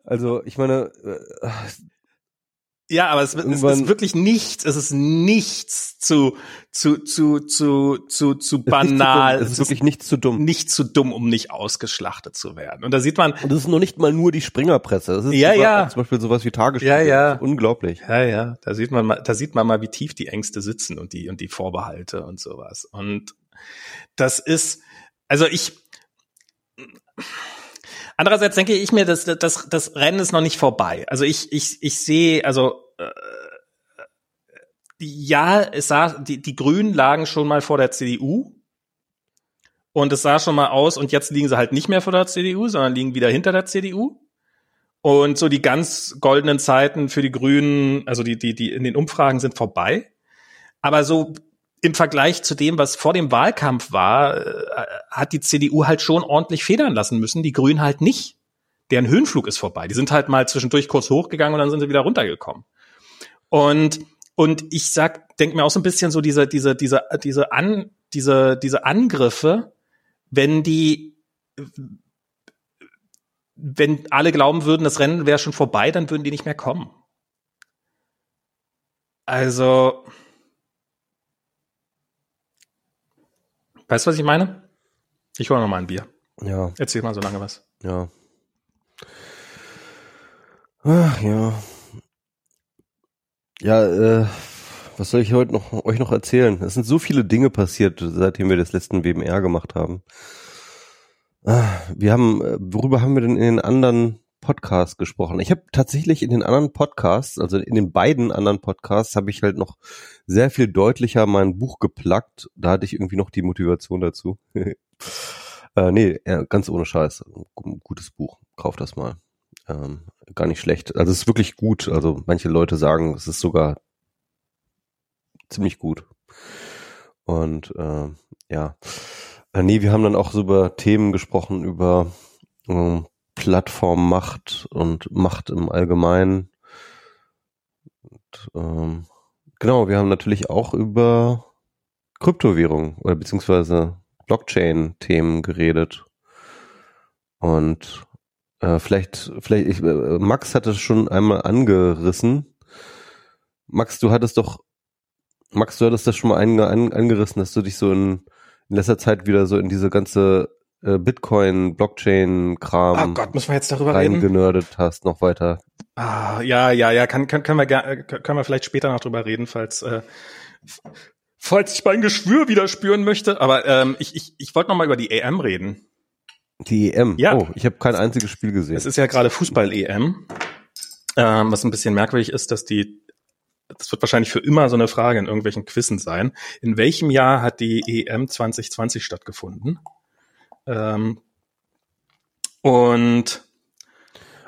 Also ich meine, äh, ja, aber es, es, ist wirklich nichts, es ist nichts zu, zu, zu, zu, zu, zu banal. Es ist, es ist wirklich nichts zu dumm. Nicht zu dumm, um nicht ausgeschlachtet zu werden. Und da sieht man. Und das ist noch nicht mal nur die Springerpresse. Das ist ja, ja. zum Beispiel sowas wie Tagesspiegel. Ja, ja. Unglaublich. Ja, ja. Da sieht man mal, da sieht man mal, wie tief die Ängste sitzen und die, und die Vorbehalte und sowas. Und das ist, also ich, Andererseits denke ich mir, dass das, das Rennen ist noch nicht vorbei. Also ich, ich, ich sehe, also äh, ja, es sah, die, die Grünen lagen schon mal vor der CDU. Und es sah schon mal aus, und jetzt liegen sie halt nicht mehr vor der CDU, sondern liegen wieder hinter der CDU. Und so die ganz goldenen Zeiten für die Grünen, also die, die, die in den Umfragen sind vorbei. Aber so im Vergleich zu dem, was vor dem Wahlkampf war, äh, hat die CDU halt schon ordentlich federn lassen müssen, die Grünen halt nicht. Deren Höhenflug ist vorbei. Die sind halt mal zwischendurch kurz hochgegangen und dann sind sie wieder runtergekommen. Und und ich sag, denk mir auch so ein bisschen so diese diese diese diese an diese diese Angriffe, wenn die wenn alle glauben würden, das Rennen wäre schon vorbei, dann würden die nicht mehr kommen. Also Weißt du, was ich meine? Ich hole noch mal ein Bier. Ja. Erzähl mal so lange was. Ja. Ach, ja. Ja, äh, was soll ich heute noch euch noch erzählen? Es sind so viele Dinge passiert, seitdem wir das letzten WMR gemacht haben. Ah, wir haben, äh, worüber haben wir denn in den anderen Podcast gesprochen. Ich habe tatsächlich in den anderen Podcasts, also in den beiden anderen Podcasts, habe ich halt noch sehr viel deutlicher mein Buch geplackt. Da hatte ich irgendwie noch die Motivation dazu. äh, nee, ganz ohne Scheiß. Gutes Buch. Kauf das mal. Ähm, gar nicht schlecht. Also es ist wirklich gut. Also manche Leute sagen, es ist sogar ziemlich gut. Und äh, ja. Äh, nee, wir haben dann auch so über Themen gesprochen, über ähm, Plattformmacht und Macht im Allgemeinen. Und, ähm, genau, wir haben natürlich auch über Kryptowährung oder beziehungsweise Blockchain-Themen geredet. Und äh, vielleicht, vielleicht, ich, äh, Max hat es schon einmal angerissen. Max, du hattest doch, Max, du hattest das schon mal an, an, angerissen, dass du dich so in, in letzter Zeit wieder so in diese ganze äh, Bitcoin, Blockchain-Kram oh Gott, müssen wir jetzt darüber reingenördet hast, noch weiter. Ah, ja, ja, ja, kann, kann, können, wir, können wir vielleicht später noch drüber reden, falls, äh, falls ich mein Geschwür wieder spüren möchte. Aber ähm, ich, ich, ich wollte noch mal über die EM reden. Die EM? Ja. Oh, ich habe kein einziges Spiel gesehen. Es ist ja gerade Fußball-EM. Ähm, was ein bisschen merkwürdig ist, dass die das wird wahrscheinlich für immer so eine Frage in irgendwelchen Quizzen sein. In welchem Jahr hat die EM 2020 stattgefunden? Ähm, und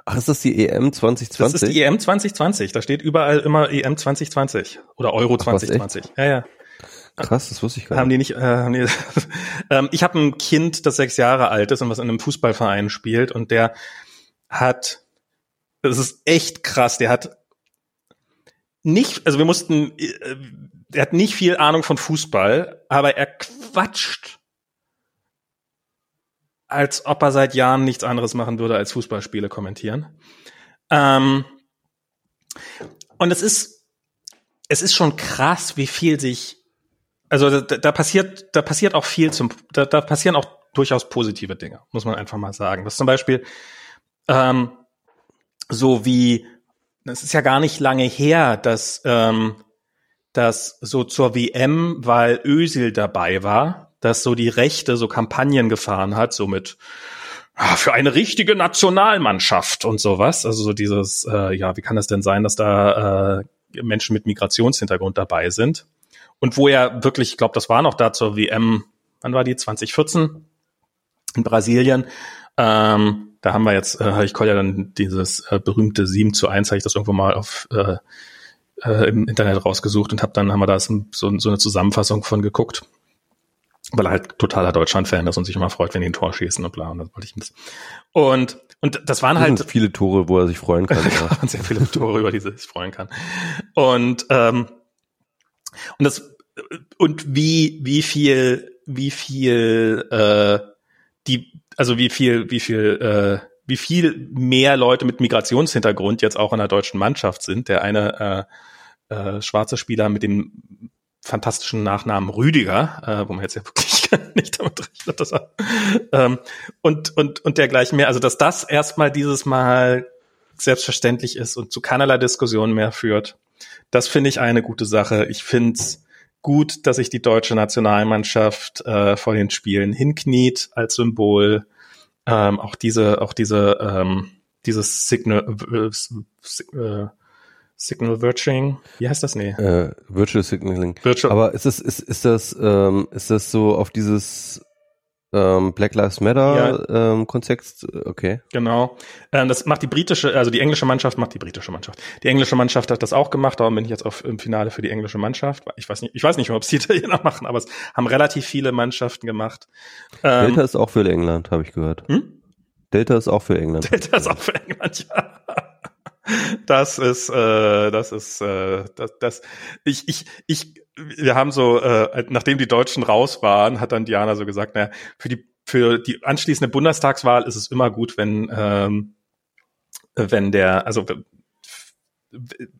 Ach, ist das die EM 2020? Das ist die EM 2020. Da steht überall immer EM 2020 oder Euro Ach, 2020. Ja, ja. Krass, das wusste ich gar nicht. Haben die nicht? Äh, haben die, ähm, ich habe ein Kind, das sechs Jahre alt ist und was in einem Fußballverein spielt und der hat, das ist echt krass, der hat nicht, also wir mussten, äh, er hat nicht viel Ahnung von Fußball, aber er quatscht, als ob er seit Jahren nichts anderes machen würde, als Fußballspiele kommentieren. Ähm, und es ist, es ist schon krass, wie viel sich, also da, da passiert, da passiert auch viel zum, da, da passieren auch durchaus positive Dinge, muss man einfach mal sagen. Das zum Beispiel ähm, so wie, es ist ja gar nicht lange her, dass, ähm, dass so zur WM, weil Ösil dabei war, dass so die Rechte so Kampagnen gefahren hat, so mit ah, für eine richtige Nationalmannschaft und sowas. Also so dieses, äh, ja, wie kann es denn sein, dass da äh, Menschen mit Migrationshintergrund dabei sind? Und wo er wirklich, ich glaube, das war noch da zur WM, wann war die? 2014 in Brasilien. Ähm, da haben wir jetzt, äh, ich konnte ja dann dieses äh, berühmte 7 zu 1, habe ich das irgendwo mal auf äh, äh, im Internet rausgesucht und habe dann haben wir da so, so eine Zusammenfassung von geguckt, weil er halt totaler Deutschland-Fan ist und sich immer freut, wenn die ein Tor schießen und bla. Und das wollte ich mit. Und und das waren halt das viele Tore, wo er sich freuen kann. ja. sehr viele Tore, über die er sich freuen kann. Und ähm, und das und wie wie viel wie viel äh, die also wie viel, wie viel, äh, wie viel mehr Leute mit Migrationshintergrund jetzt auch in der deutschen Mannschaft sind. Der eine äh, äh, schwarze Spieler mit dem fantastischen Nachnamen Rüdiger, äh, wo man jetzt ja wirklich nicht damit rechnet, dass er ähm, und und und dergleichen mehr. Also dass das erstmal dieses Mal selbstverständlich ist und zu keinerlei Diskussion mehr führt. Das finde ich eine gute Sache. Ich finde es gut, dass sich die deutsche Nationalmannschaft äh, vor den Spielen hinkniet als Symbol. Ähm, auch diese, auch diese, ähm, dieses Signal, äh, äh, Signal Virtuing, wie heißt das? Nee. Äh, Virtual Signaling. Virtual. Aber ist das, ist, ist das, ähm, ist das so auf dieses ähm, Black Lives Matter ja. ähm, Kontext, okay. Genau. Ähm, das macht die britische, also die englische Mannschaft macht die britische Mannschaft. Die englische Mannschaft hat das auch gemacht, darum bin ich jetzt auf, im Finale für die englische Mannschaft. Ich weiß nicht, ich weiß nicht, ob es die Italiener machen, aber es haben relativ viele Mannschaften gemacht. Ähm, Delta ist auch für England, habe ich gehört. Hm? Delta ist auch für England. Delta ist auch für England, ja. Das ist, äh, das ist, äh, das, das, ich, ich, ich, wir haben so, äh, nachdem die Deutschen raus waren, hat dann Diana so gesagt, naja, für die, für die anschließende Bundestagswahl ist es immer gut, wenn, ähm, wenn der, also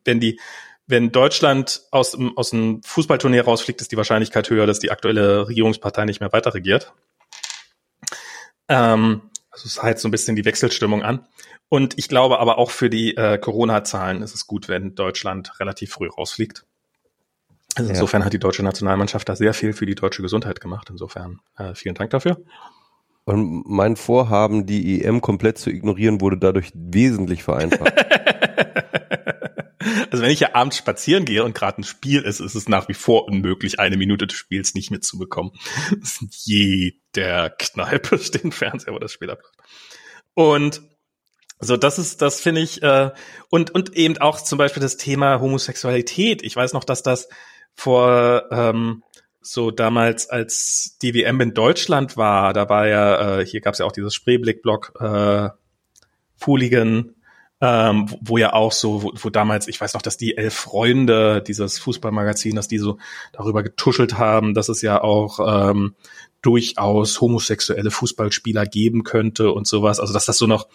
wenn die, wenn Deutschland aus, aus dem Fußballturnier rausfliegt, ist die Wahrscheinlichkeit höher, dass die aktuelle Regierungspartei nicht mehr weiter regiert. Ähm, also es heizt so ein bisschen die Wechselstimmung an. Und ich glaube aber auch für die äh, Corona-Zahlen ist es gut, wenn Deutschland relativ früh rausfliegt. Also insofern ja. hat die deutsche Nationalmannschaft da sehr viel für die deutsche Gesundheit gemacht. Insofern äh, vielen Dank dafür. Und mein Vorhaben, die EM komplett zu ignorieren, wurde dadurch wesentlich vereinfacht. also wenn ich ja abends spazieren gehe und gerade ein Spiel ist, ist es nach wie vor unmöglich, eine Minute des Spiels nicht mitzubekommen. Das ist jeder Kneipe steht Fernseher, wo das Spiel abläuft. Und so, das ist, das finde ich, äh, und, und eben auch zum Beispiel das Thema Homosexualität. Ich weiß noch, dass das vor ähm, so damals, als die WM in Deutschland war, da war ja, äh, hier gab es ja auch dieses Spreeblick-Blog äh, Fooligan, ähm, wo, wo ja auch so, wo, wo damals, ich weiß noch, dass die Elf Freunde, dieses Fußballmagazin, dass die so darüber getuschelt haben, dass es ja auch ähm, durchaus homosexuelle Fußballspieler geben könnte und sowas. Also dass das so noch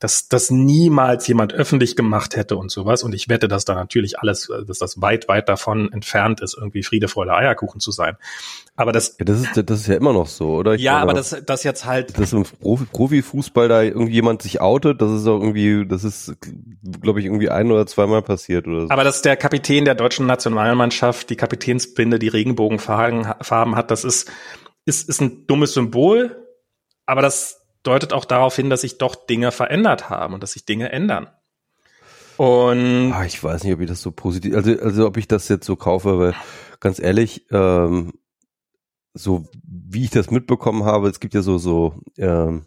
dass das niemals jemand öffentlich gemacht hätte und sowas. Und ich wette, dass da natürlich alles, dass das weit, weit davon entfernt ist, irgendwie Friede, Freude, Eierkuchen zu sein. Aber das, ja, das ist, das ist ja immer noch so, oder? Ich ja, aber das, das jetzt halt. Dass im Profi, Profifußball da irgendjemand sich outet, das ist auch irgendwie, das ist, glaube ich, irgendwie ein oder zweimal passiert oder so. Aber dass der Kapitän der deutschen Nationalmannschaft die Kapitänsbinde, die Regenbogenfarben hat, das ist, ist, ist ein dummes Symbol. Aber das deutet auch darauf hin, dass sich doch Dinge verändert haben und dass sich Dinge ändern. Und ah, ich weiß nicht, ob ich das so positiv, also, also ob ich das jetzt so kaufe, weil ganz ehrlich, ähm, so wie ich das mitbekommen habe, es gibt ja so so ähm,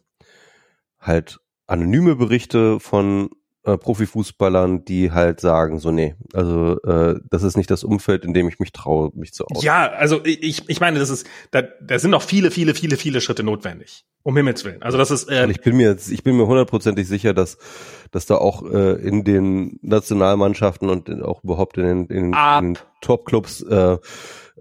halt anonyme Berichte von äh, Profifußballern, die halt sagen, so nee, also äh, das ist nicht das Umfeld, in dem ich mich traue, mich zu outen. Ja, also ich, ich meine, das ist, da, da sind noch viele, viele, viele, viele Schritte notwendig. Um Himmels Willen. Also das ist. Äh, Und ich bin mir, ich bin mir hundertprozentig sicher, dass, dass da auch äh, in den Nationalmannschaften und auch überhaupt in den, in, in den Topclubs äh,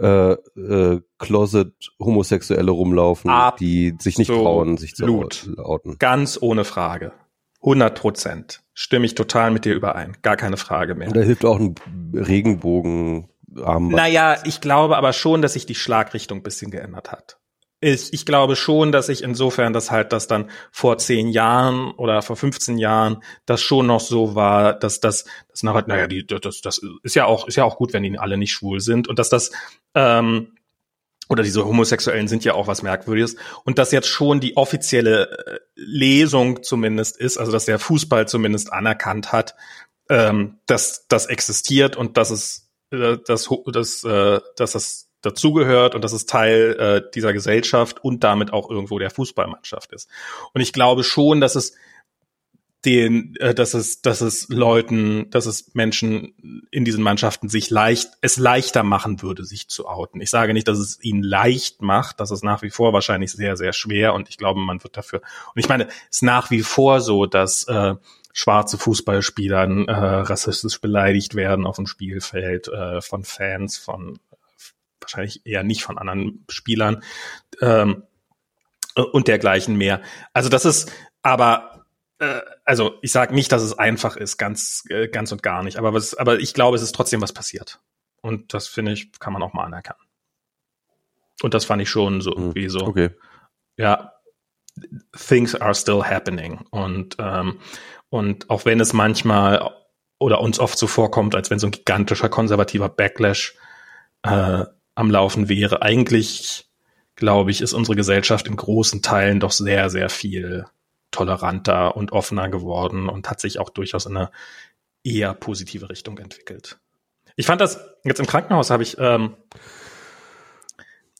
äh, äh, Closet Homosexuelle rumlaufen, Absolut. die sich nicht trauen, sich zu outen. Ganz ohne Frage. 100 Prozent. Stimme ich total mit dir überein. Gar keine Frage mehr. Und da hilft auch ein Regenbogen. Armband. Naja, ich glaube aber schon, dass sich die Schlagrichtung ein bisschen geändert hat. Ich, ich glaube schon, dass ich insofern, dass halt das dann vor zehn Jahren oder vor 15 Jahren das schon noch so war, dass das, das nachher, naja, die, das, das ist ja auch, ist ja auch gut, wenn die alle nicht schwul sind und dass das ähm, oder diese Homosexuellen sind ja auch was Merkwürdiges. Und dass jetzt schon die offizielle äh, Lesung zumindest ist, also dass der Fußball zumindest anerkannt hat, ähm, dass das existiert und dass es, äh, dass, dass, äh, dass das dazugehört und dass es Teil äh, dieser Gesellschaft und damit auch irgendwo der Fußballmannschaft ist. Und ich glaube schon, dass es den, äh, dass es, dass es Leuten, dass es Menschen in diesen Mannschaften sich leicht, es leichter machen würde, sich zu outen. Ich sage nicht, dass es ihnen leicht macht, das ist nach wie vor wahrscheinlich sehr, sehr schwer und ich glaube, man wird dafür. Und ich meine, es ist nach wie vor so, dass äh, schwarze Fußballspielern äh, rassistisch beleidigt werden auf dem Spielfeld äh, von Fans, von wahrscheinlich eher nicht von anderen Spielern ähm, und dergleichen mehr. Also das ist aber also ich sage nicht, dass es einfach ist, ganz, äh, ganz und gar nicht. Aber, was, aber ich glaube, es ist trotzdem was passiert. Und das finde ich, kann man auch mal anerkennen. Und das fand ich schon so hm, irgendwie so. Okay. Ja, things are still happening. Und, ähm, und auch wenn es manchmal oder uns oft so vorkommt, als wenn so ein gigantischer konservativer Backlash äh, am Laufen wäre, eigentlich glaube ich, ist unsere Gesellschaft in großen Teilen doch sehr, sehr viel toleranter und offener geworden und hat sich auch durchaus in eine eher positive Richtung entwickelt. Ich fand das jetzt im Krankenhaus habe ich ähm,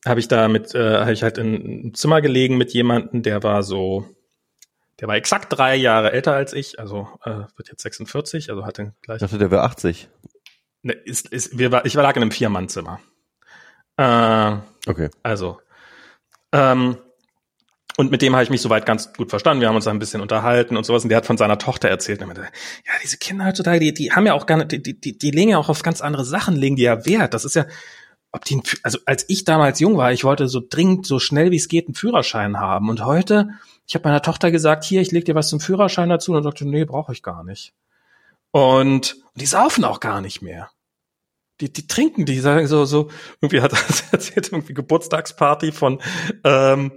habe ich da mit äh, habe ich halt in einem Zimmer gelegen mit jemanden, der war so der war exakt drei Jahre älter als ich, also äh, wird jetzt 46, also hatte gleich. Ich dachte, der wäre 80. Ne, ist, ist, wir war, ich war lag in einem Viermannzimmer. Äh, okay. Also ähm, und mit dem habe ich mich soweit ganz gut verstanden. Wir haben uns ein bisschen unterhalten und sowas. Und der hat von seiner Tochter erzählt. Und meinte, ja, diese Kinder heutzutage, die, die haben ja auch nicht, die, die, die legen ja auch auf ganz andere Sachen, legen die ja Wert. Das ist ja, ob die, also als ich damals jung war, ich wollte so dringend, so schnell wie es geht, einen Führerschein haben. Und heute, ich habe meiner Tochter gesagt, hier, ich leg dir was zum Führerschein dazu. Und sagte, nee, brauche ich gar nicht. Und die saufen auch gar nicht mehr. Die, die trinken, die sagen so, so, irgendwie hat er erzählt, irgendwie Geburtstagsparty von, ähm,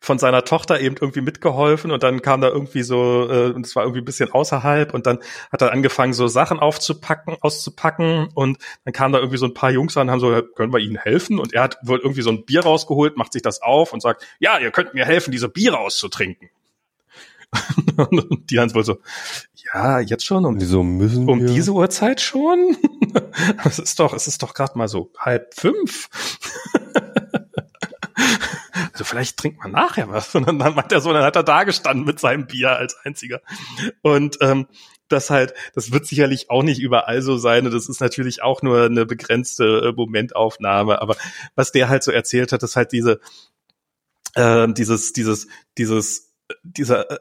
von seiner Tochter eben irgendwie mitgeholfen und dann kam da irgendwie so, äh, und es war irgendwie ein bisschen außerhalb und dann hat er angefangen, so Sachen aufzupacken, auszupacken und dann kamen da irgendwie so ein paar Jungs an und haben so, können wir ihnen helfen? Und er hat wohl irgendwie so ein Bier rausgeholt, macht sich das auf und sagt, ja, ihr könnt mir helfen, diese Biere auszutrinken. und die haben wohl so, ja, jetzt schon um, Wieso müssen um wir? diese Uhrzeit schon? es ist doch, es ist doch gerade mal so halb fünf. also vielleicht trinkt man nachher was. Und dann meint er so, dann hat er da gestanden mit seinem Bier als einziger. Und ähm, das halt, das wird sicherlich auch nicht überall so sein und das ist natürlich auch nur eine begrenzte äh, Momentaufnahme. Aber was der halt so erzählt hat, ist halt diese, äh, dieses, dieses, dieses dieser, äh,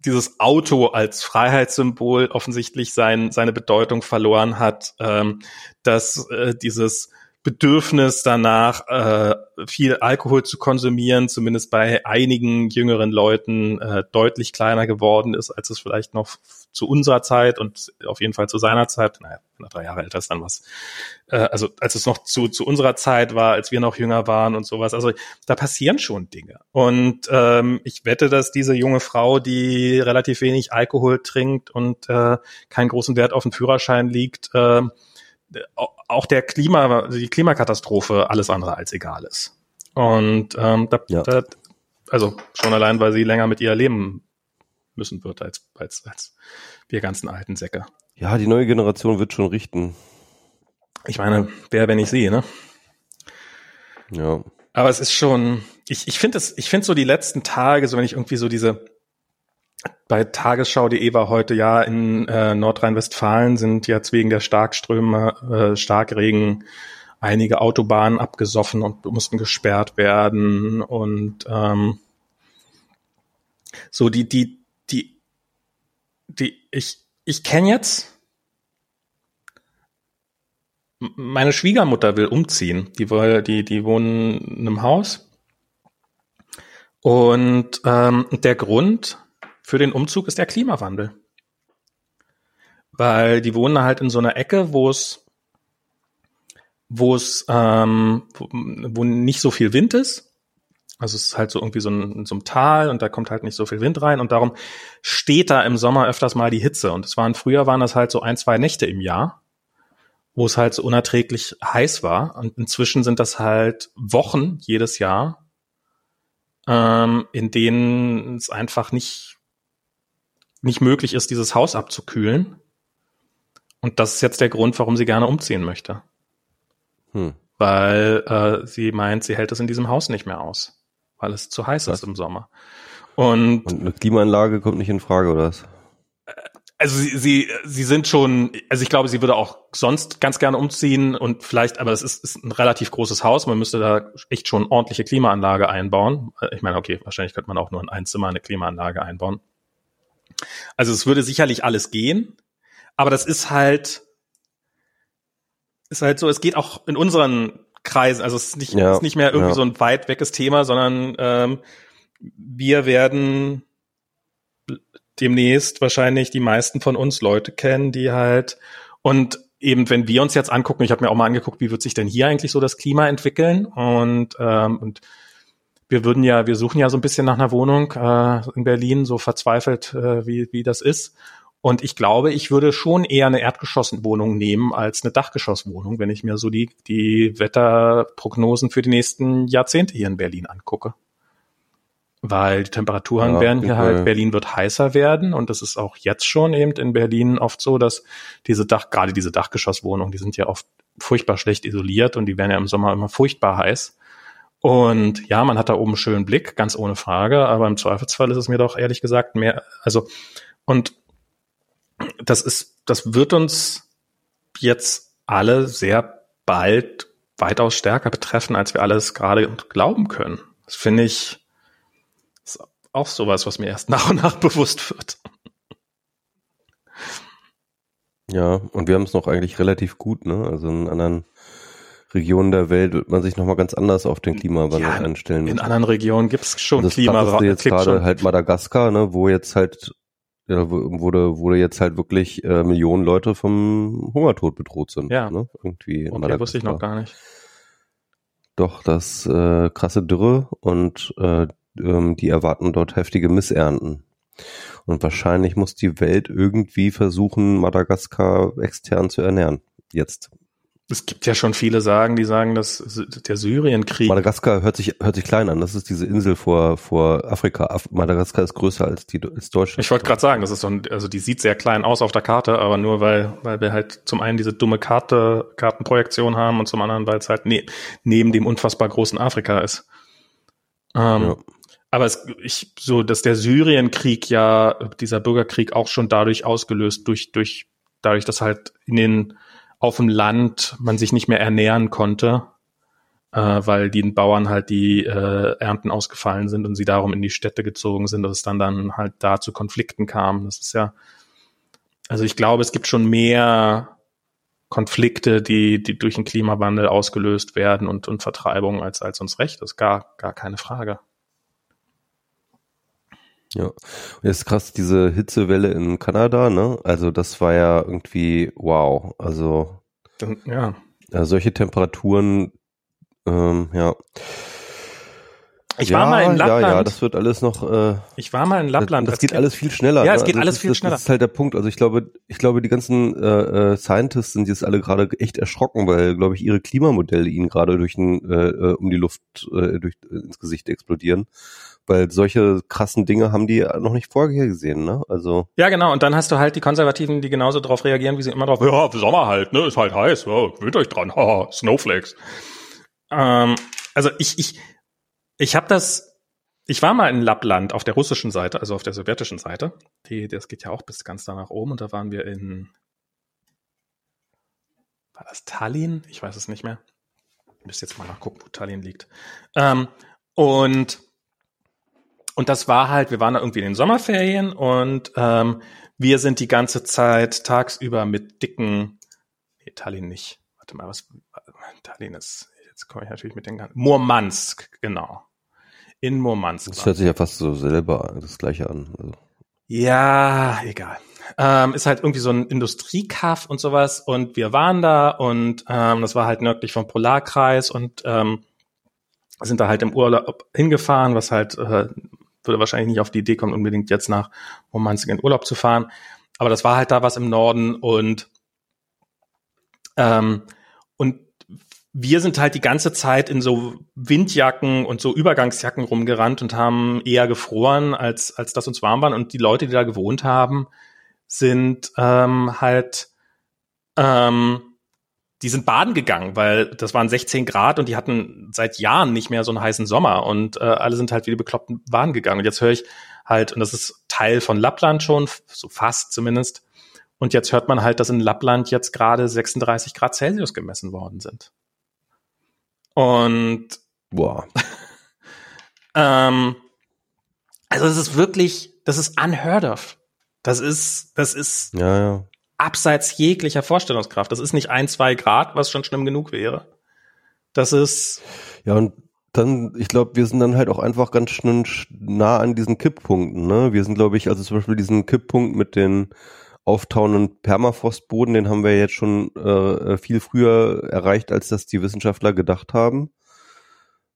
dieses Auto als Freiheitssymbol offensichtlich sein, seine Bedeutung verloren hat, ähm, dass äh, dieses Bedürfnis danach, äh, viel Alkohol zu konsumieren, zumindest bei einigen jüngeren Leuten äh, deutlich kleiner geworden ist, als es vielleicht noch zu unserer Zeit und auf jeden Fall zu seiner Zeit, naja, wenn er drei Jahre älter ist, dann was, äh, also als es noch zu, zu unserer Zeit war, als wir noch jünger waren und sowas. Also da passieren schon Dinge. Und ähm, ich wette, dass diese junge Frau, die relativ wenig Alkohol trinkt und äh, keinen großen Wert auf den Führerschein liegt, äh, auch der Klima, die Klimakatastrophe alles andere als egal ist. Und ähm, da, ja. da, also schon allein, weil sie länger mit ihr leben müssen wird als, als, als wir ganzen alten Säcke. Ja, die neue Generation wird schon richten. Ich meine, wer, wenn ich sehe, ne? Ja. Aber es ist schon, ich, ich finde es, ich finde so die letzten Tage, so wenn ich irgendwie so diese, bei tagesschau.de war heute ja in äh, Nordrhein-Westfalen sind jetzt wegen der Starkströme, äh, Starkregen einige Autobahnen abgesoffen und mussten gesperrt werden und ähm, so die die die die ich ich kenne jetzt meine Schwiegermutter will umziehen. Die will, die die wohnen in einem Haus und ähm, der Grund für den Umzug ist der Klimawandel. Weil die wohnen halt in so einer Ecke, wo es wo es ähm, wo, wo nicht so viel Wind ist. Also es ist halt so irgendwie so ein, so ein Tal und da kommt halt nicht so viel Wind rein und darum steht da im Sommer öfters mal die Hitze. Und es waren früher waren das halt so ein, zwei Nächte im Jahr, wo es halt so unerträglich heiß war. Und inzwischen sind das halt Wochen jedes Jahr, ähm, in denen es einfach nicht, nicht möglich ist, dieses Haus abzukühlen. Und das ist jetzt der Grund, warum sie gerne umziehen möchte. Hm. Weil äh, sie meint, sie hält es in diesem Haus nicht mehr aus, weil es zu heiß was? ist im Sommer. Und, Und eine Klimaanlage kommt nicht in Frage, oder was? Also sie, sie, sie sind schon, also ich glaube, sie würde auch sonst ganz gerne umziehen und vielleicht, aber es ist, ist ein relativ großes Haus, man müsste da echt schon ordentliche Klimaanlage einbauen. Ich meine, okay, wahrscheinlich könnte man auch nur in ein Zimmer eine Klimaanlage einbauen. Also es würde sicherlich alles gehen, aber das ist halt, ist halt so, es geht auch in unseren Kreisen, also es ist nicht, ja, ist nicht mehr irgendwie ja. so ein weit weges Thema, sondern ähm, wir werden demnächst wahrscheinlich die meisten von uns Leute kennen, die halt und eben wenn wir uns jetzt angucken, ich habe mir auch mal angeguckt, wie wird sich denn hier eigentlich so das Klima entwickeln und ähm, und wir würden ja, wir suchen ja so ein bisschen nach einer Wohnung äh, in Berlin, so verzweifelt äh, wie wie das ist. Und ich glaube, ich würde schon eher eine Erdgeschosswohnung nehmen als eine Dachgeschosswohnung, wenn ich mir so die, die Wetterprognosen für die nächsten Jahrzehnte hier in Berlin angucke weil die Temperaturen ja, werden hier halt, Berlin wird heißer werden und das ist auch jetzt schon eben in Berlin oft so, dass diese Dach, gerade diese Dachgeschosswohnungen, die sind ja oft furchtbar schlecht isoliert und die werden ja im Sommer immer furchtbar heiß. Und ja, man hat da oben einen schönen Blick, ganz ohne Frage, aber im Zweifelsfall ist es mir doch ehrlich gesagt mehr, also, und das ist, das wird uns jetzt alle sehr bald weitaus stärker betreffen, als wir alles gerade glauben können. Das finde ich, auch sowas, was mir erst nach und nach bewusst wird. Ja, und wir haben es noch eigentlich relativ gut, ne? Also in anderen Regionen der Welt wird man sich nochmal ganz anders auf den Klimawandel ja, einstellen. In anderen Regionen gibt es schon das Klimawandel. jetzt gerade halt Madagaskar, ne, wo jetzt halt ja, wurde, wurde jetzt halt wirklich äh, Millionen Leute vom Hungertod bedroht sind. Ja. Ne? Irgendwie okay, wusste ich noch gar nicht. Doch, das äh, krasse Dürre und äh, ähm, die erwarten dort heftige Missernten. Und wahrscheinlich muss die Welt irgendwie versuchen, Madagaskar extern zu ernähren. Jetzt. Es gibt ja schon viele Sagen, die sagen, dass der Syrienkrieg. Madagaskar hört sich, hört sich klein an. Das ist diese Insel vor, vor Afrika. Af Madagaskar ist größer als die, als Deutschland. Ich wollte gerade sagen, das ist so ein, also die sieht sehr klein aus auf der Karte, aber nur weil, weil wir halt zum einen diese dumme Karte, Kartenprojektion haben und zum anderen, weil es halt ne, neben dem unfassbar großen Afrika ist. Ähm, ja. Aber es, ich, so, dass der Syrienkrieg ja, dieser Bürgerkrieg auch schon dadurch ausgelöst, durch, durch, dadurch, dass halt in den, auf dem Land man sich nicht mehr ernähren konnte, äh, weil den Bauern halt die äh, Ernten ausgefallen sind und sie darum in die Städte gezogen sind, dass es dann dann halt da zu Konflikten kam. Das ist ja, also ich glaube, es gibt schon mehr Konflikte, die, die durch den Klimawandel ausgelöst werden und, und Vertreibung als, als uns recht ist. Gar, gar keine Frage. Ja, und jetzt krass, diese Hitzewelle in Kanada, ne? Also das war ja irgendwie wow. Also ja, ja solche Temperaturen, ähm, ja. Ich ja, war mal in Lappland. Ja, ja, das wird alles noch. Äh, ich war mal in Lappland. Das, das geht alles viel schneller. Ja, es ne? geht also alles viel das, schneller. Das ist halt der Punkt. Also ich glaube, ich glaube, die ganzen äh, äh, Scientists sind jetzt alle gerade echt erschrocken, weil, glaube ich, ihre Klimamodelle ihnen gerade durch den, äh, äh um die Luft äh, durch, äh, ins Gesicht explodieren weil solche krassen Dinge haben die noch nicht vorher gesehen, ne? Also. Ja, genau. Und dann hast du halt die Konservativen, die genauso darauf reagieren, wie sie immer drauf, ja, Sommer halt, ne? Ist halt heiß, ja, gewöhnt euch dran, haha, Snowflakes. Ähm, also ich, ich, ich habe das, ich war mal in Lappland auf der russischen Seite, also auf der sowjetischen Seite. Die, das geht ja auch bis ganz da nach oben und da waren wir in, war das Tallinn? Ich weiß es nicht mehr. Ich müsste jetzt mal nachgucken, wo Tallinn liegt. Ähm, und, und das war halt, wir waren da irgendwie in den Sommerferien und ähm, wir sind die ganze Zeit tagsüber mit dicken, nee, Tallinn nicht. Warte mal, was, Tallinn ist, jetzt komme ich natürlich mit den ganzen, Murmansk, genau in Murmansk. Das hört sich ja fast so selber das gleiche an. Also. Ja, egal. Ähm, ist halt irgendwie so ein Industriekaff und sowas und wir waren da und ähm, das war halt nördlich vom Polarkreis und ähm, sind da halt im Urlaub hingefahren, was halt äh, würde wahrscheinlich nicht auf die Idee kommen, unbedingt jetzt nach Murmansk in Urlaub zu fahren. Aber das war halt da was im Norden und ähm, und wir sind halt die ganze Zeit in so Windjacken und so Übergangsjacken rumgerannt und haben eher gefroren, als, als dass uns warm waren. Und die Leute, die da gewohnt haben, sind ähm, halt, ähm, die sind baden gegangen, weil das waren 16 Grad und die hatten seit Jahren nicht mehr so einen heißen Sommer und äh, alle sind halt wie die bekloppten baden gegangen. Und jetzt höre ich halt, und das ist Teil von Lappland schon, so fast zumindest, und jetzt hört man halt, dass in Lappland jetzt gerade 36 Grad Celsius gemessen worden sind. Und boah. ähm, also es ist wirklich, das ist unheard of. Das ist, das ist ja, ja. Abseits jeglicher Vorstellungskraft. Das ist nicht ein, zwei Grad, was schon schlimm genug wäre. Das ist. Ja, und dann, ich glaube, wir sind dann halt auch einfach ganz schön nah an diesen Kipppunkten. Ne? Wir sind, glaube ich, also zum Beispiel diesen Kipppunkt mit den auftauenden Permafrostboden, den haben wir jetzt schon äh, viel früher erreicht, als das die Wissenschaftler gedacht haben.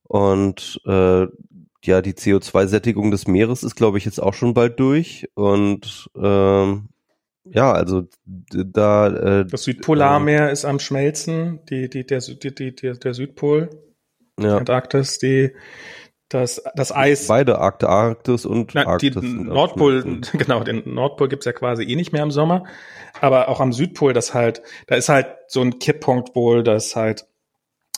Und äh, ja, die CO2-Sättigung des Meeres ist, glaube ich, jetzt auch schon bald durch. Und ähm, ja, also da äh, das Südpolarmeer äh, ist am Schmelzen, die, die, der, die, die, der Südpol, ja. Antarktis, die das, das Eis. Beide Arktis, Arktis und na, Arktis. Die Nordpol, genau, den Nordpol gibt's ja quasi eh nicht mehr im Sommer. Aber auch am Südpol, das halt, da ist halt so ein Kipppunkt wohl, dass halt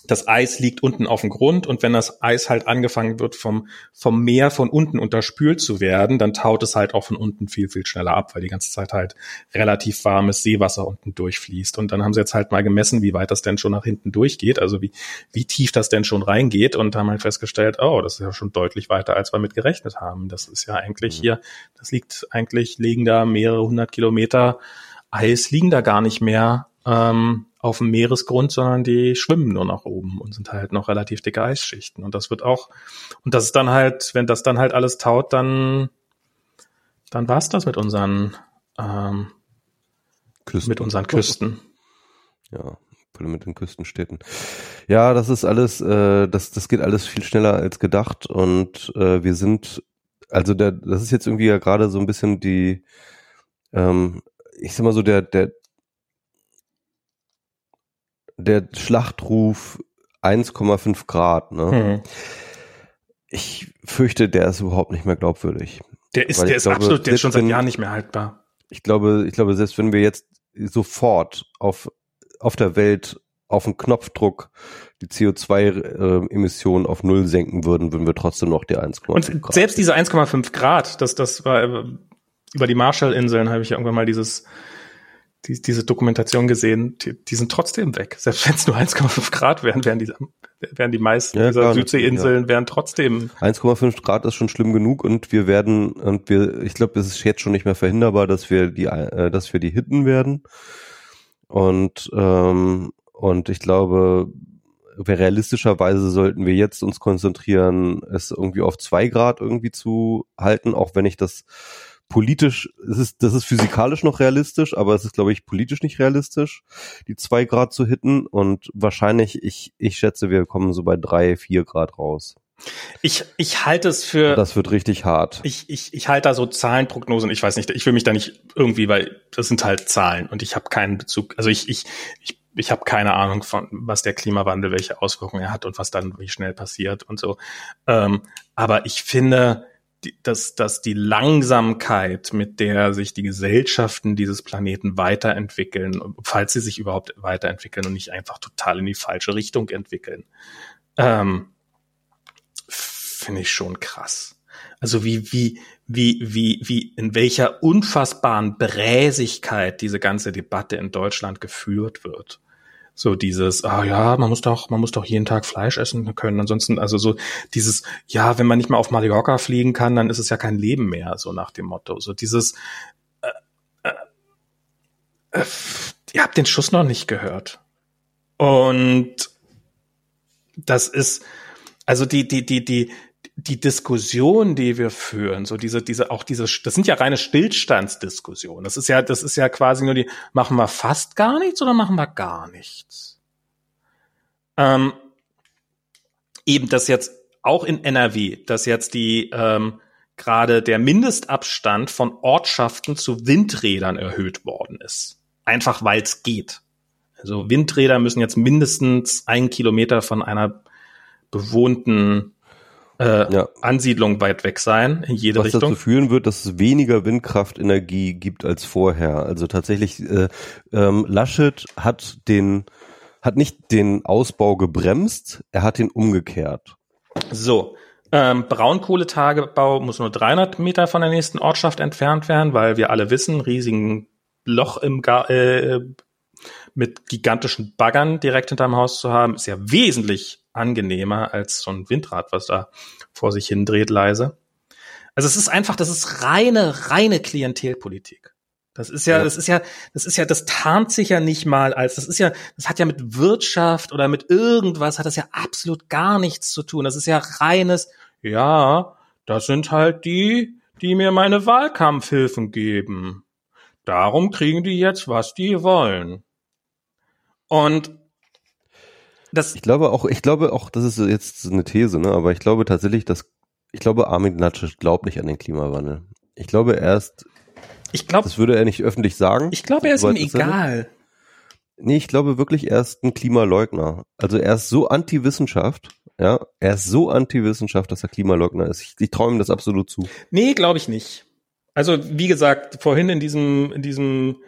das Eis liegt unten auf dem Grund und wenn das Eis halt angefangen wird vom, vom Meer von unten unterspült zu werden, dann taut es halt auch von unten viel, viel schneller ab, weil die ganze Zeit halt relativ warmes Seewasser unten durchfließt. Und dann haben sie jetzt halt mal gemessen, wie weit das denn schon nach hinten durchgeht, also wie, wie tief das denn schon reingeht und haben halt festgestellt, oh, das ist ja schon deutlich weiter, als wir mit gerechnet haben. Das ist ja eigentlich mhm. hier, das liegt eigentlich, liegen da mehrere hundert Kilometer Eis liegen da gar nicht mehr ähm, auf dem Meeresgrund, sondern die schwimmen nur nach oben und sind halt noch relativ dicke Eisschichten. Und das wird auch, und das ist dann halt, wenn das dann halt alles taut, dann, dann war's das mit unseren, ähm, Küsten. mit unseren Küsten. Ja, mit den Küstenstädten. Ja, das ist alles, äh, das, das geht alles viel schneller als gedacht und äh, wir sind, also der, das ist jetzt irgendwie ja gerade so ein bisschen die, ähm, ich sag mal so, der, der, der Schlachtruf 1,5 Grad, ne? Mhm. Ich fürchte, der ist überhaupt nicht mehr glaubwürdig. Der ist, der ist glaube, absolut, der ist schon seit Jahren nicht mehr haltbar. Ich glaube, ich glaube, selbst wenn wir jetzt sofort auf, auf der Welt auf den Knopfdruck die CO2-Emissionen äh, auf Null senken würden, würden wir trotzdem noch die 1,5 Grad. Und selbst diese 1,5 Grad, das, das war äh, über die Marshallinseln habe ich ja irgendwann mal dieses die, diese Dokumentation gesehen, die, die sind trotzdem weg. Selbst wenn es nur 1,5 Grad wären, wären die, wären die meisten ja, dieser Südseeinseln ja. wären trotzdem. 1,5 Grad ist schon schlimm genug und wir werden, und wir, ich glaube, es ist jetzt schon nicht mehr verhinderbar, dass wir die, äh, dass wir die hitten werden. Und, ähm, und ich glaube, realistischerweise sollten wir jetzt uns konzentrieren, es irgendwie auf zwei Grad irgendwie zu halten, auch wenn ich das politisch, es ist, das ist physikalisch noch realistisch, aber es ist, glaube ich, politisch nicht realistisch, die zwei Grad zu hitten. Und wahrscheinlich, ich, ich schätze, wir kommen so bei drei, vier Grad raus. Ich, ich halte es für. Das wird richtig hart. Ich, ich, ich halte da so Zahlenprognosen. Ich weiß nicht, ich will mich da nicht irgendwie, weil das sind halt Zahlen und ich habe keinen Bezug. Also ich, ich, ich, ich habe keine Ahnung von, was der Klimawandel, welche Auswirkungen er hat und was dann wie schnell passiert und so. Ähm, aber ich finde, die, dass, dass die Langsamkeit, mit der sich die Gesellschaften dieses Planeten weiterentwickeln, falls sie sich überhaupt weiterentwickeln und nicht einfach total in die falsche Richtung entwickeln, ähm, finde ich schon krass. Also wie, wie, wie, wie, wie, in welcher unfassbaren Bräsigkeit diese ganze Debatte in Deutschland geführt wird. So dieses, ah ja, man muss doch, man muss doch jeden Tag Fleisch essen können. Ansonsten, also so dieses, ja, wenn man nicht mehr auf Mallorca fliegen kann, dann ist es ja kein Leben mehr, so nach dem Motto. So dieses, äh, äh, äh, ihr habt den Schuss noch nicht gehört. Und das ist, also die, die, die, die, die Diskussion, die wir führen, so diese, diese, auch diese, das sind ja reine Stillstandsdiskussionen. Das ist ja, das ist ja quasi nur die, machen wir fast gar nichts oder machen wir gar nichts? Ähm, eben das jetzt auch in NRW, dass jetzt die ähm, gerade der Mindestabstand von Ortschaften zu Windrädern erhöht worden ist. Einfach weil es geht. Also Windräder müssen jetzt mindestens einen Kilometer von einer bewohnten äh, ja. Ansiedlung weit weg sein, in jede Was Richtung. Was dazu führen wird, dass es weniger Windkraftenergie gibt als vorher. Also tatsächlich, äh, ähm, Laschet hat den, hat nicht den Ausbau gebremst, er hat ihn umgekehrt. So, ähm, Braunkohletagebau muss nur 300 Meter von der nächsten Ortschaft entfernt werden, weil wir alle wissen, riesigen Loch im Gar äh, mit gigantischen Baggern direkt hinterm Haus zu haben, ist ja wesentlich angenehmer als so ein Windrad, was da vor sich hin dreht leise. Also es ist einfach, das ist reine, reine Klientelpolitik. Das ist ja, ja, das ist ja, das ist ja, das tarnt sich ja nicht mal als, das ist ja, das hat ja mit Wirtschaft oder mit irgendwas, hat das ja absolut gar nichts zu tun. Das ist ja reines, ja, das sind halt die, die mir meine Wahlkampfhilfen geben. Darum kriegen die jetzt, was die wollen. Und das ich glaube auch, ich glaube auch, das ist jetzt eine These, ne? Aber ich glaube tatsächlich, dass ich glaube, Armin Laschet glaubt nicht an den Klimawandel. Ich glaube erst, ich glaube, das würde er nicht öffentlich sagen. Ich glaube, er ist ihm egal. Nee, ich glaube wirklich, er ist ein Klimaleugner. Also er ist so anti-Wissenschaft, ja, er ist so anti-Wissenschaft, dass er Klimaleugner ist. Ich, ich traue ihm das absolut zu. Nee, glaube ich nicht. Also, wie gesagt, vorhin in diesem, in diesem,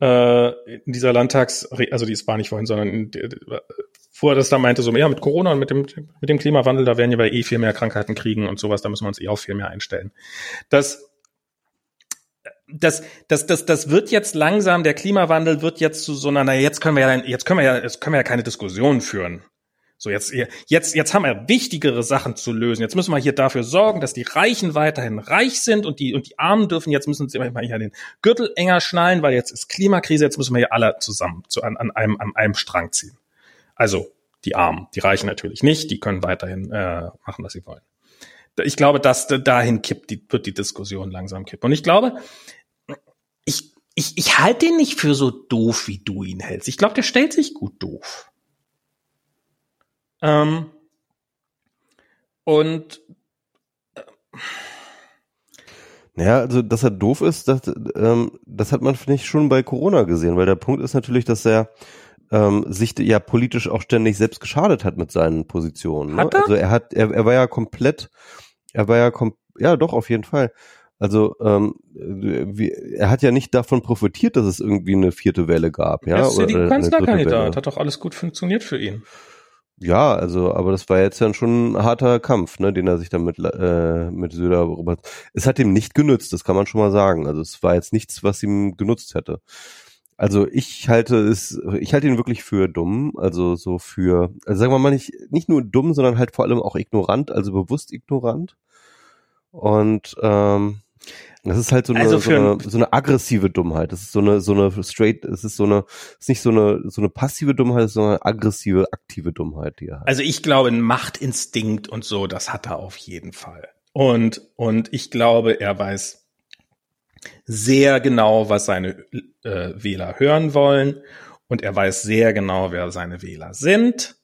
äh, in dieser Landtags, also die war nicht vorhin, sondern in, wo das da meinte, so, ja, mit Corona und mit dem, mit dem Klimawandel, da werden wir eh viel mehr Krankheiten kriegen und sowas, da müssen wir uns eh auch viel mehr einstellen. Das, das, das, das, das wird jetzt langsam, der Klimawandel wird jetzt zu so einer, na, jetzt können wir ja, jetzt können wir ja, jetzt können wir ja keine Diskussion führen. So, jetzt, jetzt, jetzt haben wir wichtigere Sachen zu lösen. Jetzt müssen wir hier dafür sorgen, dass die Reichen weiterhin reich sind und die, und die Armen dürfen, jetzt müssen sie mal hier den Gürtel enger schnallen, weil jetzt ist Klimakrise, jetzt müssen wir hier alle zusammen zu, an, an, einem, an einem Strang ziehen. Also die Armen, die Reichen natürlich nicht, die können weiterhin äh, machen, was sie wollen. Ich glaube, dass dahin kippt die, wird die Diskussion langsam kippen. Und ich glaube, ich, ich, ich halte den nicht für so doof, wie du ihn hältst. Ich glaube, der stellt sich gut doof. Ähm, und äh, ja, also dass er doof ist, das, ähm, das hat man, finde ich, schon bei Corona gesehen, weil der Punkt ist natürlich, dass er ähm, sich ja politisch auch ständig selbst geschadet hat mit seinen Positionen. Ne? Hat er? Also er hat, er, er war ja komplett, er war ja kom ja doch auf jeden Fall. Also ähm, wie, er hat ja nicht davon profitiert, dass es irgendwie eine vierte Welle gab, ja. Er ist ja die Kanzlerkandidat, hat doch alles gut funktioniert für ihn. Ja, also, aber das war jetzt ja schon ein harter Kampf, ne, den er sich damit äh, mit Söder Robert. Es hat ihm nicht genützt, das kann man schon mal sagen. Also es war jetzt nichts, was ihm genutzt hätte. Also ich halte es, ich halte ihn wirklich für dumm, also so für, also sagen wir mal nicht, nicht nur dumm, sondern halt vor allem auch ignorant, also bewusst ignorant. Und ähm, das ist halt so eine, also so, eine, so eine aggressive Dummheit. Das ist so eine, so eine straight, es ist so eine, es ist nicht so eine, so eine passive Dummheit, sondern eine aggressive, aktive Dummheit, die er hat. Also ich glaube, ein Machtinstinkt und so, das hat er auf jeden Fall. Und, und ich glaube, er weiß, sehr genau, was seine äh, Wähler hören wollen und er weiß sehr genau, wer seine Wähler sind.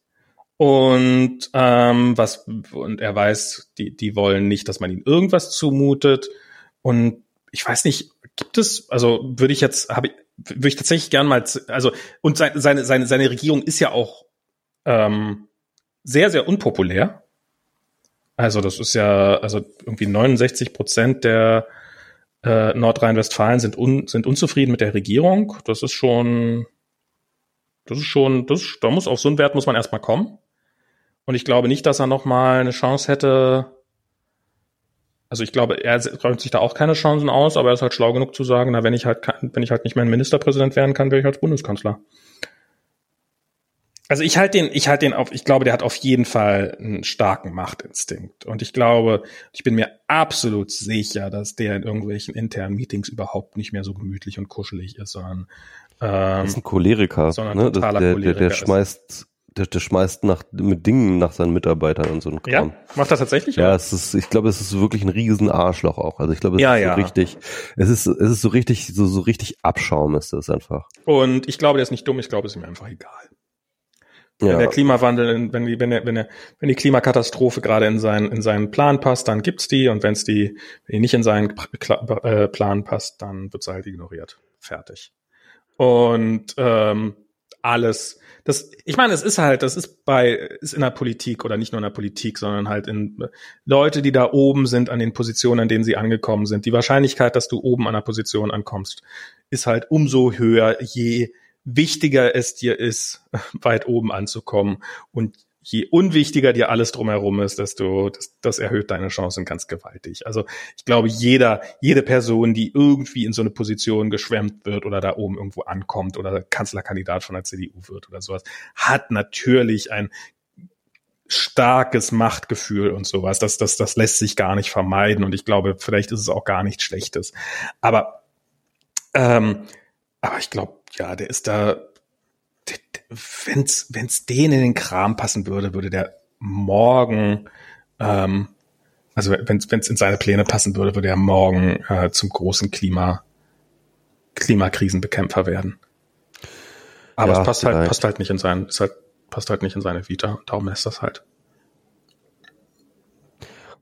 Und ähm, was und er weiß, die die wollen nicht, dass man ihnen irgendwas zumutet. Und ich weiß nicht, gibt es, also würde ich jetzt, habe ich, würde ich tatsächlich gern mal, also und seine seine seine seine Regierung ist ja auch ähm, sehr sehr unpopulär. Also das ist ja also irgendwie 69 Prozent der äh, Nordrhein-Westfalen sind, un, sind unzufrieden mit der Regierung. Das ist schon, das ist schon, das, da muss auf so einen Wert muss man erstmal kommen. Und ich glaube nicht, dass er nochmal eine Chance hätte, Also ich glaube, er räumt sich da auch keine Chancen aus, aber er ist halt schlau genug zu sagen, na, wenn ich halt, wenn ich halt nicht mehr ein Ministerpräsident werden kann, wäre ich als Bundeskanzler. Also ich halte den, ich halte den auf, ich glaube, der hat auf jeden Fall einen starken Machtinstinkt. Und ich glaube, ich bin mir absolut sicher, dass der in irgendwelchen internen Meetings überhaupt nicht mehr so gemütlich und kuschelig ist, sondern ähm, das ist ein Choleriker, sondern ne? totaler der, Choleriker der, der schmeißt der, der schmeißt nach, mit Dingen nach seinen Mitarbeitern und so ein Kram. Ja, macht das tatsächlich? Ja, es ist, ich glaube, es ist wirklich ein riesen Arschloch auch. Also ich glaube, es ja, ist ja. so richtig, es ist, es ist so richtig, so, so richtig Abschaum ist das einfach. Und ich glaube, der ist nicht dumm, ich glaube, es ist ihm einfach egal. Ja. Wenn der Klimawandel, wenn die, wenn der, wenn der, wenn die Klimakatastrophe gerade in seinen, in seinen Plan passt, dann gibt's die und wenn es die, wenn die nicht in seinen äh, Plan passt, dann wird sie halt ignoriert. Fertig. Und ähm, alles, das, ich meine, es ist halt, das ist bei, ist in der Politik oder nicht nur in der Politik, sondern halt in Leute, die da oben sind an den Positionen, an denen sie angekommen sind. Die Wahrscheinlichkeit, dass du oben an der Position ankommst, ist halt umso höher, je wichtiger es dir ist, weit oben anzukommen und je unwichtiger dir alles drumherum ist, desto das, das erhöht deine Chancen ganz gewaltig. Also ich glaube, jeder, jede Person, die irgendwie in so eine Position geschwemmt wird oder da oben irgendwo ankommt oder Kanzlerkandidat von der CDU wird oder sowas, hat natürlich ein starkes Machtgefühl und sowas. Das, das, das lässt sich gar nicht vermeiden und ich glaube, vielleicht ist es auch gar nichts Schlechtes. Aber, ähm, aber ich glaube, ja, der ist da wenn's wenn's denen in den Kram passen würde, würde der morgen, ähm, also wenn's wenn's in seine Pläne passen würde, würde er morgen äh, zum großen Klima Klimakrisenbekämpfer werden. Aber ja, es passt halt, passt halt nicht in sein, es halt, passt halt nicht in seine Vita. Darum lässt das halt.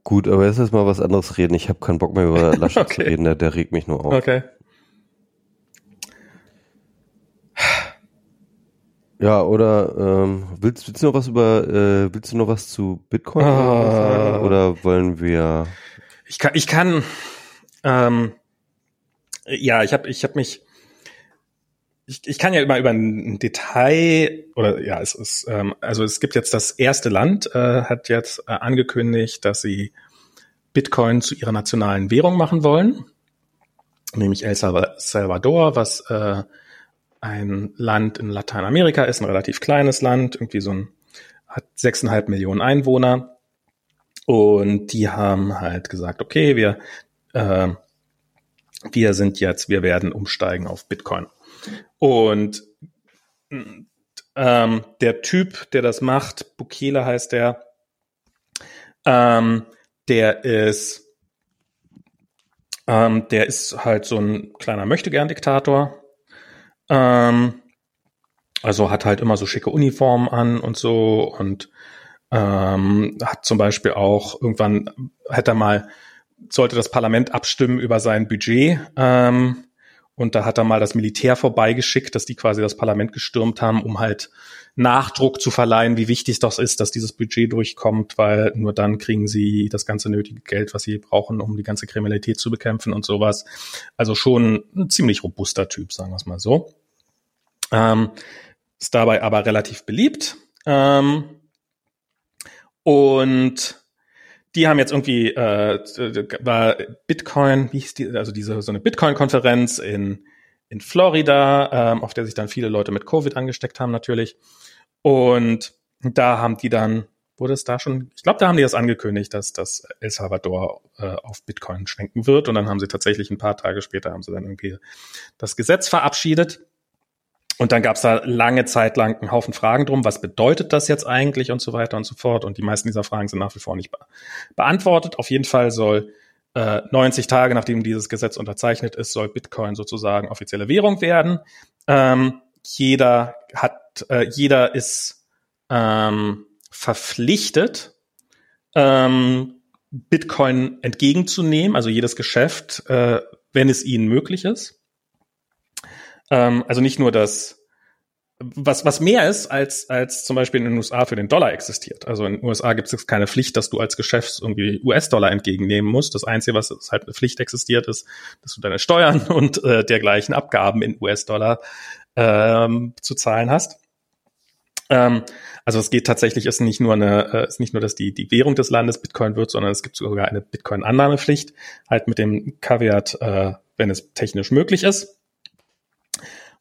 Gut, aber jetzt ist mal was anderes reden. Ich habe keinen Bock mehr über Laschet okay. zu reden, der, der regt mich nur auf. Okay. Ja, oder ähm, willst, willst du noch was über, äh, willst du noch was zu Bitcoin ah. sagen? Oder wollen wir? Ich kann, ich kann, ähm, ja, ich habe, ich habe mich, ich, ich kann ja immer über ein Detail oder ja, es ist, ähm, also es gibt jetzt das erste Land äh, hat jetzt äh, angekündigt, dass sie Bitcoin zu ihrer nationalen Währung machen wollen, nämlich El Salvador, was äh, ein Land in Lateinamerika ist, ein relativ kleines Land, irgendwie so ein, hat sechseinhalb Millionen Einwohner. Und die haben halt gesagt, okay, wir, äh, wir sind jetzt, wir werden umsteigen auf Bitcoin. Und ähm, der Typ, der das macht, Bukele heißt der, ähm, der ist, ähm, der ist halt so ein kleiner Möchtegern-Diktator, ähm, also hat halt immer so schicke Uniformen an und so und ähm, hat zum Beispiel auch irgendwann hätte er mal sollte das Parlament abstimmen über sein Budget ähm, und da hat er mal das Militär vorbeigeschickt, dass die quasi das Parlament gestürmt haben, um halt Nachdruck zu verleihen, wie wichtig das ist, dass dieses Budget durchkommt, weil nur dann kriegen sie das ganze nötige Geld, was sie brauchen, um die ganze Kriminalität zu bekämpfen und sowas. Also schon ein ziemlich robuster Typ, sagen wir es mal so. Ähm, ist dabei aber relativ beliebt. Ähm, und die haben jetzt irgendwie äh, war Bitcoin, wie hieß die, also diese so eine Bitcoin-Konferenz in in Florida, ähm, auf der sich dann viele Leute mit Covid angesteckt haben natürlich. Und da haben die dann, wurde es da schon, ich glaube, da haben die das angekündigt, dass dass El Salvador äh, auf Bitcoin schwenken wird. Und dann haben sie tatsächlich ein paar Tage später haben sie dann irgendwie das Gesetz verabschiedet. Und dann gab es da lange Zeit lang einen Haufen Fragen drum, was bedeutet das jetzt eigentlich und so weiter und so fort. Und die meisten dieser Fragen sind nach wie vor nicht be beantwortet. Auf jeden Fall soll äh, 90 Tage, nachdem dieses Gesetz unterzeichnet ist, soll Bitcoin sozusagen offizielle Währung werden. Ähm, jeder hat, äh, jeder ist ähm, verpflichtet, ähm, Bitcoin entgegenzunehmen, also jedes Geschäft, äh, wenn es ihnen möglich ist. Ähm, also nicht nur das, was, was mehr ist, als, als zum Beispiel in den USA für den Dollar existiert. Also in den USA gibt es keine Pflicht, dass du als Geschäft irgendwie US-Dollar entgegennehmen musst. Das Einzige, was halt eine Pflicht existiert, ist, dass du deine Steuern und äh, dergleichen Abgaben in US-Dollar ähm, zu zahlen hast. Ähm, also es geht tatsächlich, ist nicht nur eine, äh, ist nicht nur, dass die, die Währung des Landes Bitcoin wird, sondern es gibt sogar eine Bitcoin-Annahmepflicht, halt mit dem Kaviat, äh, wenn es technisch möglich ist.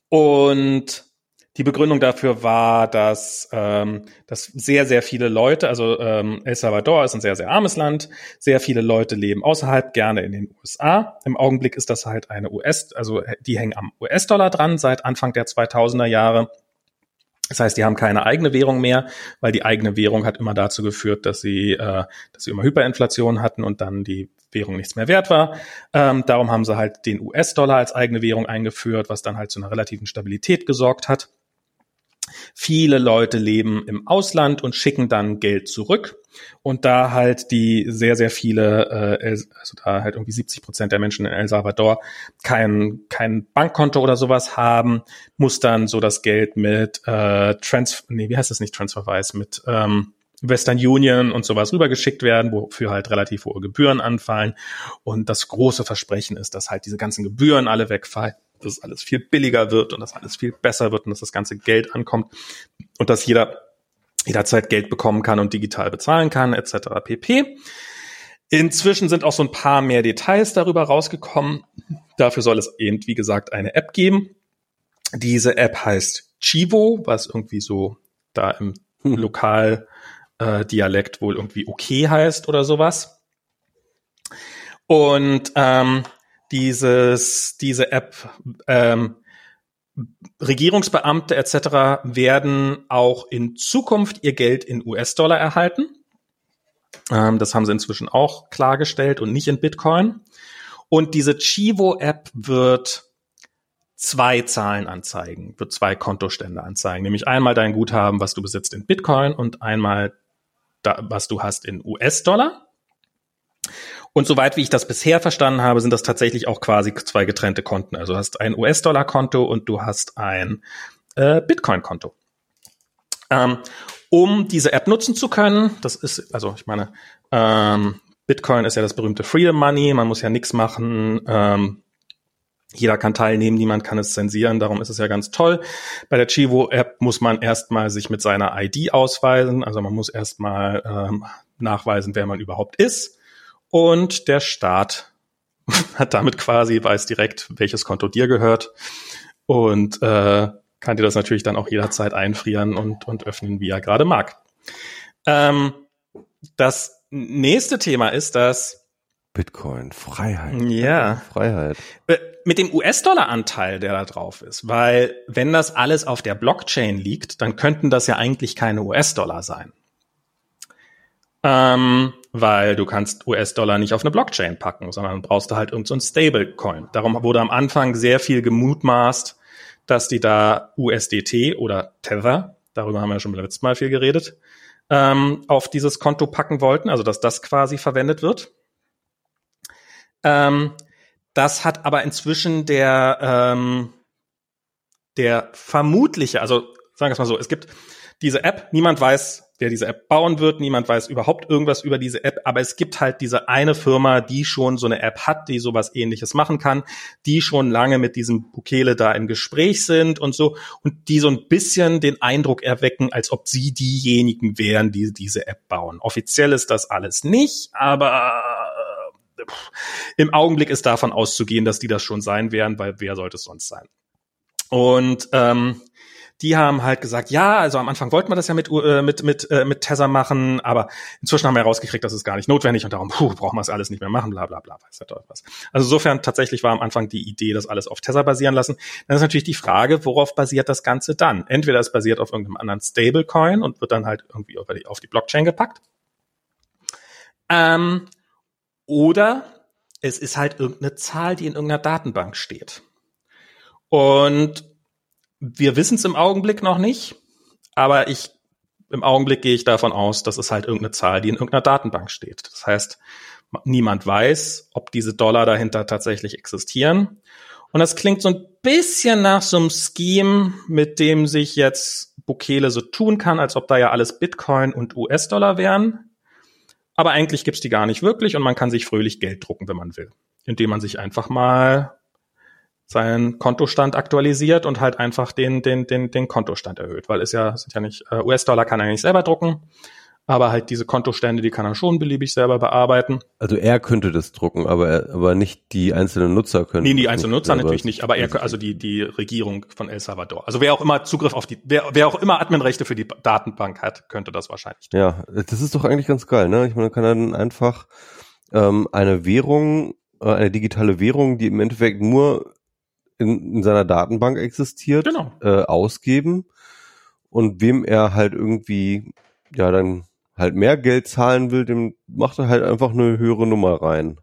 Und die Begründung dafür war, dass, ähm, dass sehr, sehr viele Leute, also ähm, El Salvador ist ein sehr, sehr armes Land, sehr viele Leute leben außerhalb, gerne in den USA. Im Augenblick ist das halt eine US, also die hängen am US-Dollar dran seit Anfang der 2000er Jahre. Das heißt, die haben keine eigene Währung mehr, weil die eigene Währung hat immer dazu geführt, dass sie, äh, dass sie immer Hyperinflation hatten und dann die Währung nichts mehr wert war. Ähm, darum haben sie halt den US-Dollar als eigene Währung eingeführt, was dann halt zu einer relativen Stabilität gesorgt hat. Viele Leute leben im Ausland und schicken dann Geld zurück. Und da halt die sehr, sehr viele, äh, also da halt irgendwie 70 Prozent der Menschen in El Salvador kein, kein Bankkonto oder sowas haben, muss dann so das Geld mit äh, Trans, nee, wie heißt das nicht Transferwise, mit ähm, Western Union und sowas rübergeschickt werden, wofür halt relativ hohe Gebühren anfallen. Und das große Versprechen ist, dass halt diese ganzen Gebühren alle wegfallen dass es alles viel billiger wird und dass alles viel besser wird und dass das ganze Geld ankommt und dass jeder jederzeit Geld bekommen kann und digital bezahlen kann, etc. pp. Inzwischen sind auch so ein paar mehr Details darüber rausgekommen. Dafür soll es eben, wie gesagt, eine App geben. Diese App heißt Chivo, was irgendwie so da im hm. Lokaldialekt äh, wohl irgendwie okay heißt oder sowas. Und ähm, dieses, diese App, ähm, Regierungsbeamte etc. werden auch in Zukunft ihr Geld in US-Dollar erhalten. Ähm, das haben sie inzwischen auch klargestellt und nicht in Bitcoin. Und diese Chivo-App wird zwei Zahlen anzeigen, wird zwei Kontostände anzeigen, nämlich einmal dein Guthaben, was du besitzt in Bitcoin und einmal da, was du hast in US-Dollar. Und soweit wie ich das bisher verstanden habe, sind das tatsächlich auch quasi zwei getrennte Konten. Also du hast ein US-Dollar-Konto und du hast ein äh, Bitcoin-Konto. Ähm, um diese App nutzen zu können, das ist, also ich meine, ähm, Bitcoin ist ja das berühmte Freedom Money, man muss ja nichts machen, ähm, jeder kann teilnehmen, niemand kann es zensieren, darum ist es ja ganz toll. Bei der Chivo-App muss man erstmal sich mit seiner ID ausweisen, also man muss erstmal ähm, nachweisen, wer man überhaupt ist. Und der Staat hat damit quasi, weiß direkt, welches Konto dir gehört und äh, kann dir das natürlich dann auch jederzeit einfrieren und, und öffnen, wie er gerade mag. Ähm, das nächste Thema ist, dass Bitcoin, Freiheit. Ja. Freiheit. Mit dem US-Dollar-Anteil, der da drauf ist, weil wenn das alles auf der Blockchain liegt, dann könnten das ja eigentlich keine US-Dollar sein. Ähm, weil du kannst US-Dollar nicht auf eine Blockchain packen, sondern brauchst du halt irgendein so Stablecoin. Darum wurde am Anfang sehr viel gemutmaßt, dass die da USDT oder Tether, darüber haben wir ja schon beim letzten Mal viel geredet, ähm, auf dieses Konto packen wollten, also dass das quasi verwendet wird. Ähm, das hat aber inzwischen der, ähm, der vermutliche, also sagen wir es mal so, es gibt diese App, niemand weiß, wer diese App bauen wird. Niemand weiß überhaupt irgendwas über diese App, aber es gibt halt diese eine Firma, die schon so eine App hat, die sowas ähnliches machen kann, die schon lange mit diesem Bukele da im Gespräch sind und so und die so ein bisschen den Eindruck erwecken, als ob sie diejenigen wären, die diese App bauen. Offiziell ist das alles nicht, aber im Augenblick ist davon auszugehen, dass die das schon sein werden, weil wer sollte es sonst sein? Und ähm, die haben halt gesagt, ja, also am Anfang wollten wir das ja mit äh, mit mit äh, mit Tether machen, aber inzwischen haben wir herausgekriegt, dass es gar nicht notwendig und darum puh, brauchen wir es alles nicht mehr machen, bla bla bla, weiß der was. Also insofern tatsächlich war am Anfang die Idee, das alles auf Tether basieren lassen. Dann ist natürlich die Frage, worauf basiert das Ganze dann? Entweder es basiert auf irgendeinem anderen Stablecoin und wird dann halt irgendwie auf die, auf die Blockchain gepackt. Ähm, oder es ist halt irgendeine Zahl, die in irgendeiner Datenbank steht. Und wir wissen es im Augenblick noch nicht, aber ich im Augenblick gehe ich davon aus, dass es halt irgendeine Zahl, die in irgendeiner Datenbank steht. Das heißt, niemand weiß, ob diese Dollar dahinter tatsächlich existieren. Und das klingt so ein bisschen nach so einem Scheme, mit dem sich jetzt Bukele so tun kann, als ob da ja alles Bitcoin und US-Dollar wären. Aber eigentlich gibt's die gar nicht wirklich und man kann sich fröhlich Geld drucken, wenn man will. Indem man sich einfach mal seinen Kontostand aktualisiert und halt einfach den, den, den, den Kontostand erhöht, weil es ja, sind ja nicht, äh, US-Dollar kann er nicht selber drucken, aber halt diese Kontostände, die kann er schon beliebig selber bearbeiten. Also er könnte das drucken, aber er, aber nicht die einzelnen Nutzer können. Nee, die einzelnen Nutzer natürlich nicht, aber er, also die, die Regierung von El Salvador. Also wer auch immer Zugriff auf die, wer, wer auch immer Adminrechte für die Datenbank hat, könnte das wahrscheinlich. Tun. Ja, das ist doch eigentlich ganz geil, ne? Ich meine, kann dann einfach ähm, eine Währung, äh, eine digitale Währung, die im Endeffekt nur in, in seiner Datenbank existiert, Genau. äh, ausgeben und wem er halt irgendwie ja dann halt mehr Geld zahlen will, dem macht er halt einfach eine höhere Nummer rein.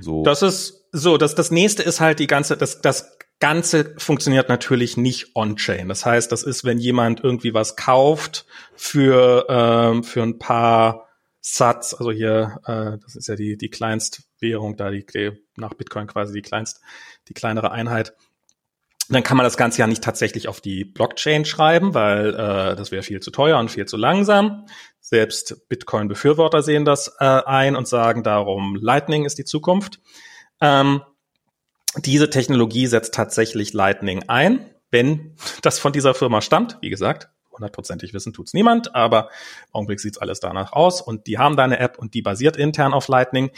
So. Das ist so, das, das nächste ist halt die ganze, das, das Ganze funktioniert natürlich nicht on-chain. Das heißt, das ist, wenn jemand irgendwie was kauft für, ähm, für ein paar Sats, also hier, äh, das ist ja die, die Kleinstwährung da, die, die nach Bitcoin quasi die kleinst, die kleinere Einheit, dann kann man das Ganze ja nicht tatsächlich auf die Blockchain schreiben, weil äh, das wäre viel zu teuer und viel zu langsam. Selbst Bitcoin-Befürworter sehen das äh, ein und sagen darum, Lightning ist die Zukunft. Ähm, diese Technologie setzt tatsächlich Lightning ein, wenn das von dieser Firma stammt. Wie gesagt, hundertprozentig wissen tut's niemand, aber im Augenblick sieht's alles danach aus und die haben da eine App und die basiert intern auf Lightning.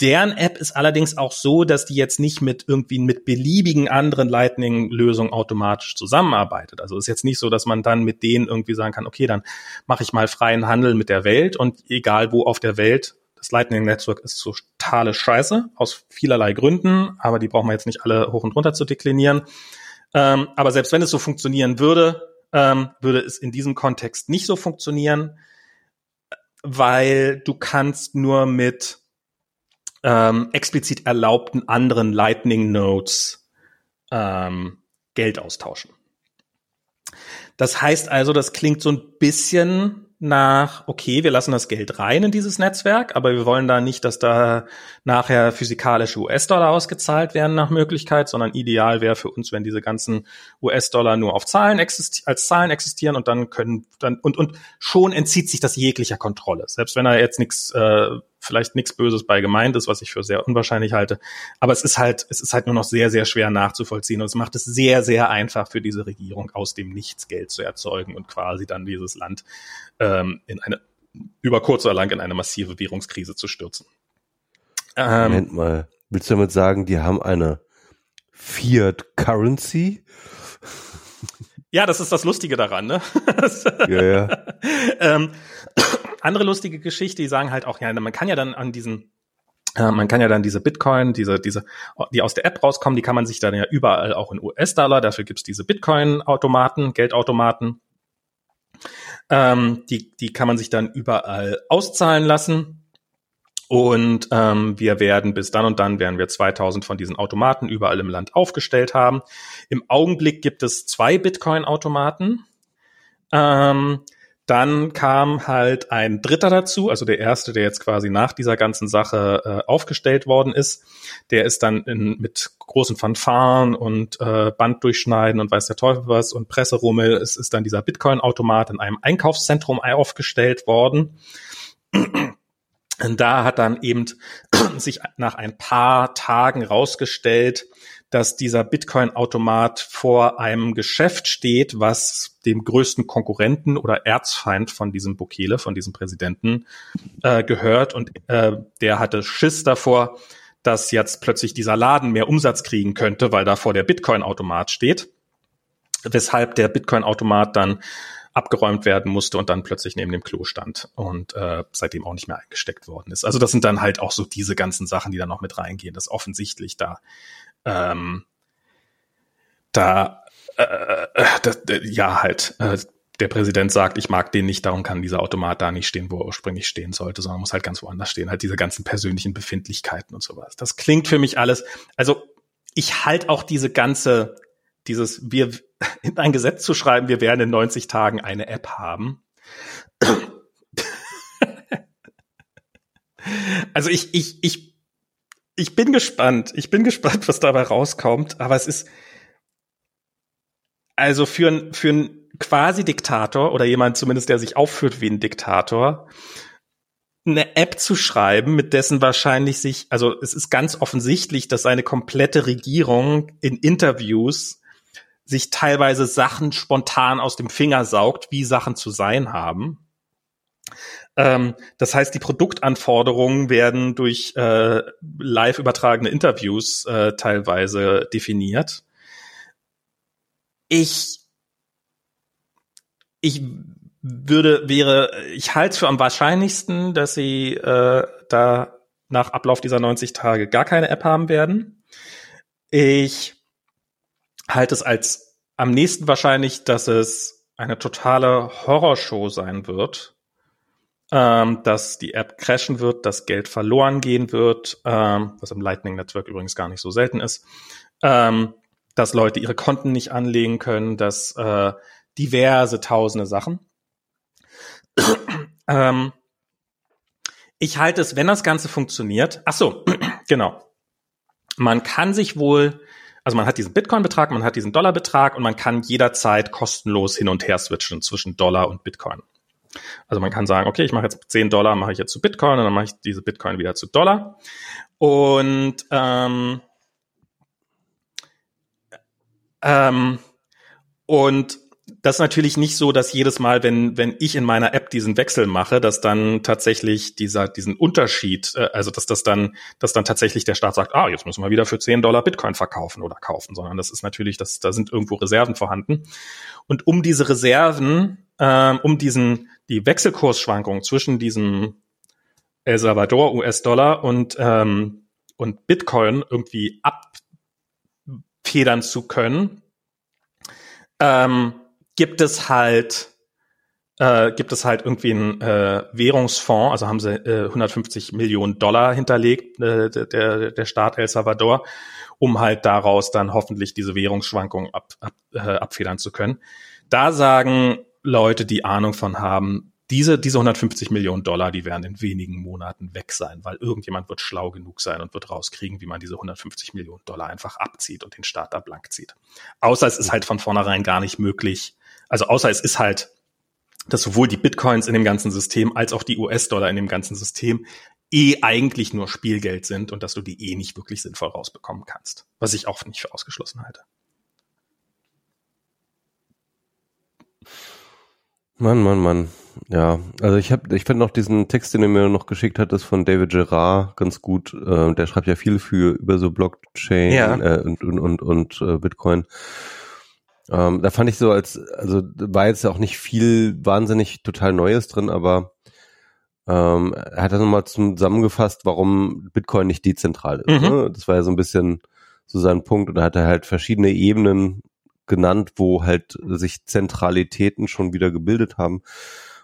Deren App ist allerdings auch so, dass die jetzt nicht mit irgendwie mit beliebigen anderen Lightning-Lösungen automatisch zusammenarbeitet. Also ist jetzt nicht so, dass man dann mit denen irgendwie sagen kann, okay, dann mache ich mal freien Handel mit der Welt und egal wo auf der Welt, das Lightning Network ist totale Scheiße aus vielerlei Gründen, aber die brauchen wir jetzt nicht alle hoch und runter zu deklinieren. Ähm, aber selbst wenn es so funktionieren würde, ähm, würde es in diesem Kontext nicht so funktionieren, weil du kannst nur mit ähm, explizit erlaubten anderen Lightning Nodes ähm, Geld austauschen. Das heißt also, das klingt so ein bisschen nach, okay, wir lassen das Geld rein in dieses Netzwerk, aber wir wollen da nicht, dass da nachher physikalische US-Dollar ausgezahlt werden nach Möglichkeit, sondern ideal wäre für uns, wenn diese ganzen US-Dollar nur auf Zahlen als Zahlen existieren und dann können dann und und schon entzieht sich das jeglicher Kontrolle. Selbst wenn da jetzt nichts äh, vielleicht nichts Böses bei gemeint ist, was ich für sehr unwahrscheinlich halte. Aber es ist halt, es ist halt nur noch sehr, sehr schwer nachzuvollziehen und es macht es sehr, sehr einfach für diese Regierung, aus dem Nichts Geld zu erzeugen und quasi dann dieses Land ähm, in eine, über kurz oder lang in eine massive Währungskrise zu stürzen. Ähm, Moment mal, willst du damit sagen, die haben eine Fiat Currency? Ja, das ist das Lustige daran, ne? ja, ja. ähm, andere lustige Geschichte, die sagen halt auch, ja, man kann ja dann an diesen äh, man kann ja dann diese Bitcoin, diese, diese, die aus der App rauskommen, die kann man sich dann ja überall auch in US-Dollar, dafür gibt's diese Bitcoin-Automaten, Geldautomaten. Ähm, die, die kann man sich dann überall auszahlen lassen. Und ähm, wir werden bis dann und dann werden wir 2000 von diesen Automaten überall im Land aufgestellt haben. Im Augenblick gibt es zwei Bitcoin-Automaten. Ähm, dann kam halt ein Dritter dazu, also der erste, der jetzt quasi nach dieser ganzen Sache äh, aufgestellt worden ist. Der ist dann in, mit großen Fanfaren und äh, Banddurchschneiden und weiß der Teufel was und Presserummel. Es ist dann dieser Bitcoin-Automat in einem Einkaufszentrum aufgestellt worden. Und da hat dann eben sich nach ein paar Tagen rausgestellt, dass dieser Bitcoin-Automat vor einem Geschäft steht, was dem größten Konkurrenten oder Erzfeind von diesem Bukele, von diesem Präsidenten, äh, gehört. Und äh, der hatte Schiss davor, dass jetzt plötzlich dieser Laden mehr Umsatz kriegen könnte, weil da vor der Bitcoin-Automat steht. Weshalb der Bitcoin-Automat dann abgeräumt werden musste und dann plötzlich neben dem Klo stand und äh, seitdem auch nicht mehr eingesteckt worden ist. Also das sind dann halt auch so diese ganzen Sachen, die da noch mit reingehen, dass offensichtlich da ähm, da äh, äh, das, ja halt äh, der Präsident sagt, ich mag den nicht, darum kann dieser Automat da nicht stehen, wo er ursprünglich stehen sollte, sondern muss halt ganz woanders stehen. Halt diese ganzen persönlichen Befindlichkeiten und sowas. Das klingt für mich alles. Also ich halt auch diese ganze, dieses, wir in ein Gesetz zu schreiben, wir werden in 90 Tagen eine App haben. also ich, ich, ich ich bin gespannt. Ich bin gespannt, was dabei rauskommt. Aber es ist also für ein für ein quasi Diktator oder jemand zumindest, der sich aufführt wie ein Diktator, eine App zu schreiben, mit dessen wahrscheinlich sich, also es ist ganz offensichtlich, dass eine komplette Regierung in Interviews sich teilweise Sachen spontan aus dem Finger saugt, wie Sachen zu sein haben. Ähm, das heißt, die Produktanforderungen werden durch äh, live übertragene Interviews äh, teilweise definiert. Ich ich würde, wäre, ich halte es für am wahrscheinlichsten, dass sie äh, da nach Ablauf dieser 90 Tage gar keine App haben werden. Ich halte es als am nächsten wahrscheinlich, dass es eine totale Horrorshow sein wird, ähm, dass die App crashen wird, dass Geld verloren gehen wird, ähm, was im Lightning Network übrigens gar nicht so selten ist, ähm, dass Leute ihre Konten nicht anlegen können, dass äh, diverse tausende Sachen. ähm, ich halte es, wenn das Ganze funktioniert, ach so, genau. Man kann sich wohl, also man hat diesen Bitcoin-Betrag, man hat diesen Dollar-Betrag und man kann jederzeit kostenlos hin und her switchen zwischen Dollar und Bitcoin. Also man kann sagen, okay, ich mache jetzt 10 Dollar, mache ich jetzt zu Bitcoin und dann mache ich diese Bitcoin wieder zu Dollar. Und ähm, ähm, und das ist natürlich nicht so, dass jedes Mal, wenn, wenn ich in meiner App diesen Wechsel mache, dass dann tatsächlich dieser, diesen Unterschied, äh, also dass das dann, dass dann tatsächlich der Staat sagt, ah, jetzt müssen wir wieder für 10 Dollar Bitcoin verkaufen oder kaufen, sondern das ist natürlich, dass da sind irgendwo Reserven vorhanden. Und um diese Reserven, äh, um diesen, die Wechselkursschwankung zwischen diesem El Salvador US-Dollar und, ähm, und Bitcoin irgendwie abfedern zu können, ähm, gibt es halt äh, gibt es halt irgendwie einen äh, Währungsfonds, also haben sie äh, 150 Millionen Dollar hinterlegt, äh, der, der Staat El Salvador, um halt daraus dann hoffentlich diese Währungsschwankungen ab, ab, äh, abfedern zu können. Da sagen Leute, die Ahnung von haben, diese, diese 150 Millionen Dollar, die werden in wenigen Monaten weg sein, weil irgendjemand wird schlau genug sein und wird rauskriegen, wie man diese 150 Millionen Dollar einfach abzieht und den Staat da blank zieht. Außer es ist halt von vornherein gar nicht möglich, also außer es ist halt, dass sowohl die Bitcoins in dem ganzen System als auch die US-Dollar in dem ganzen System eh eigentlich nur Spielgeld sind und dass du die eh nicht wirklich sinnvoll rausbekommen kannst. Was ich auch nicht für ausgeschlossen halte. Mann, Mann, Mann. Ja, also ich habe, ich finde noch diesen Text, den er mir noch geschickt hat, ist von David Gerard ganz gut. Äh, der schreibt ja viel für über so Blockchain ja. äh, und und und, und äh, Bitcoin. Ähm, da fand ich so als, also war jetzt auch nicht viel wahnsinnig total Neues drin, aber ähm, er hat dann nochmal zusammengefasst, warum Bitcoin nicht dezentral ist. Mhm. Ne? Das war ja so ein bisschen so sein Punkt und da hat er halt verschiedene Ebenen genannt, wo halt sich Zentralitäten schon wieder gebildet haben.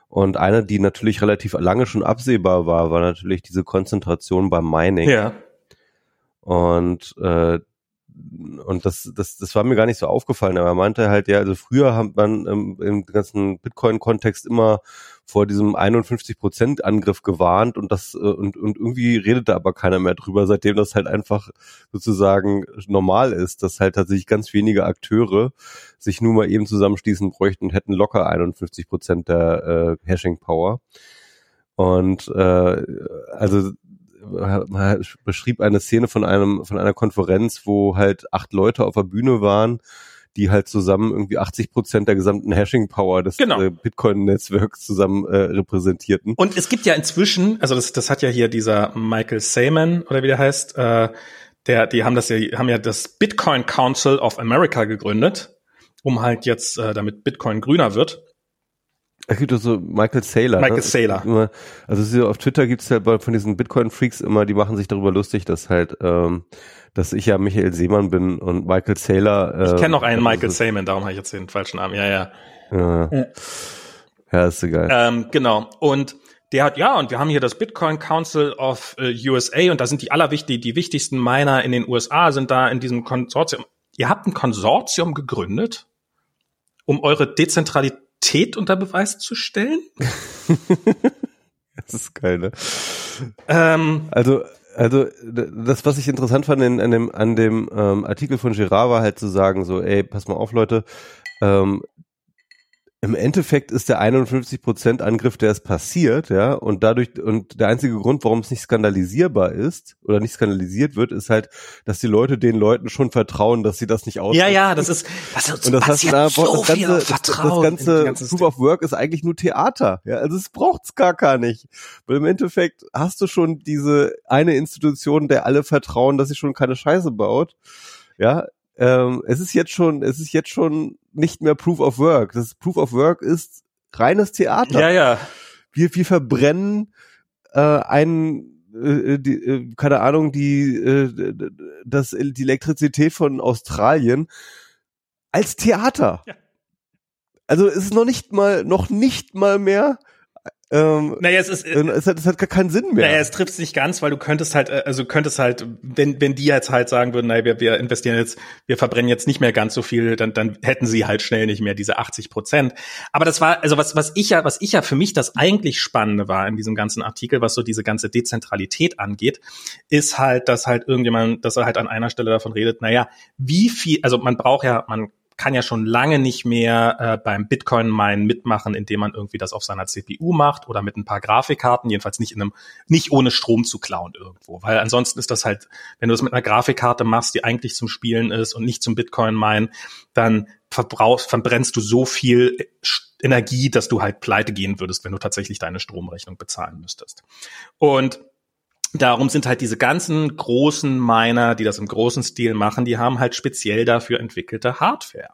Und eine, die natürlich relativ lange schon absehbar war, war natürlich diese Konzentration beim Mining. Ja. Und äh, und das, das, das war mir gar nicht so aufgefallen, aber er meinte halt, ja, also früher hat man im, im ganzen Bitcoin-Kontext immer vor diesem 51%-Angriff gewarnt und das, äh, und, und irgendwie redete aber keiner mehr drüber, seitdem das halt einfach sozusagen normal ist, dass halt tatsächlich ganz wenige Akteure sich nur mal eben zusammenschließen bräuchten und hätten locker 51% der äh, Hashing-Power. Und äh, also beschrieb eine Szene von einem von einer Konferenz, wo halt acht Leute auf der Bühne waren, die halt zusammen irgendwie 80 Prozent der gesamten Hashing Power des genau. äh, Bitcoin-Netzwerks zusammen äh, repräsentierten. Und es gibt ja inzwischen, also das, das hat ja hier dieser Michael Saman oder wie der heißt, äh, der, die haben das ja, haben ja das Bitcoin Council of America gegründet, um halt jetzt, äh, damit Bitcoin grüner wird. Es gibt auch so Michael Saylor. Michael ne? Saylor. also so auf Twitter gibt's halt von diesen Bitcoin-Freaks immer, die machen sich darüber lustig, dass halt, ähm, dass ich ja Michael Seemann bin und Michael Saylor. Äh, ich kenne noch einen Michael Seaman, darum habe ich jetzt den falschen Namen. Ja, ja. Ja, ja ist egal. Ähm, genau. Und der hat, ja, und wir haben hier das Bitcoin Council of äh, USA und da sind die allerwichtigsten, die wichtigsten Miner in den USA sind da in diesem Konsortium. Ihr habt ein Konsortium gegründet, um eure Dezentralität Identität unter Beweis zu stellen? das ist geil, ne? Ähm, also, also das, was ich interessant fand in, an dem, an dem ähm, Artikel von Girard war halt zu sagen, so, ey, pass mal auf, Leute, ähm, im Endeffekt ist der 51% Angriff, der ist passiert, ja, und dadurch, und der einzige Grund, warum es nicht skandalisierbar ist oder nicht skandalisiert wird, ist halt, dass die Leute den Leuten schon vertrauen, dass sie das nicht aus. Ja, ja, das ist, das ist, und das heißt, da, so das ganze, das, das ganze Proof of Work ist eigentlich nur Theater, ja, also es braucht's gar gar nicht, weil im Endeffekt hast du schon diese eine Institution, der alle vertrauen, dass sie schon keine Scheiße baut, ja, ähm, es ist jetzt schon, es ist jetzt schon nicht mehr Proof of Work. Das Proof of Work ist reines Theater. Ja, ja. Wir, wir verbrennen äh, einen, äh, die, äh, keine Ahnung, die, äh, das, die Elektrizität von Australien als Theater. Ja. Also es ist noch nicht mal, noch nicht mal mehr ähm, naja, es ist, äh, es, hat, es hat gar keinen Sinn mehr. Naja, es trifft nicht ganz, weil du könntest halt, äh, also könntest halt, wenn, wenn die jetzt halt sagen würden, naja, wir, wir investieren jetzt, wir verbrennen jetzt nicht mehr ganz so viel, dann, dann hätten sie halt schnell nicht mehr diese 80 Prozent. Aber das war, also was, was ich ja, was ich ja für mich das eigentlich Spannende war in diesem ganzen Artikel, was so diese ganze Dezentralität angeht, ist halt, dass halt irgendjemand, dass er halt an einer Stelle davon redet, naja, wie viel, also man braucht ja, man kann ja schon lange nicht mehr äh, beim Bitcoin-Minen mitmachen, indem man irgendwie das auf seiner CPU macht oder mit ein paar Grafikkarten, jedenfalls nicht in einem, nicht ohne Strom zu klauen irgendwo. Weil ansonsten ist das halt, wenn du das mit einer Grafikkarte machst, die eigentlich zum Spielen ist und nicht zum Bitcoin-Minen, dann verbrauchst, verbrennst du so viel Energie, dass du halt pleite gehen würdest, wenn du tatsächlich deine Stromrechnung bezahlen müsstest. Und Darum sind halt diese ganzen großen Miner, die das im großen Stil machen, die haben halt speziell dafür entwickelte Hardware.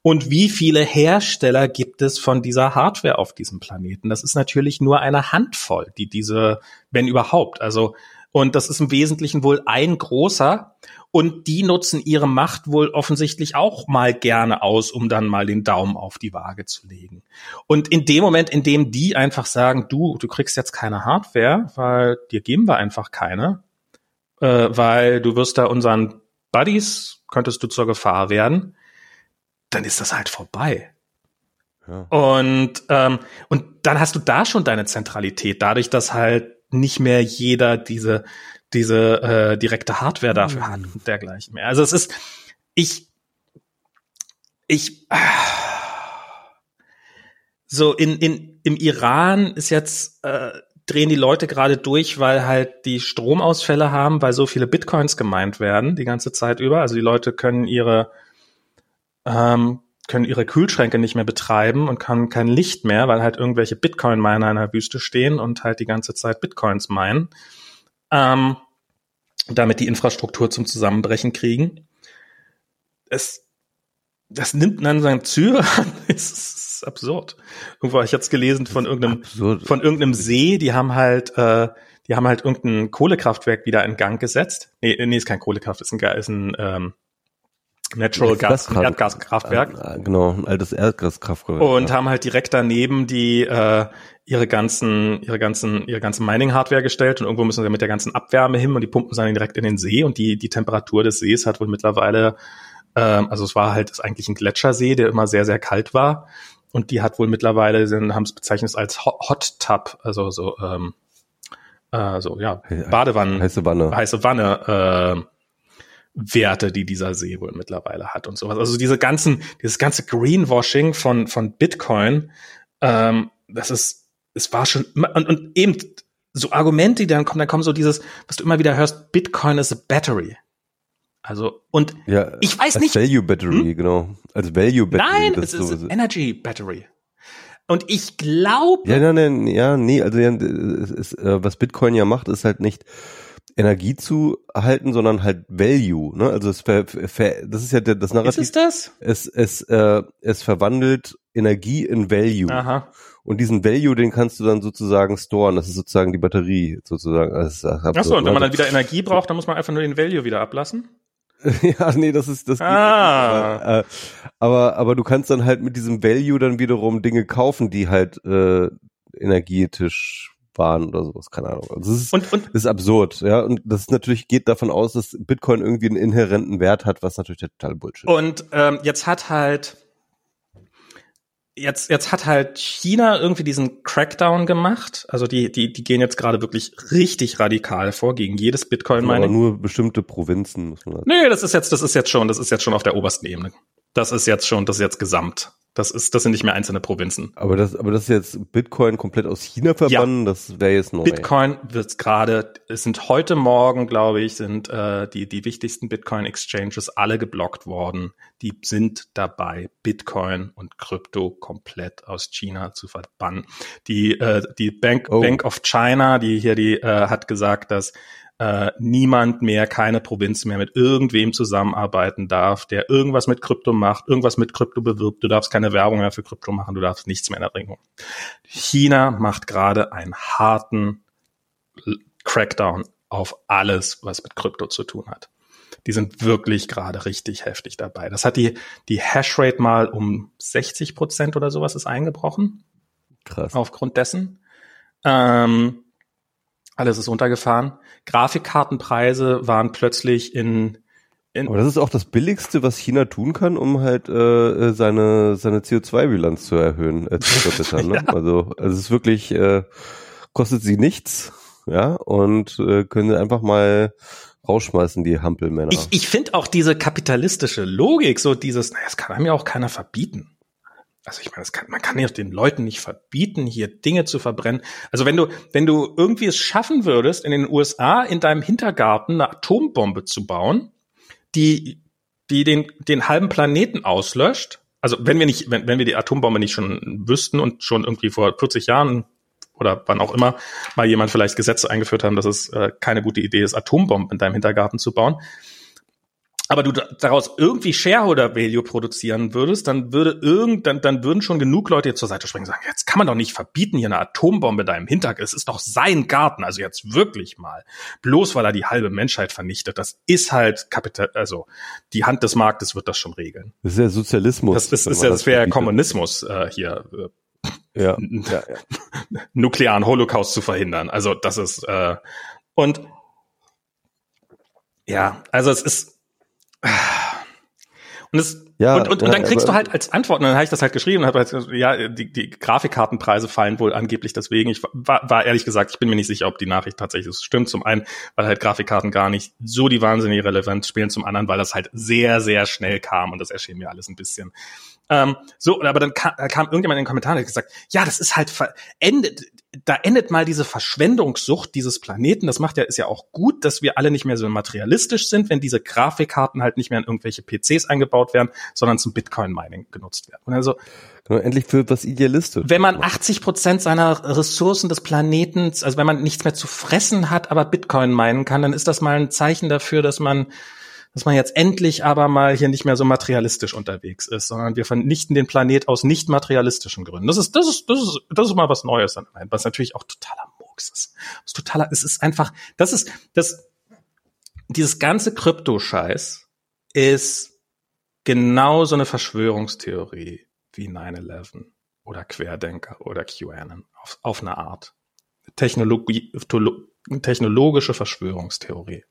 Und wie viele Hersteller gibt es von dieser Hardware auf diesem Planeten? Das ist natürlich nur eine Handvoll, die diese, wenn überhaupt, also und das ist im Wesentlichen wohl ein großer. Und die nutzen ihre Macht wohl offensichtlich auch mal gerne aus, um dann mal den Daumen auf die Waage zu legen. Und in dem Moment, in dem die einfach sagen, du, du kriegst jetzt keine Hardware, weil dir geben wir einfach keine, äh, weil du wirst da unseren Buddies, könntest du zur Gefahr werden, dann ist das halt vorbei. Ja. Und, ähm, und dann hast du da schon deine Zentralität, dadurch, dass halt nicht mehr jeder diese, diese äh, direkte Hardware dafür mhm. hat und dergleichen mehr. Also es ist, ich, ich, so in, in, im Iran ist jetzt, äh, drehen die Leute gerade durch, weil halt die Stromausfälle haben, weil so viele Bitcoins gemeint werden die ganze Zeit über. Also die Leute können ihre ähm, können ihre Kühlschränke nicht mehr betreiben und haben kein Licht mehr, weil halt irgendwelche Bitcoin-Miner in der Wüste stehen und halt die ganze Zeit Bitcoins meinen. Ähm, damit die Infrastruktur zum Zusammenbrechen kriegen. Es, das nimmt dann seinen Züge an. es ist absurd. Irgendwo habe ich jetzt gelesen von irgendeinem, absurd. von irgendeinem See, die haben halt, äh, die haben halt irgendein Kohlekraftwerk wieder in Gang gesetzt. Nee, nee, ist kein Kohlekraft, ist ein, ist ein ähm, Natural Gas, Erdgaskraftwerk. Äh, genau, ein altes Erdgaskraftwerk. Und ja. haben halt direkt daneben die äh, ihre ganzen, ihre ganzen, ihre ganze Mining-Hardware gestellt und irgendwo müssen sie mit der ganzen Abwärme hin und die pumpen sie dann direkt in den See und die, die Temperatur des Sees hat wohl mittlerweile, ähm, also es war halt ist eigentlich ein Gletschersee, der immer sehr, sehr kalt war. Und die hat wohl mittlerweile, haben es bezeichnet als Hot Tub, also so, ähm, äh, so ja, Badewanne, heiße Wanne, heiße Wanne, äh, Werte, die dieser See wohl mittlerweile hat und sowas. Also diese ganzen, dieses ganze Greenwashing von, von Bitcoin, ähm, das ist, es war schon, und, und eben so Argumente, die dann kommen, dann kommen so dieses, was du immer wieder hörst, Bitcoin is a battery. Also, und ja, ich weiß nicht. Als Value Battery, hm? genau. Als Value Battery. Nein, es ist so, Energy Battery. Und ich glaube. Ja, nein, nein, ja, nee, also ja, es ist, äh, was Bitcoin ja macht, ist halt nicht, Energie zu halten, sondern halt Value. Ne? Also es ver, ver, das ist ja das Narrativ. Ist es das? Es, es, äh, es verwandelt Energie in Value. Aha. Und diesen Value, den kannst du dann sozusagen storen. Das ist sozusagen die Batterie, sozusagen. Das Achso, und wenn man dann wieder Energie braucht, dann muss man einfach nur den Value wieder ablassen? ja, nee, das ist das. Ah. Aber, äh, aber aber du kannst dann halt mit diesem Value dann wiederum Dinge kaufen, die halt äh, energetisch waren oder sowas, keine Ahnung. Also das ist, und, und, ist absurd, ja. Und das ist natürlich geht davon aus, dass Bitcoin irgendwie einen inhärenten Wert hat, was natürlich total Bullshit. Und ähm, jetzt hat halt jetzt jetzt hat halt China irgendwie diesen Crackdown gemacht. Also die die die gehen jetzt gerade wirklich richtig radikal vor gegen jedes Bitcoin Mining. Aber nur bestimmte Provinzen muss man sagen. Nee, das ist jetzt das ist jetzt schon das ist jetzt schon auf der obersten Ebene. Das ist jetzt schon, das ist jetzt gesamt. Das ist, das sind nicht mehr einzelne Provinzen. Aber das, aber das ist jetzt Bitcoin komplett aus China verbannen, ja. das wäre jetzt neu. Bitcoin wird gerade, es sind heute Morgen, glaube ich, sind äh, die, die wichtigsten Bitcoin-Exchanges alle geblockt worden. Die sind dabei, Bitcoin und Krypto komplett aus China zu verbannen. Die, äh, die Bank, oh. Bank of China, die hier die, äh, hat gesagt, dass äh, niemand mehr, keine Provinz mehr mit irgendwem zusammenarbeiten darf, der irgendwas mit Krypto macht, irgendwas mit Krypto bewirbt. Du darfst keine Werbung mehr für Krypto machen, du darfst nichts mehr in Erringung. China macht gerade einen harten Crackdown auf alles, was mit Krypto zu tun hat. Die sind wirklich gerade richtig heftig dabei. Das hat die, die Hashrate mal um 60 Prozent oder sowas ist eingebrochen. Krass. Aufgrund dessen. Ähm, alles ist runtergefahren. Grafikkartenpreise waren plötzlich in, in Aber das ist auch das Billigste, was China tun kann, um halt äh, seine seine CO2-Bilanz zu erhöhen. Äh, zu verbessern, ne? ja. Also, es ist wirklich äh, kostet sie nichts, ja, und äh, können einfach mal rausschmeißen, die Hampelmänner. Ich, ich finde auch diese kapitalistische Logik, so dieses, naja, das kann einem ja auch keiner verbieten. Also ich meine, kann, man kann ja den Leuten nicht verbieten, hier Dinge zu verbrennen. Also wenn du, wenn du irgendwie es schaffen würdest, in den USA in deinem Hintergarten eine Atombombe zu bauen, die, die den, den halben Planeten auslöscht, also wenn wir nicht, wenn, wenn wir die Atombombe nicht schon wüssten und schon irgendwie vor 40 Jahren oder wann auch immer mal jemand vielleicht Gesetze eingeführt haben, dass es äh, keine gute Idee ist, Atombomben in deinem Hintergarten zu bauen, aber du daraus irgendwie Shareholder Value produzieren würdest, dann würde irgend, dann, dann würden schon genug Leute jetzt zur Seite springen und sagen, jetzt kann man doch nicht verbieten, hier eine Atombombe da im Hintergrund. Es ist doch sein Garten, also jetzt wirklich mal. Bloß weil er die halbe Menschheit vernichtet. Das ist halt Kapital, also die Hand des Marktes wird das schon regeln. Das ist ja Sozialismus. Das ist, ist ja, das wäre ja Kommunismus äh, hier. Äh, ja, ja, ja. Nuklearen Holocaust zu verhindern. Also das ist äh, und ja, also es ist und es ja, und, und, ja, und dann kriegst du halt als Antwort, und dann habe ich das halt geschrieben und habe halt, ja, die, die Grafikkartenpreise fallen wohl angeblich deswegen. Ich war, war ehrlich gesagt, ich bin mir nicht sicher, ob die Nachricht tatsächlich stimmt. Zum einen, weil halt Grafikkarten gar nicht so die wahnsinnige Relevanz spielen, zum anderen, weil das halt sehr, sehr schnell kam und das erschien mir alles ein bisschen. Ähm, so, aber dann kam, kam irgendjemand in den Kommentaren und hat gesagt, ja, das ist halt endet, da endet mal diese Verschwendungssucht dieses Planeten. Das macht ja, ist ja auch gut, dass wir alle nicht mehr so materialistisch sind, wenn diese Grafikkarten halt nicht mehr in irgendwelche PCs eingebaut werden, sondern zum Bitcoin-Mining genutzt werden. Und also, genau, endlich für was Idealistisch. Wenn man 80 Prozent seiner Ressourcen des Planetens, also wenn man nichts mehr zu fressen hat, aber Bitcoin meinen kann, dann ist das mal ein Zeichen dafür, dass man dass man jetzt endlich aber mal hier nicht mehr so materialistisch unterwegs ist, sondern wir vernichten den Planet aus nicht materialistischen Gründen. Das ist, das ist, das ist, das ist mal was Neues, was natürlich auch totaler Murks ist. Das ist totaler, es ist einfach, das ist, das, dieses ganze Krypto-Scheiß ist genau so eine Verschwörungstheorie wie 9-11 oder Querdenker oder QAnon auf, auf eine Art. Technologie, technologische Verschwörungstheorie.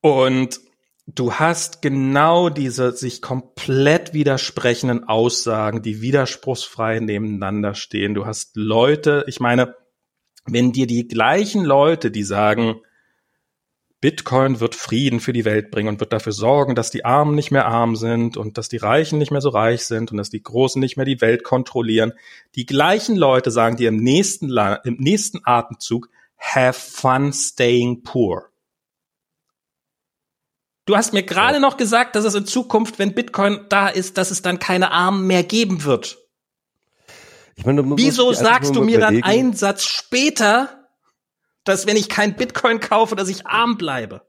Und du hast genau diese sich komplett widersprechenden Aussagen, die widerspruchsfrei nebeneinander stehen. Du hast Leute, ich meine, wenn dir die gleichen Leute, die sagen, Bitcoin wird Frieden für die Welt bringen und wird dafür sorgen, dass die Armen nicht mehr arm sind und dass die Reichen nicht mehr so reich sind und dass die Großen nicht mehr die Welt kontrollieren. Die gleichen Leute sagen dir im nächsten, im nächsten Atemzug, have fun staying poor. Du hast mir gerade ja. noch gesagt, dass es in Zukunft, wenn Bitcoin da ist, dass es dann keine Armen mehr geben wird. Ich meine, Wieso sagst du mir überlegen. dann einen Satz später, dass wenn ich kein Bitcoin kaufe, dass ich arm bleibe?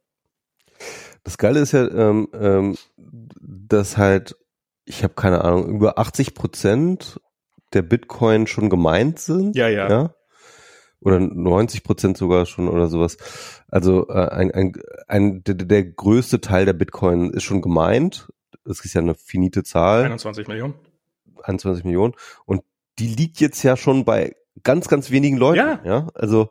Das Geile ist ja, ähm, ähm, dass halt, ich habe keine Ahnung, über 80 Prozent der Bitcoin schon gemeint sind. Ja, ja. ja? Oder 90 Prozent sogar schon oder sowas. Also äh, ein, ein, ein der, der größte Teil der Bitcoin ist schon gemeint. Das ist ja eine finite Zahl. 21 Millionen. 21 Millionen. Und die liegt jetzt ja schon bei ganz, ganz wenigen Leuten. Ja. ja? Also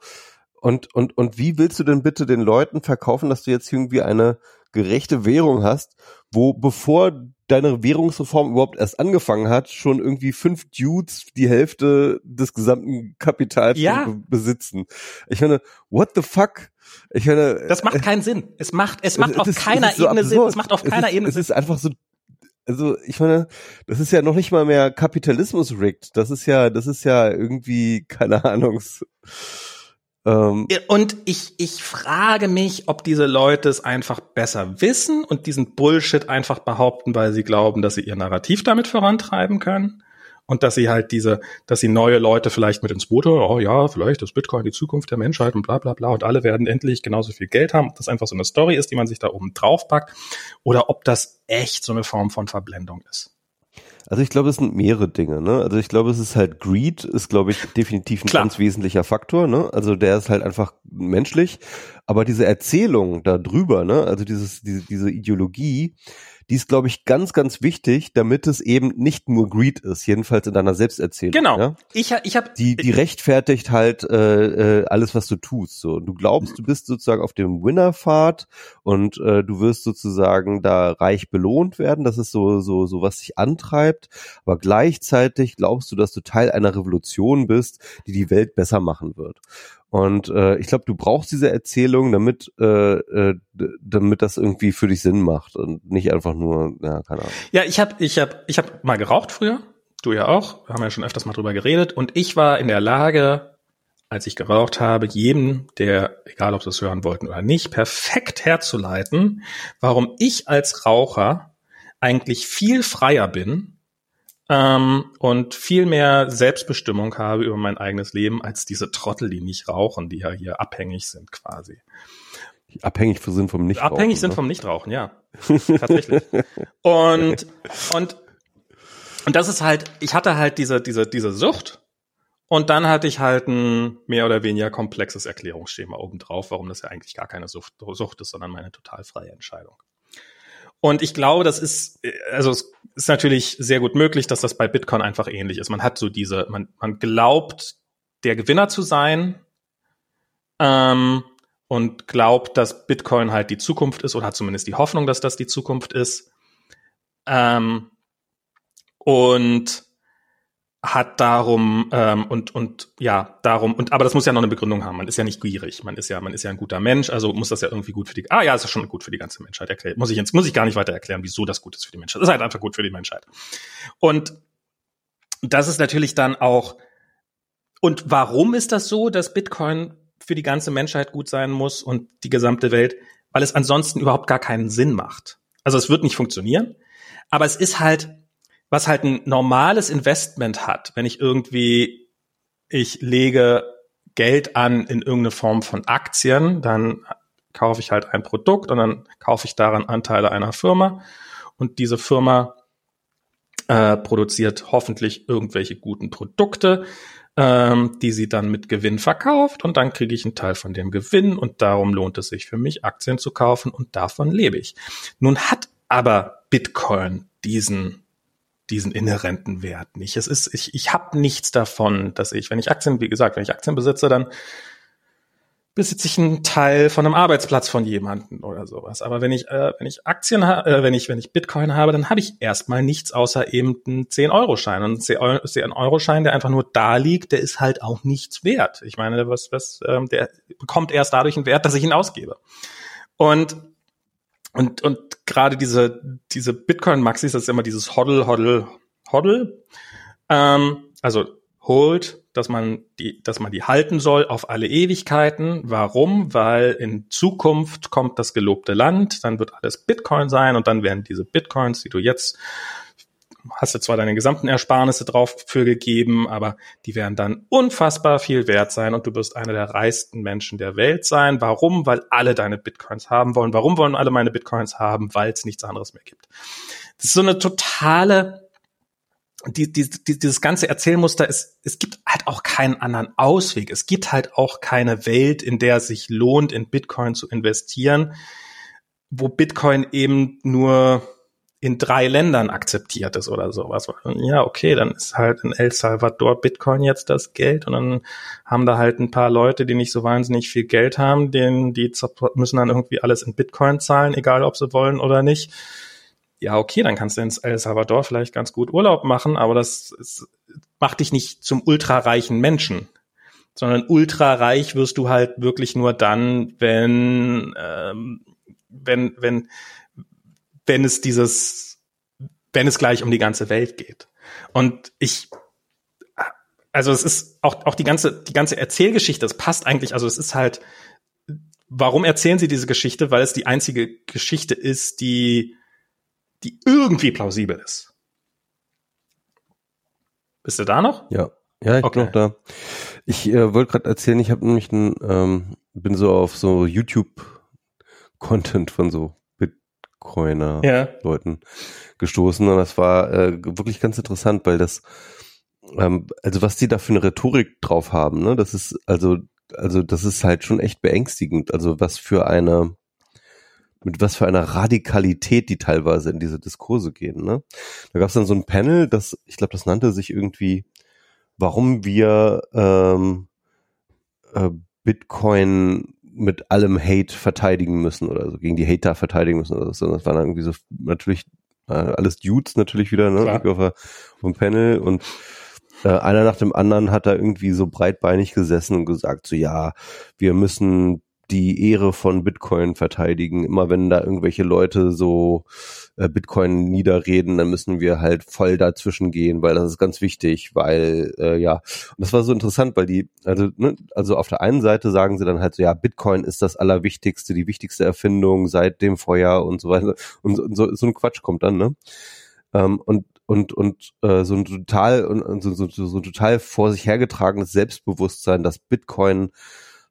und, und, und wie willst du denn bitte den Leuten verkaufen, dass du jetzt irgendwie eine gerechte Währung hast, wo bevor deine Währungsreform überhaupt erst angefangen hat, schon irgendwie fünf Dudes die Hälfte des gesamten Kapitals ja. besitzen. Ich meine, what the fuck? Ich meine, das macht keinen Sinn. Es macht, es macht es auf ist, keiner so Ebene absurd. Sinn. Es macht auf keiner ist, Ebene Sinn. Es ist einfach so also ich meine, das ist ja noch nicht mal mehr Kapitalismus rigged. Das ist ja, das ist ja irgendwie, keine Ahnung. Ähm, und ich, ich frage mich, ob diese Leute es einfach besser wissen und diesen Bullshit einfach behaupten, weil sie glauben, dass sie ihr Narrativ damit vorantreiben können. Und dass sie halt diese, dass sie neue Leute vielleicht mit ins Boot holen, oh ja, vielleicht ist Bitcoin die Zukunft der Menschheit und bla bla bla. Und alle werden endlich genauso viel Geld haben, ob das einfach so eine Story ist, die man sich da oben drauf packt oder ob das echt so eine Form von Verblendung ist. Also ich glaube, es sind mehrere Dinge. Ne? Also ich glaube, es ist halt Greed, ist glaube ich definitiv ein Klar. ganz wesentlicher Faktor. Ne? Also der ist halt einfach menschlich. Aber diese Erzählung da drüber, ne? also dieses diese, diese Ideologie, die ist, glaube ich, ganz, ganz wichtig, damit es eben nicht nur Greed ist, jedenfalls in deiner Selbsterzählung. Genau. Ja? Ich, ich habe die, die rechtfertigt halt äh, äh, alles, was du tust. So, du glaubst, du bist sozusagen auf dem Winnerpfad und äh, du wirst sozusagen da reich belohnt werden. Das ist so, so, so was dich antreibt. Aber gleichzeitig glaubst du, dass du Teil einer Revolution bist, die die Welt besser machen wird. Und äh, ich glaube, du brauchst diese Erzählung, damit, äh, äh, damit das irgendwie für dich Sinn macht und nicht einfach nur, ja, keine Ahnung. Ja, ich habe ich hab, ich hab mal geraucht früher, du ja auch, wir haben ja schon öfters mal drüber geredet. Und ich war in der Lage, als ich geraucht habe, jedem, der, egal ob sie es hören wollten oder nicht, perfekt herzuleiten, warum ich als Raucher eigentlich viel freier bin ähm, und viel mehr Selbstbestimmung habe über mein eigenes Leben als diese Trottel, die nicht rauchen, die ja hier abhängig sind quasi. Die abhängig sind vom Nichtrauchen. Abhängig sind ne? vom Nichtrauchen, ja. Tatsächlich. Und, und, und das ist halt, ich hatte halt diese, diese, diese Sucht. Und dann hatte ich halt ein mehr oder weniger komplexes Erklärungsschema obendrauf, warum das ja eigentlich gar keine Sucht, Sucht ist, sondern meine total freie Entscheidung. Und ich glaube, das ist, also es ist natürlich sehr gut möglich, dass das bei Bitcoin einfach ähnlich ist. Man hat so diese, man, man glaubt, der Gewinner zu sein ähm, und glaubt, dass Bitcoin halt die Zukunft ist oder hat zumindest die Hoffnung, dass das die Zukunft ist. Ähm, und hat darum ähm, und und ja darum und aber das muss ja noch eine Begründung haben. Man ist ja nicht gierig, man ist ja man ist ja ein guter Mensch, also muss das ja irgendwie gut für die. Ah ja, ist ja schon gut für die ganze Menschheit erklärt. Muss ich jetzt muss ich gar nicht weiter erklären, wieso das gut ist für die Menschheit. Das ist halt einfach gut für die Menschheit. Und das ist natürlich dann auch und warum ist das so, dass Bitcoin für die ganze Menschheit gut sein muss und die gesamte Welt? Weil es ansonsten überhaupt gar keinen Sinn macht. Also es wird nicht funktionieren, aber es ist halt was halt ein normales Investment hat, wenn ich irgendwie, ich lege Geld an in irgendeine Form von Aktien, dann kaufe ich halt ein Produkt und dann kaufe ich daran Anteile einer Firma und diese Firma äh, produziert hoffentlich irgendwelche guten Produkte, ähm, die sie dann mit Gewinn verkauft und dann kriege ich einen Teil von dem Gewinn und darum lohnt es sich für mich, Aktien zu kaufen und davon lebe ich. Nun hat aber Bitcoin diesen diesen inhärenten Wert nicht. Es ist, ich, ich habe nichts davon, dass ich, wenn ich Aktien, wie gesagt, wenn ich Aktien besitze, dann besitze ich einen Teil von einem Arbeitsplatz von jemandem oder sowas. Aber wenn ich, äh, wenn ich Aktien äh, wenn ich, wenn ich Bitcoin habe, dann habe ich erstmal nichts außer eben einen 10-Euro-Schein. Und ein 10-Euro-Schein, der einfach nur da liegt, der ist halt auch nichts wert. Ich meine, was, was, ähm, der bekommt erst dadurch einen Wert, dass ich ihn ausgebe. Und und, und gerade diese, diese Bitcoin-Maxis, das ist immer dieses Hodl, Hodl, Hodl. Ähm, also Hold, dass man die, dass man die halten soll auf alle Ewigkeiten. Warum? Weil in Zukunft kommt das gelobte Land, dann wird alles Bitcoin sein und dann werden diese Bitcoins, die du jetzt hast du zwar deine gesamten Ersparnisse drauf für gegeben, aber die werden dann unfassbar viel wert sein und du wirst einer der reichsten Menschen der Welt sein. Warum? Weil alle deine Bitcoins haben wollen. Warum wollen alle meine Bitcoins haben? Weil es nichts anderes mehr gibt. Das ist so eine totale, die, die, die, dieses ganze Erzählmuster ist, es gibt halt auch keinen anderen Ausweg. Es gibt halt auch keine Welt, in der es sich lohnt, in Bitcoin zu investieren, wo Bitcoin eben nur in drei Ländern akzeptiert ist oder sowas. Ja, okay, dann ist halt in El Salvador Bitcoin jetzt das Geld und dann haben da halt ein paar Leute, die nicht so wahnsinnig viel Geld haben, denen die müssen dann irgendwie alles in Bitcoin zahlen, egal ob sie wollen oder nicht. Ja, okay, dann kannst du in El Salvador vielleicht ganz gut Urlaub machen, aber das ist, macht dich nicht zum ultrareichen Menschen, sondern ultrareich wirst du halt wirklich nur dann, wenn ähm, wenn wenn wenn es dieses wenn es gleich um die ganze Welt geht. Und ich, also es ist auch, auch die ganze, die ganze Erzählgeschichte, es passt eigentlich, also es ist halt, warum erzählen sie diese Geschichte? Weil es die einzige Geschichte ist, die, die irgendwie plausibel ist. Bist du da noch? Ja. Ja, ich okay. bin noch da. Ich äh, wollte gerade erzählen, ich habe nämlich ein, ähm, bin so auf so YouTube-Content von so Bitcoiner-Leuten ja. gestoßen und das war äh, wirklich ganz interessant, weil das, ähm, also was die da für eine Rhetorik drauf haben, ne, das ist also, also das ist halt schon echt beängstigend. Also was für eine, mit was für einer Radikalität die teilweise in diese Diskurse gehen. Ne? Da gab es dann so ein Panel, das, ich glaube, das nannte sich irgendwie, warum wir ähm, äh, Bitcoin mit allem Hate verteidigen müssen oder so, gegen die Hater verteidigen müssen oder so. Das waren irgendwie so natürlich äh, alles Dudes natürlich wieder, ne? Auf, auf dem Panel und äh, einer nach dem anderen hat da irgendwie so breitbeinig gesessen und gesagt, so ja, wir müssen die Ehre von Bitcoin verteidigen. Immer wenn da irgendwelche Leute so äh, Bitcoin niederreden, dann müssen wir halt voll dazwischen gehen, weil das ist ganz wichtig, weil äh, ja, und das war so interessant, weil die, also, ne, also auf der einen Seite sagen sie dann halt so, ja, Bitcoin ist das Allerwichtigste, die wichtigste Erfindung seit dem Feuer und so weiter. Und, und so, so ein Quatsch kommt dann, ne? Ähm, und und und äh, so ein total und so, so, so total vor sich hergetragenes Selbstbewusstsein, dass Bitcoin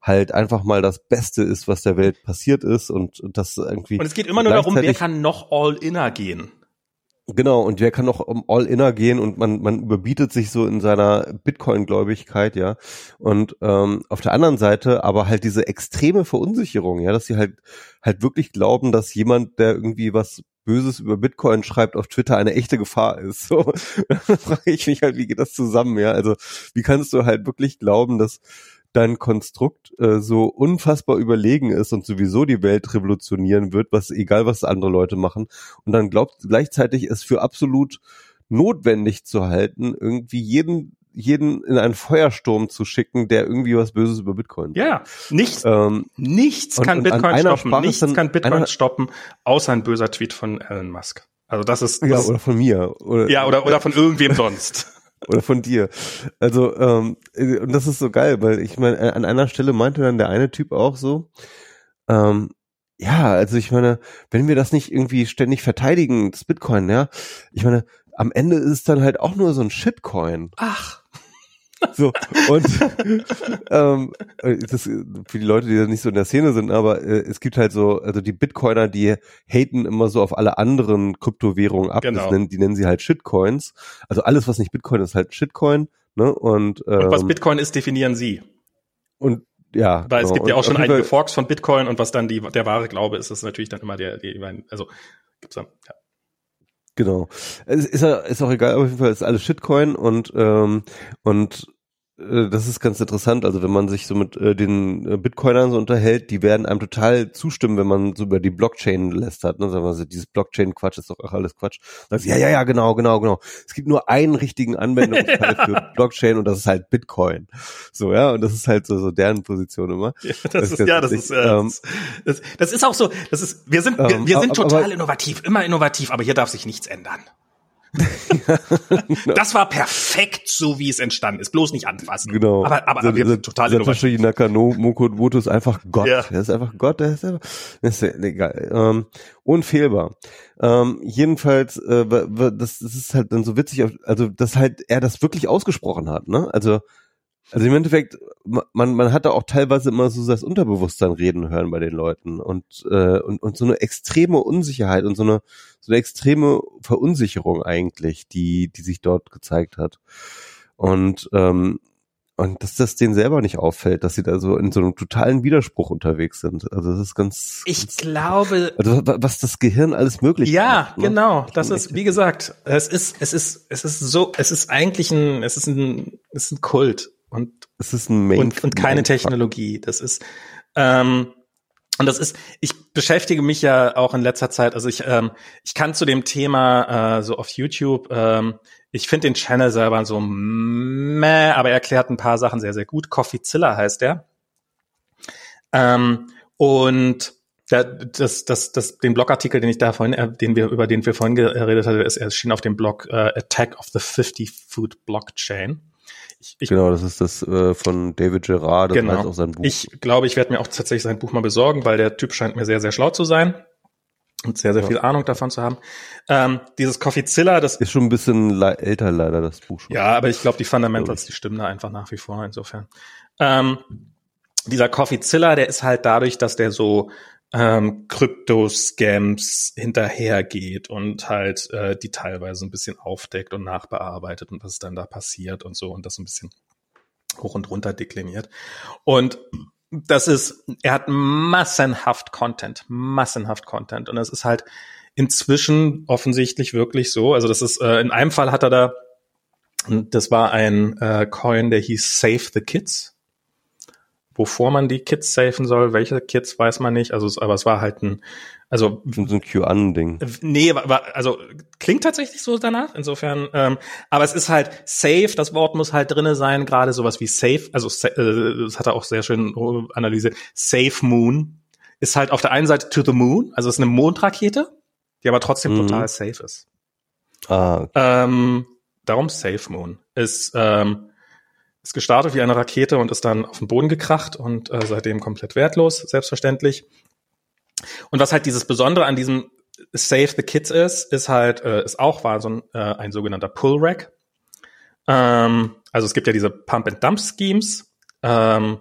halt einfach mal das Beste ist, was der Welt passiert ist und, und das irgendwie. Und es geht immer nur darum, wer kann noch all-inner gehen. Genau, und wer kann noch um All-Inner gehen und man, man überbietet sich so in seiner Bitcoin-Gläubigkeit, ja. Und ähm, auf der anderen Seite aber halt diese extreme Verunsicherung, ja, dass sie halt halt wirklich glauben, dass jemand, der irgendwie was Böses über Bitcoin schreibt auf Twitter, eine echte Gefahr ist. So, da frage ich mich halt, wie geht das zusammen, ja? Also wie kannst du halt wirklich glauben, dass dein Konstrukt äh, so unfassbar überlegen ist und sowieso die Welt revolutionieren wird, was egal was andere Leute machen und dann glaubt gleichzeitig es für absolut notwendig zu halten, irgendwie jeden jeden in einen Feuersturm zu schicken, der irgendwie was Böses über Bitcoin. Ja, nichts, ähm, nichts kann und Bitcoin stoppen, nichts kann Bitcoin einer, stoppen, außer ein böser Tweet von Elon Musk. Also das ist das ja oder von mir oder, ja oder oder von irgendwem sonst. Oder von dir. Also, ähm, und das ist so geil, weil ich meine, an einer Stelle meinte dann der eine Typ auch so, ähm, ja, also ich meine, wenn wir das nicht irgendwie ständig verteidigen, das Bitcoin, ja, ich meine, am Ende ist es dann halt auch nur so ein Shitcoin. Ach. So, und ähm, das für die Leute, die da nicht so in der Szene sind, aber äh, es gibt halt so, also die Bitcoiner, die haten immer so auf alle anderen Kryptowährungen ab. Genau. Nennen, die nennen sie halt Shitcoins. Also alles, was nicht Bitcoin ist, halt Shitcoin. Ne? Und, ähm, und was Bitcoin ist, definieren sie. Und ja. Weil genau. es gibt ja auch schon einige Forks von Bitcoin und was dann die, der wahre Glaube ist, ist natürlich dann immer der, die, also gibt's dann, ja. Genau. Es ist, ist auch egal, auf jeden Fall ist alles Shitcoin und ähm, und das ist ganz interessant. Also wenn man sich so mit äh, den äh, Bitcoinern so unterhält, die werden einem total zustimmen, wenn man so über die Blockchain lästert. Ne? Sagen wir so, dieses Blockchain-Quatsch ist doch auch alles Quatsch. Sagst, ja, ja, ja, genau, genau, genau. Es gibt nur einen richtigen Anwendungsfall für Blockchain und das ist halt Bitcoin. So, ja, und das ist halt so, so deren Position immer. Ja, das, das ist, ja, das ist, äh, ähm, das, das, ist auch so, das ist, wir sind, wir, wir sind total aber, innovativ, immer innovativ, aber hier darf sich nichts ändern. das war perfekt, so wie es entstanden ist. Bloß nicht anfassen. Genau. Aber, aber, aber wir sind total Satoshi Nakamoto ist einfach Gott. Ja. Er ist einfach Gott. Er ist einfach, ist egal. Ähm, unfehlbar. Ähm, jedenfalls, äh, das, das ist halt dann so witzig, also dass halt er das wirklich ausgesprochen hat. Ne? Also also im Endeffekt, man, man hat da auch teilweise immer so das Unterbewusstsein reden hören bei den Leuten und, äh, und, und so eine extreme Unsicherheit und so eine, so eine extreme Verunsicherung eigentlich, die, die sich dort gezeigt hat. Und, ähm, und dass das denen selber nicht auffällt, dass sie da so in so einem totalen Widerspruch unterwegs sind. Also das ist ganz. Ich ganz, glaube. Also was das Gehirn alles möglich ja, macht. Ja, ne? genau. Das ist, wie gesagt, es ist, es ist, es ist so, es ist eigentlich ein, es ist ein, es ist ein Kult und es ist ein Main und, und keine Technologie. Das ist ähm, und das ist, ich beschäftige mich ja auch in letzter Zeit, also ich, ähm, ich kann zu dem Thema äh, so auf YouTube, ähm, ich finde den Channel selber so meh, aber er erklärt ein paar Sachen sehr, sehr gut. Coffeezilla heißt der. Ähm, und Da, das, das, das, den Blogartikel, den ich da vorhin, äh, den wir, über den wir vorhin geredet hatten, ist erschien auf dem Blog äh, Attack of the 50 Food Blockchain. Ich, ich, genau, das ist das äh, von David Gerard, das genau. heißt auch sein Buch. Ich glaube, ich werde mir auch tatsächlich sein Buch mal besorgen, weil der Typ scheint mir sehr, sehr schlau zu sein und sehr, sehr ja. viel Ahnung davon zu haben. Ähm, dieses Coffeezilla, das ist schon ein bisschen le älter leider, das Buch schon. Ja, aber ich glaube, die Fundamentals, die stimmen da einfach nach wie vor insofern. Ähm, dieser Coffeezilla, der ist halt dadurch, dass der so ähm, Krypto-Scams hinterhergeht und halt äh, die teilweise ein bisschen aufdeckt und nachbearbeitet und was dann da passiert und so und das ein bisschen hoch und runter dekliniert. Und das ist, er hat massenhaft Content, massenhaft Content. Und es ist halt inzwischen offensichtlich wirklich so. Also das ist, äh, in einem Fall hat er da, das war ein äh, Coin, der hieß Save the Kids. Wovor man die Kids safen soll, welche Kids weiß man nicht. Also, aber es war halt ein also so ein Q-An-Ding. Nee, war, also klingt tatsächlich so danach. Insofern, ähm, aber es ist halt safe. Das Wort muss halt drinne sein. Gerade sowas wie safe. Also äh, das hat er auch sehr schön analysiert. Safe Moon ist halt auf der einen Seite to the Moon, also es ist eine Mondrakete, die aber trotzdem mhm. total safe ist. Ah. Okay. Ähm, darum Safe Moon ist ähm, ist gestartet wie eine Rakete und ist dann auf den Boden gekracht und äh, seitdem komplett wertlos, selbstverständlich. Und was halt dieses Besondere an diesem Save the Kids ist, ist halt, äh, ist auch war so ein, äh, ein sogenannter Pull Rack. Ähm, also es gibt ja diese Pump and Dump Schemes. Ähm,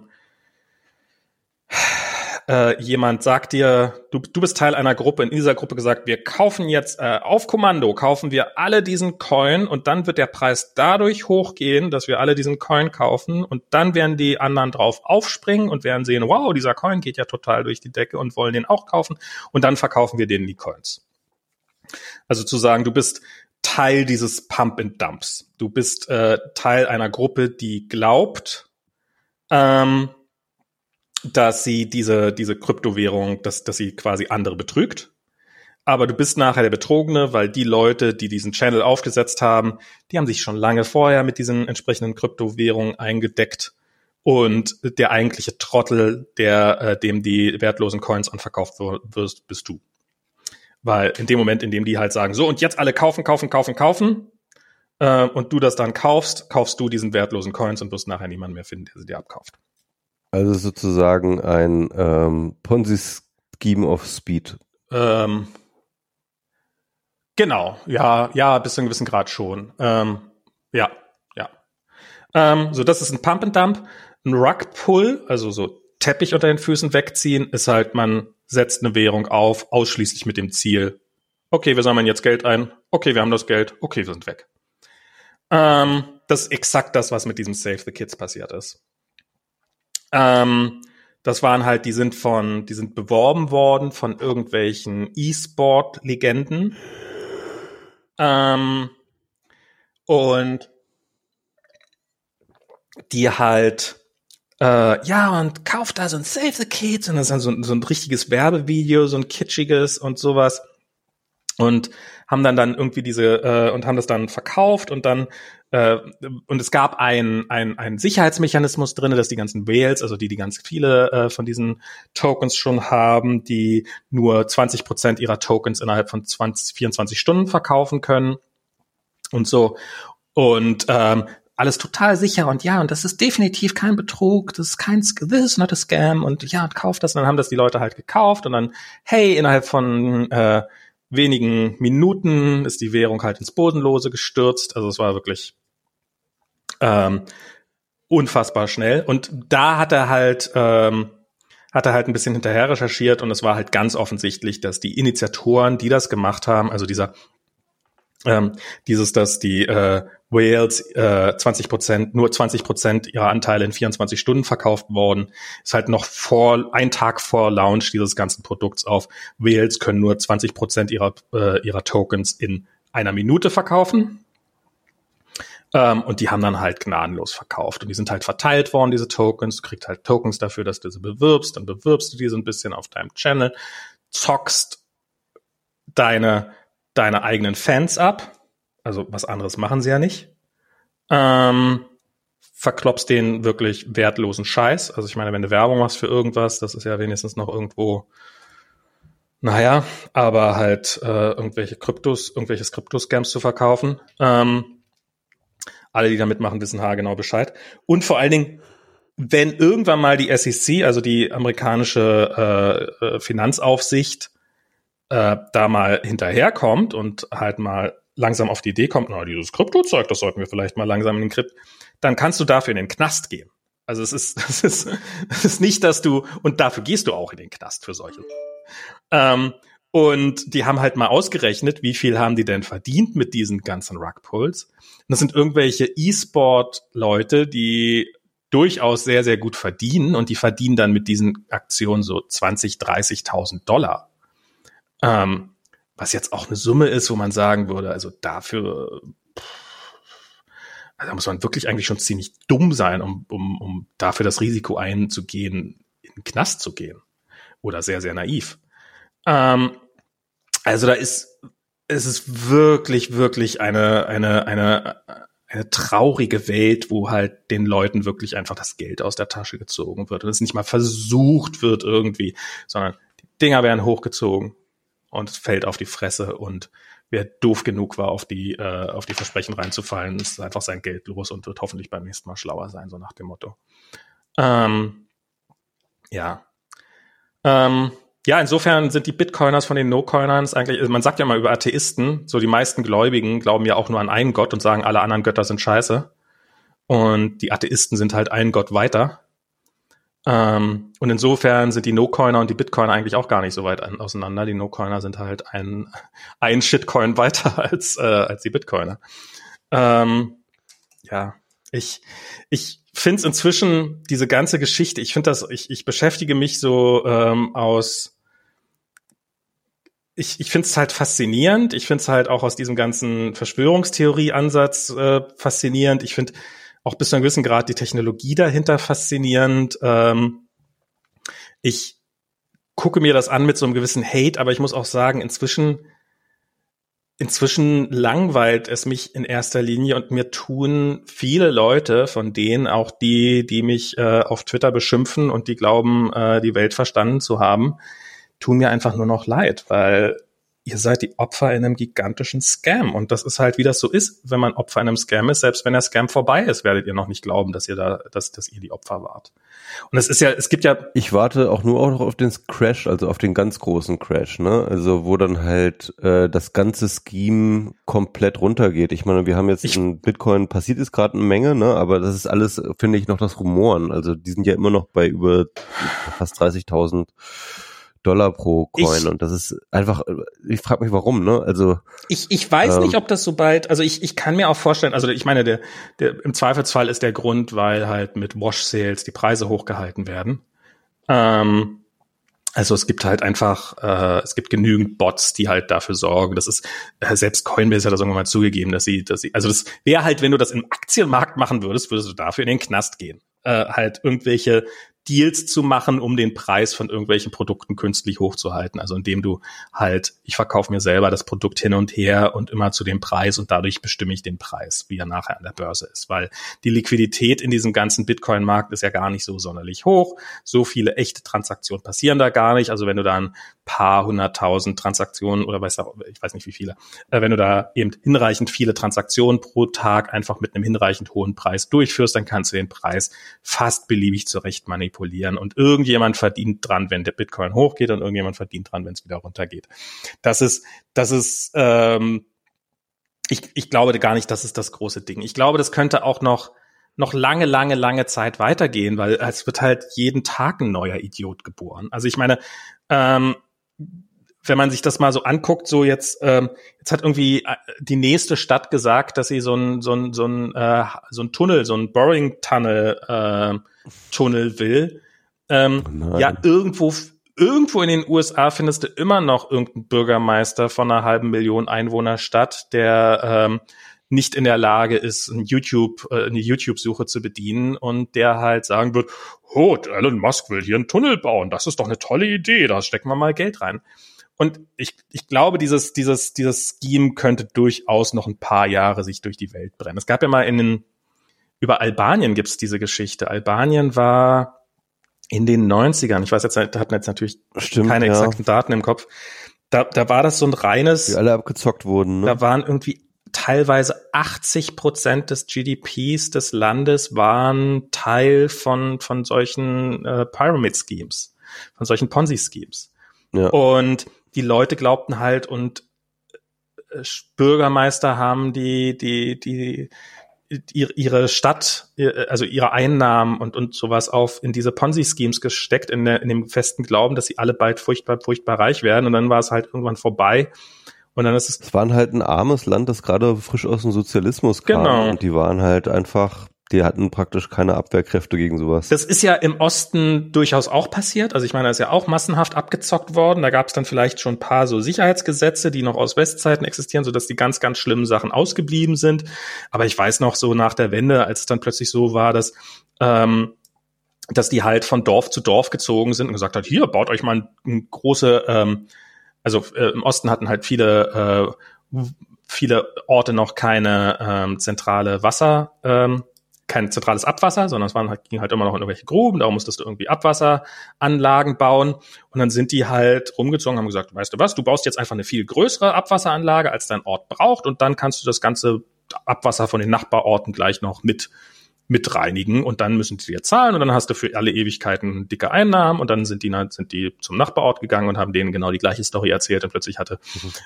äh, jemand sagt dir, du, du bist Teil einer Gruppe, in dieser Gruppe gesagt, wir kaufen jetzt äh, auf Kommando, kaufen wir alle diesen Coin und dann wird der Preis dadurch hochgehen, dass wir alle diesen Coin kaufen und dann werden die anderen drauf aufspringen und werden sehen, wow, dieser Coin geht ja total durch die Decke und wollen den auch kaufen und dann verkaufen wir denen die Coins. Also zu sagen, du bist Teil dieses Pump and Dumps. Du bist äh, Teil einer Gruppe, die glaubt, ähm, dass sie diese, diese Kryptowährung, dass, dass sie quasi andere betrügt. Aber du bist nachher der Betrogene, weil die Leute, die diesen Channel aufgesetzt haben, die haben sich schon lange vorher mit diesen entsprechenden Kryptowährungen eingedeckt. Und der eigentliche Trottel, der äh, dem die wertlosen Coins anverkauft wirst, bist du. Weil in dem Moment, in dem die halt sagen, so und jetzt alle kaufen, kaufen, kaufen, kaufen, äh, und du das dann kaufst, kaufst du diesen wertlosen Coins und wirst nachher niemanden mehr finden, der sie dir abkauft. Also sozusagen ein ähm, Ponzi-Scheme of Speed. Ähm, genau, ja, ja, bis zu einem gewissen Grad schon. Ähm, ja, ja. Ähm, so, das ist ein Pump and Dump. Ein Rug Pull, also so Teppich unter den Füßen wegziehen, ist halt, man setzt eine Währung auf, ausschließlich mit dem Ziel, okay, wir sammeln jetzt Geld ein, okay, wir haben das Geld, okay, wir sind weg. Ähm, das ist exakt das, was mit diesem Save the Kids passiert ist. Ähm, das waren halt, die sind von, die sind beworben worden von irgendwelchen E-Sport-Legenden. Ähm, und die halt, äh, ja, und kauft da so ein Save the Kids und das ist dann so, so ein richtiges Werbevideo, so ein kitschiges und sowas. Und haben dann dann irgendwie diese äh, und haben das dann verkauft und dann äh, und es gab ein, ein, Sicherheitsmechanismus drin, dass die ganzen Whales, also die die ganz viele äh, von diesen Tokens schon haben, die nur 20 Prozent ihrer Tokens innerhalb von 20, 24 Stunden verkaufen können und so. Und ähm, alles total sicher und ja, und das ist definitiv kein Betrug, das ist kein, this is not a scam und ja, kauft das und dann haben das die Leute halt gekauft und dann, hey, innerhalb von äh, wenigen Minuten ist die Währung halt ins Bodenlose gestürzt. Also es war wirklich ähm, unfassbar schnell. Und da hat er halt ähm, hat er halt ein bisschen hinterher recherchiert und es war halt ganz offensichtlich, dass die Initiatoren, die das gemacht haben, also dieser ähm, dieses, dass die äh, Wales äh, 20 Prozent, nur 20 Prozent ihrer Anteile in 24 Stunden verkauft worden, ist halt noch vor, ein Tag vor Launch dieses ganzen Produkts auf. Wales können nur 20 Prozent ihrer, äh, ihrer Tokens in einer Minute verkaufen. Ähm, und die haben dann halt gnadenlos verkauft. Und die sind halt verteilt worden, diese Tokens. Du kriegst halt Tokens dafür, dass du sie bewirbst. Dann bewirbst du die so ein bisschen auf deinem Channel, zockst deine, deine eigenen Fans ab also was anderes machen sie ja nicht. Ähm, verklopst den wirklich wertlosen Scheiß. Also ich meine, wenn du Werbung machst für irgendwas, das ist ja wenigstens noch irgendwo Naja, aber halt äh, irgendwelche Kryptos, irgendwelche Krypto-Scams zu verkaufen. Ähm, alle, die da mitmachen, wissen haargenau Bescheid. Und vor allen Dingen, wenn irgendwann mal die SEC, also die amerikanische äh, äh, Finanzaufsicht, äh, da mal hinterherkommt und halt mal langsam auf die Idee kommt, na, dieses Kryptozeug, das sollten wir vielleicht mal langsam in den Krypt, dann kannst du dafür in den Knast gehen. Also es ist, es ist, es ist nicht, dass du, und dafür gehst du auch in den Knast für solche. Ähm, und die haben halt mal ausgerechnet, wie viel haben die denn verdient mit diesen ganzen Rugpulls. Und das sind irgendwelche E-Sport-Leute, die durchaus sehr, sehr gut verdienen und die verdienen dann mit diesen Aktionen so 20, 30.000 Dollar. Ähm, was jetzt auch eine Summe ist, wo man sagen würde, also dafür, also da muss man wirklich eigentlich schon ziemlich dumm sein, um, um, um dafür das Risiko einzugehen, in den Knast zu gehen. Oder sehr, sehr naiv. Ähm, also da ist, es ist wirklich, wirklich eine, eine, eine, eine traurige Welt, wo halt den Leuten wirklich einfach das Geld aus der Tasche gezogen wird und es nicht mal versucht wird irgendwie, sondern die Dinger werden hochgezogen und fällt auf die Fresse und wer doof genug war, auf die, äh, auf die Versprechen reinzufallen, ist einfach sein Geld los und wird hoffentlich beim nächsten Mal schlauer sein, so nach dem Motto. Ähm, ja. Ähm, ja, insofern sind die Bitcoiners von den No-Coiners eigentlich, also man sagt ja mal über Atheisten, so die meisten Gläubigen glauben ja auch nur an einen Gott und sagen, alle anderen Götter sind scheiße. Und die Atheisten sind halt einen Gott weiter. Ähm, und insofern sind die No-Coiner und die Bitcoiner eigentlich auch gar nicht so weit auseinander. Die No-Coiner sind halt ein, ein Shitcoin weiter als, äh, als die Bitcoiner. Ähm, ja, ich, ich finde es inzwischen, diese ganze Geschichte, ich finde das, ich, ich beschäftige mich so ähm, aus ich, ich finde es halt faszinierend. Ich finde es halt auch aus diesem ganzen Verschwörungstheorie-Ansatz äh, faszinierend. Ich finde auch bis zu einem gewissen Grad die Technologie dahinter faszinierend. Ähm, ich gucke mir das an mit so einem gewissen Hate, aber ich muss auch sagen, inzwischen, inzwischen langweilt es mich in erster Linie und mir tun viele Leute, von denen auch die, die mich äh, auf Twitter beschimpfen und die glauben, äh, die Welt verstanden zu haben, tun mir einfach nur noch leid, weil ihr seid die Opfer in einem gigantischen Scam. Und das ist halt, wie das so ist, wenn man Opfer in einem Scam ist. Selbst wenn der Scam vorbei ist, werdet ihr noch nicht glauben, dass ihr da, dass, dass ihr die Opfer wart. Und es ist ja, es gibt ja. Ich warte auch nur auch noch auf den Crash, also auf den ganz großen Crash, ne? Also wo dann halt äh, das ganze Scheme komplett runtergeht. Ich meine, wir haben jetzt ich, in Bitcoin passiert ist gerade eine Menge, ne? Aber das ist alles, finde ich, noch das Rumoren. Also die sind ja immer noch bei über fast 30.000 Dollar pro Coin ich, und das ist einfach, ich frage mich warum, ne? Also ich, ich weiß ähm, nicht, ob das so bald, also ich, ich kann mir auch vorstellen, also ich meine, der, der im Zweifelsfall ist der Grund, weil halt mit Wash Sales die Preise hochgehalten werden. Ähm, also es gibt halt einfach, äh, es gibt genügend Bots, die halt dafür sorgen. Das ist äh, selbst Coinbase hat das irgendwann mal zugegeben, dass sie, dass sie, also das wäre halt, wenn du das im Aktienmarkt machen würdest, würdest du dafür in den Knast gehen. Äh, halt irgendwelche Deals zu machen, um den Preis von irgendwelchen Produkten künstlich hochzuhalten. Also indem du halt, ich verkaufe mir selber das Produkt hin und her und immer zu dem Preis und dadurch bestimme ich den Preis, wie er nachher an der Börse ist. Weil die Liquidität in diesem ganzen Bitcoin-Markt ist ja gar nicht so sonderlich hoch. So viele echte Transaktionen passieren da gar nicht. Also wenn du da ein paar hunderttausend Transaktionen oder weiß ich weiß nicht wie viele, äh, wenn du da eben hinreichend viele Transaktionen pro Tag einfach mit einem hinreichend hohen Preis durchführst, dann kannst du den Preis fast beliebig zurecht manipulieren und irgendjemand verdient dran, wenn der Bitcoin hochgeht und irgendjemand verdient dran, wenn es wieder runtergeht. Das ist, das ist, ähm, ich, ich glaube gar nicht, das ist das große Ding. Ich glaube, das könnte auch noch noch lange, lange, lange Zeit weitergehen, weil es wird halt jeden Tag ein neuer Idiot geboren. Also ich meine, ähm, wenn man sich das mal so anguckt, so jetzt, ähm, jetzt hat irgendwie äh, die nächste Stadt gesagt, dass sie so ein, so ein, so ein, äh, so ein Tunnel, so ein Boring Tunnel äh, Tunnel will. Ähm, oh ja, irgendwo, irgendwo in den USA findest du immer noch irgendeinen Bürgermeister von einer halben Million Einwohnerstadt, der ähm, nicht in der Lage ist, ein YouTube, äh, eine YouTube-Suche zu bedienen und der halt sagen wird, oh, Elon Musk will hier einen Tunnel bauen, das ist doch eine tolle Idee, da stecken wir mal Geld rein. Und ich, ich glaube, dieses, dieses, dieses Scheme könnte durchaus noch ein paar Jahre sich durch die Welt brennen. Es gab ja mal in den über Albanien gibt's diese Geschichte. Albanien war in den 90ern, ich weiß jetzt, da hatten jetzt natürlich Stimmt, keine ja. exakten Daten im Kopf, da, da war das so ein reines, Die alle abgezockt wurden. Ne? da waren irgendwie teilweise 80 Prozent des GDPs des Landes waren Teil von, von solchen äh, Pyramid-Schemes, von solchen Ponzi-Schemes. Ja. Und die Leute glaubten halt und äh, Bürgermeister haben die, die, die, ihre Stadt, also ihre Einnahmen und, und sowas auf in diese Ponzi-Schemes gesteckt, in, der, in dem festen Glauben, dass sie alle bald furchtbar, furchtbar reich werden. Und dann war es halt irgendwann vorbei. Und dann ist es Es waren halt ein armes Land, das gerade frisch aus dem Sozialismus kam. Genau. Und die waren halt einfach, die hatten praktisch keine Abwehrkräfte gegen sowas. Das ist ja im Osten durchaus auch passiert. Also ich meine, da ist ja auch massenhaft abgezockt worden. Da gab es dann vielleicht schon ein paar so Sicherheitsgesetze, die noch aus Westzeiten existieren, sodass die ganz, ganz schlimmen Sachen ausgeblieben sind. Aber ich weiß noch so nach der Wende, als es dann plötzlich so war, dass ähm, dass die halt von Dorf zu Dorf gezogen sind und gesagt hat, hier, baut euch mal ein, ein große, ähm, also äh, im Osten hatten halt viele, äh, viele Orte noch keine ähm, zentrale Wasser, ähm, kein zentrales Abwasser, sondern es waren halt, ging halt immer noch in irgendwelche Gruben, darum musstest du irgendwie Abwasseranlagen bauen. Und dann sind die halt rumgezogen, haben gesagt, weißt du was, du baust jetzt einfach eine viel größere Abwasseranlage, als dein Ort braucht, und dann kannst du das ganze Abwasser von den Nachbarorten gleich noch mit mit reinigen und dann müssen die dir zahlen und dann hast du für alle Ewigkeiten dicke Einnahmen und dann sind die sind die zum Nachbarort gegangen und haben denen genau die gleiche Story erzählt und plötzlich hatte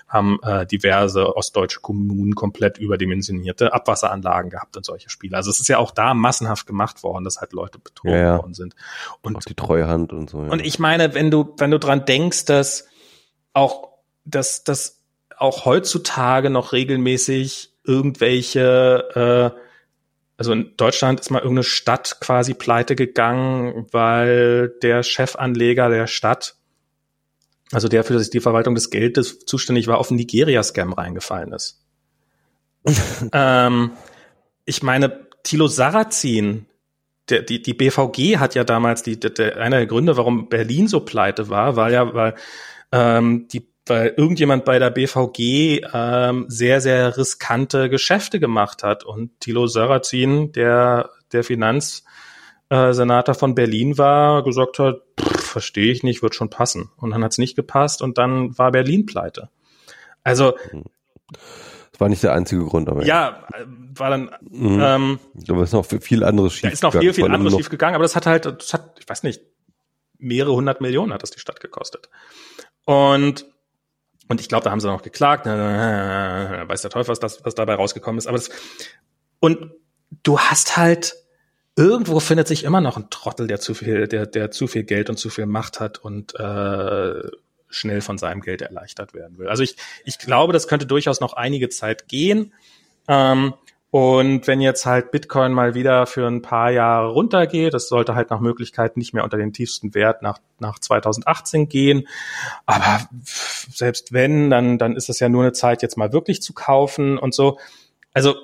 haben äh, diverse ostdeutsche Kommunen komplett überdimensionierte Abwasseranlagen gehabt und solche Spiele. Also es ist ja auch da massenhaft gemacht worden, dass halt Leute betrogen Ja, ja. worden sind. Und Auch die Treuhand und so. Ja. und ich meine, wenn du, wenn du dran denkst, dass auch, dass, dass auch heutzutage noch regelmäßig irgendwelche, äh, also in Deutschland ist mal irgendeine Stadt quasi pleite gegangen, weil der Chefanleger der Stadt, also der für die Verwaltung des Geldes zuständig war, auf einen Nigeria-Scam reingefallen ist. ähm, ich meine, Thilo Sarrazin, der, die, die BVG hat ja damals, die, der, einer der Gründe, warum Berlin so pleite war, war ja, weil, ähm, die, weil irgendjemand bei der BVG ähm, sehr, sehr riskante Geschäfte gemacht hat. Und Thilo Sarrazin, der, der Finanzsenator von Berlin war, gesagt hat, verstehe ich nicht, wird schon passen. Und dann hat es nicht gepasst und dann war Berlin pleite. Also das war nicht der einzige Grund, aber ja, äh, war dann Mhm. ähm, es ist noch viel anderes schief. Da ist noch viel, viel anderes schief gegangen, aber das hat halt, das hat, ich weiß nicht, mehrere hundert Millionen hat das die Stadt gekostet. Und, und ich glaube, da haben sie noch geklagt, weiß der Teufel, was, das, was dabei rausgekommen ist. Aber das, und du hast halt, irgendwo findet sich immer noch ein Trottel, der zu viel, der, der zu viel Geld und zu viel Macht hat und äh, schnell von seinem Geld erleichtert werden will. Also ich, ich glaube, das könnte durchaus noch einige Zeit gehen. Ähm, und wenn jetzt halt Bitcoin mal wieder für ein paar Jahre runtergeht, das sollte halt nach Möglichkeit nicht mehr unter den tiefsten Wert nach, nach 2018 gehen. Aber selbst wenn, dann, dann ist es ja nur eine Zeit, jetzt mal wirklich zu kaufen und so. Also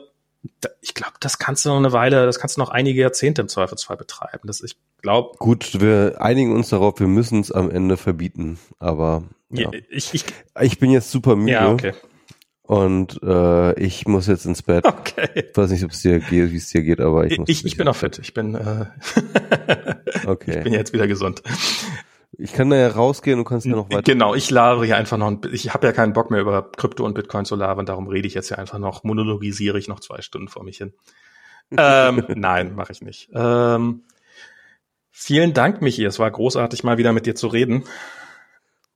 ich glaube, das kannst du noch eine Weile, das kannst du noch einige Jahrzehnte im Zweifelsfall betreiben. Das, ich glaube, Gut, wir einigen uns darauf, wir müssen es am Ende verbieten. Aber ja. ich, ich, ich bin jetzt super müde ja, okay. Und äh, ich muss jetzt ins Bett. Okay. Ich weiß nicht, ob es dir geht, wie es dir geht, aber ich muss. ich, ich bin auch fit. Ich bin, äh, Okay. ich bin jetzt wieder gesund. Ich kann da ja rausgehen und kannst ja noch weiter. Genau, ich labere hier einfach noch, ein, ich habe ja keinen Bock mehr über Krypto und Bitcoin zu labern, darum rede ich jetzt ja einfach noch, monologisiere ich noch zwei Stunden vor mich hin. ähm, nein, mache ich nicht. Ähm, vielen Dank, Michi, es war großartig, mal wieder mit dir zu reden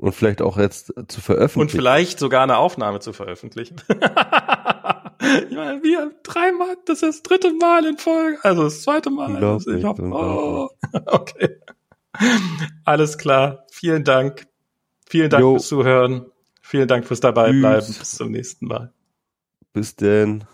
Und vielleicht auch jetzt zu veröffentlichen. und vielleicht sogar eine Aufnahme zu veröffentlichen. ich meine, wir dreimal, das ist das dritte Mal in Folge, also das zweite Mal. Also ich hab, oh, okay. Alles klar. Vielen Dank. Vielen Dank Jo. fürs Zuhören. Vielen Dank fürs Dabeibleiben. Tschüss. Bis zum nächsten Mal. Bis denn.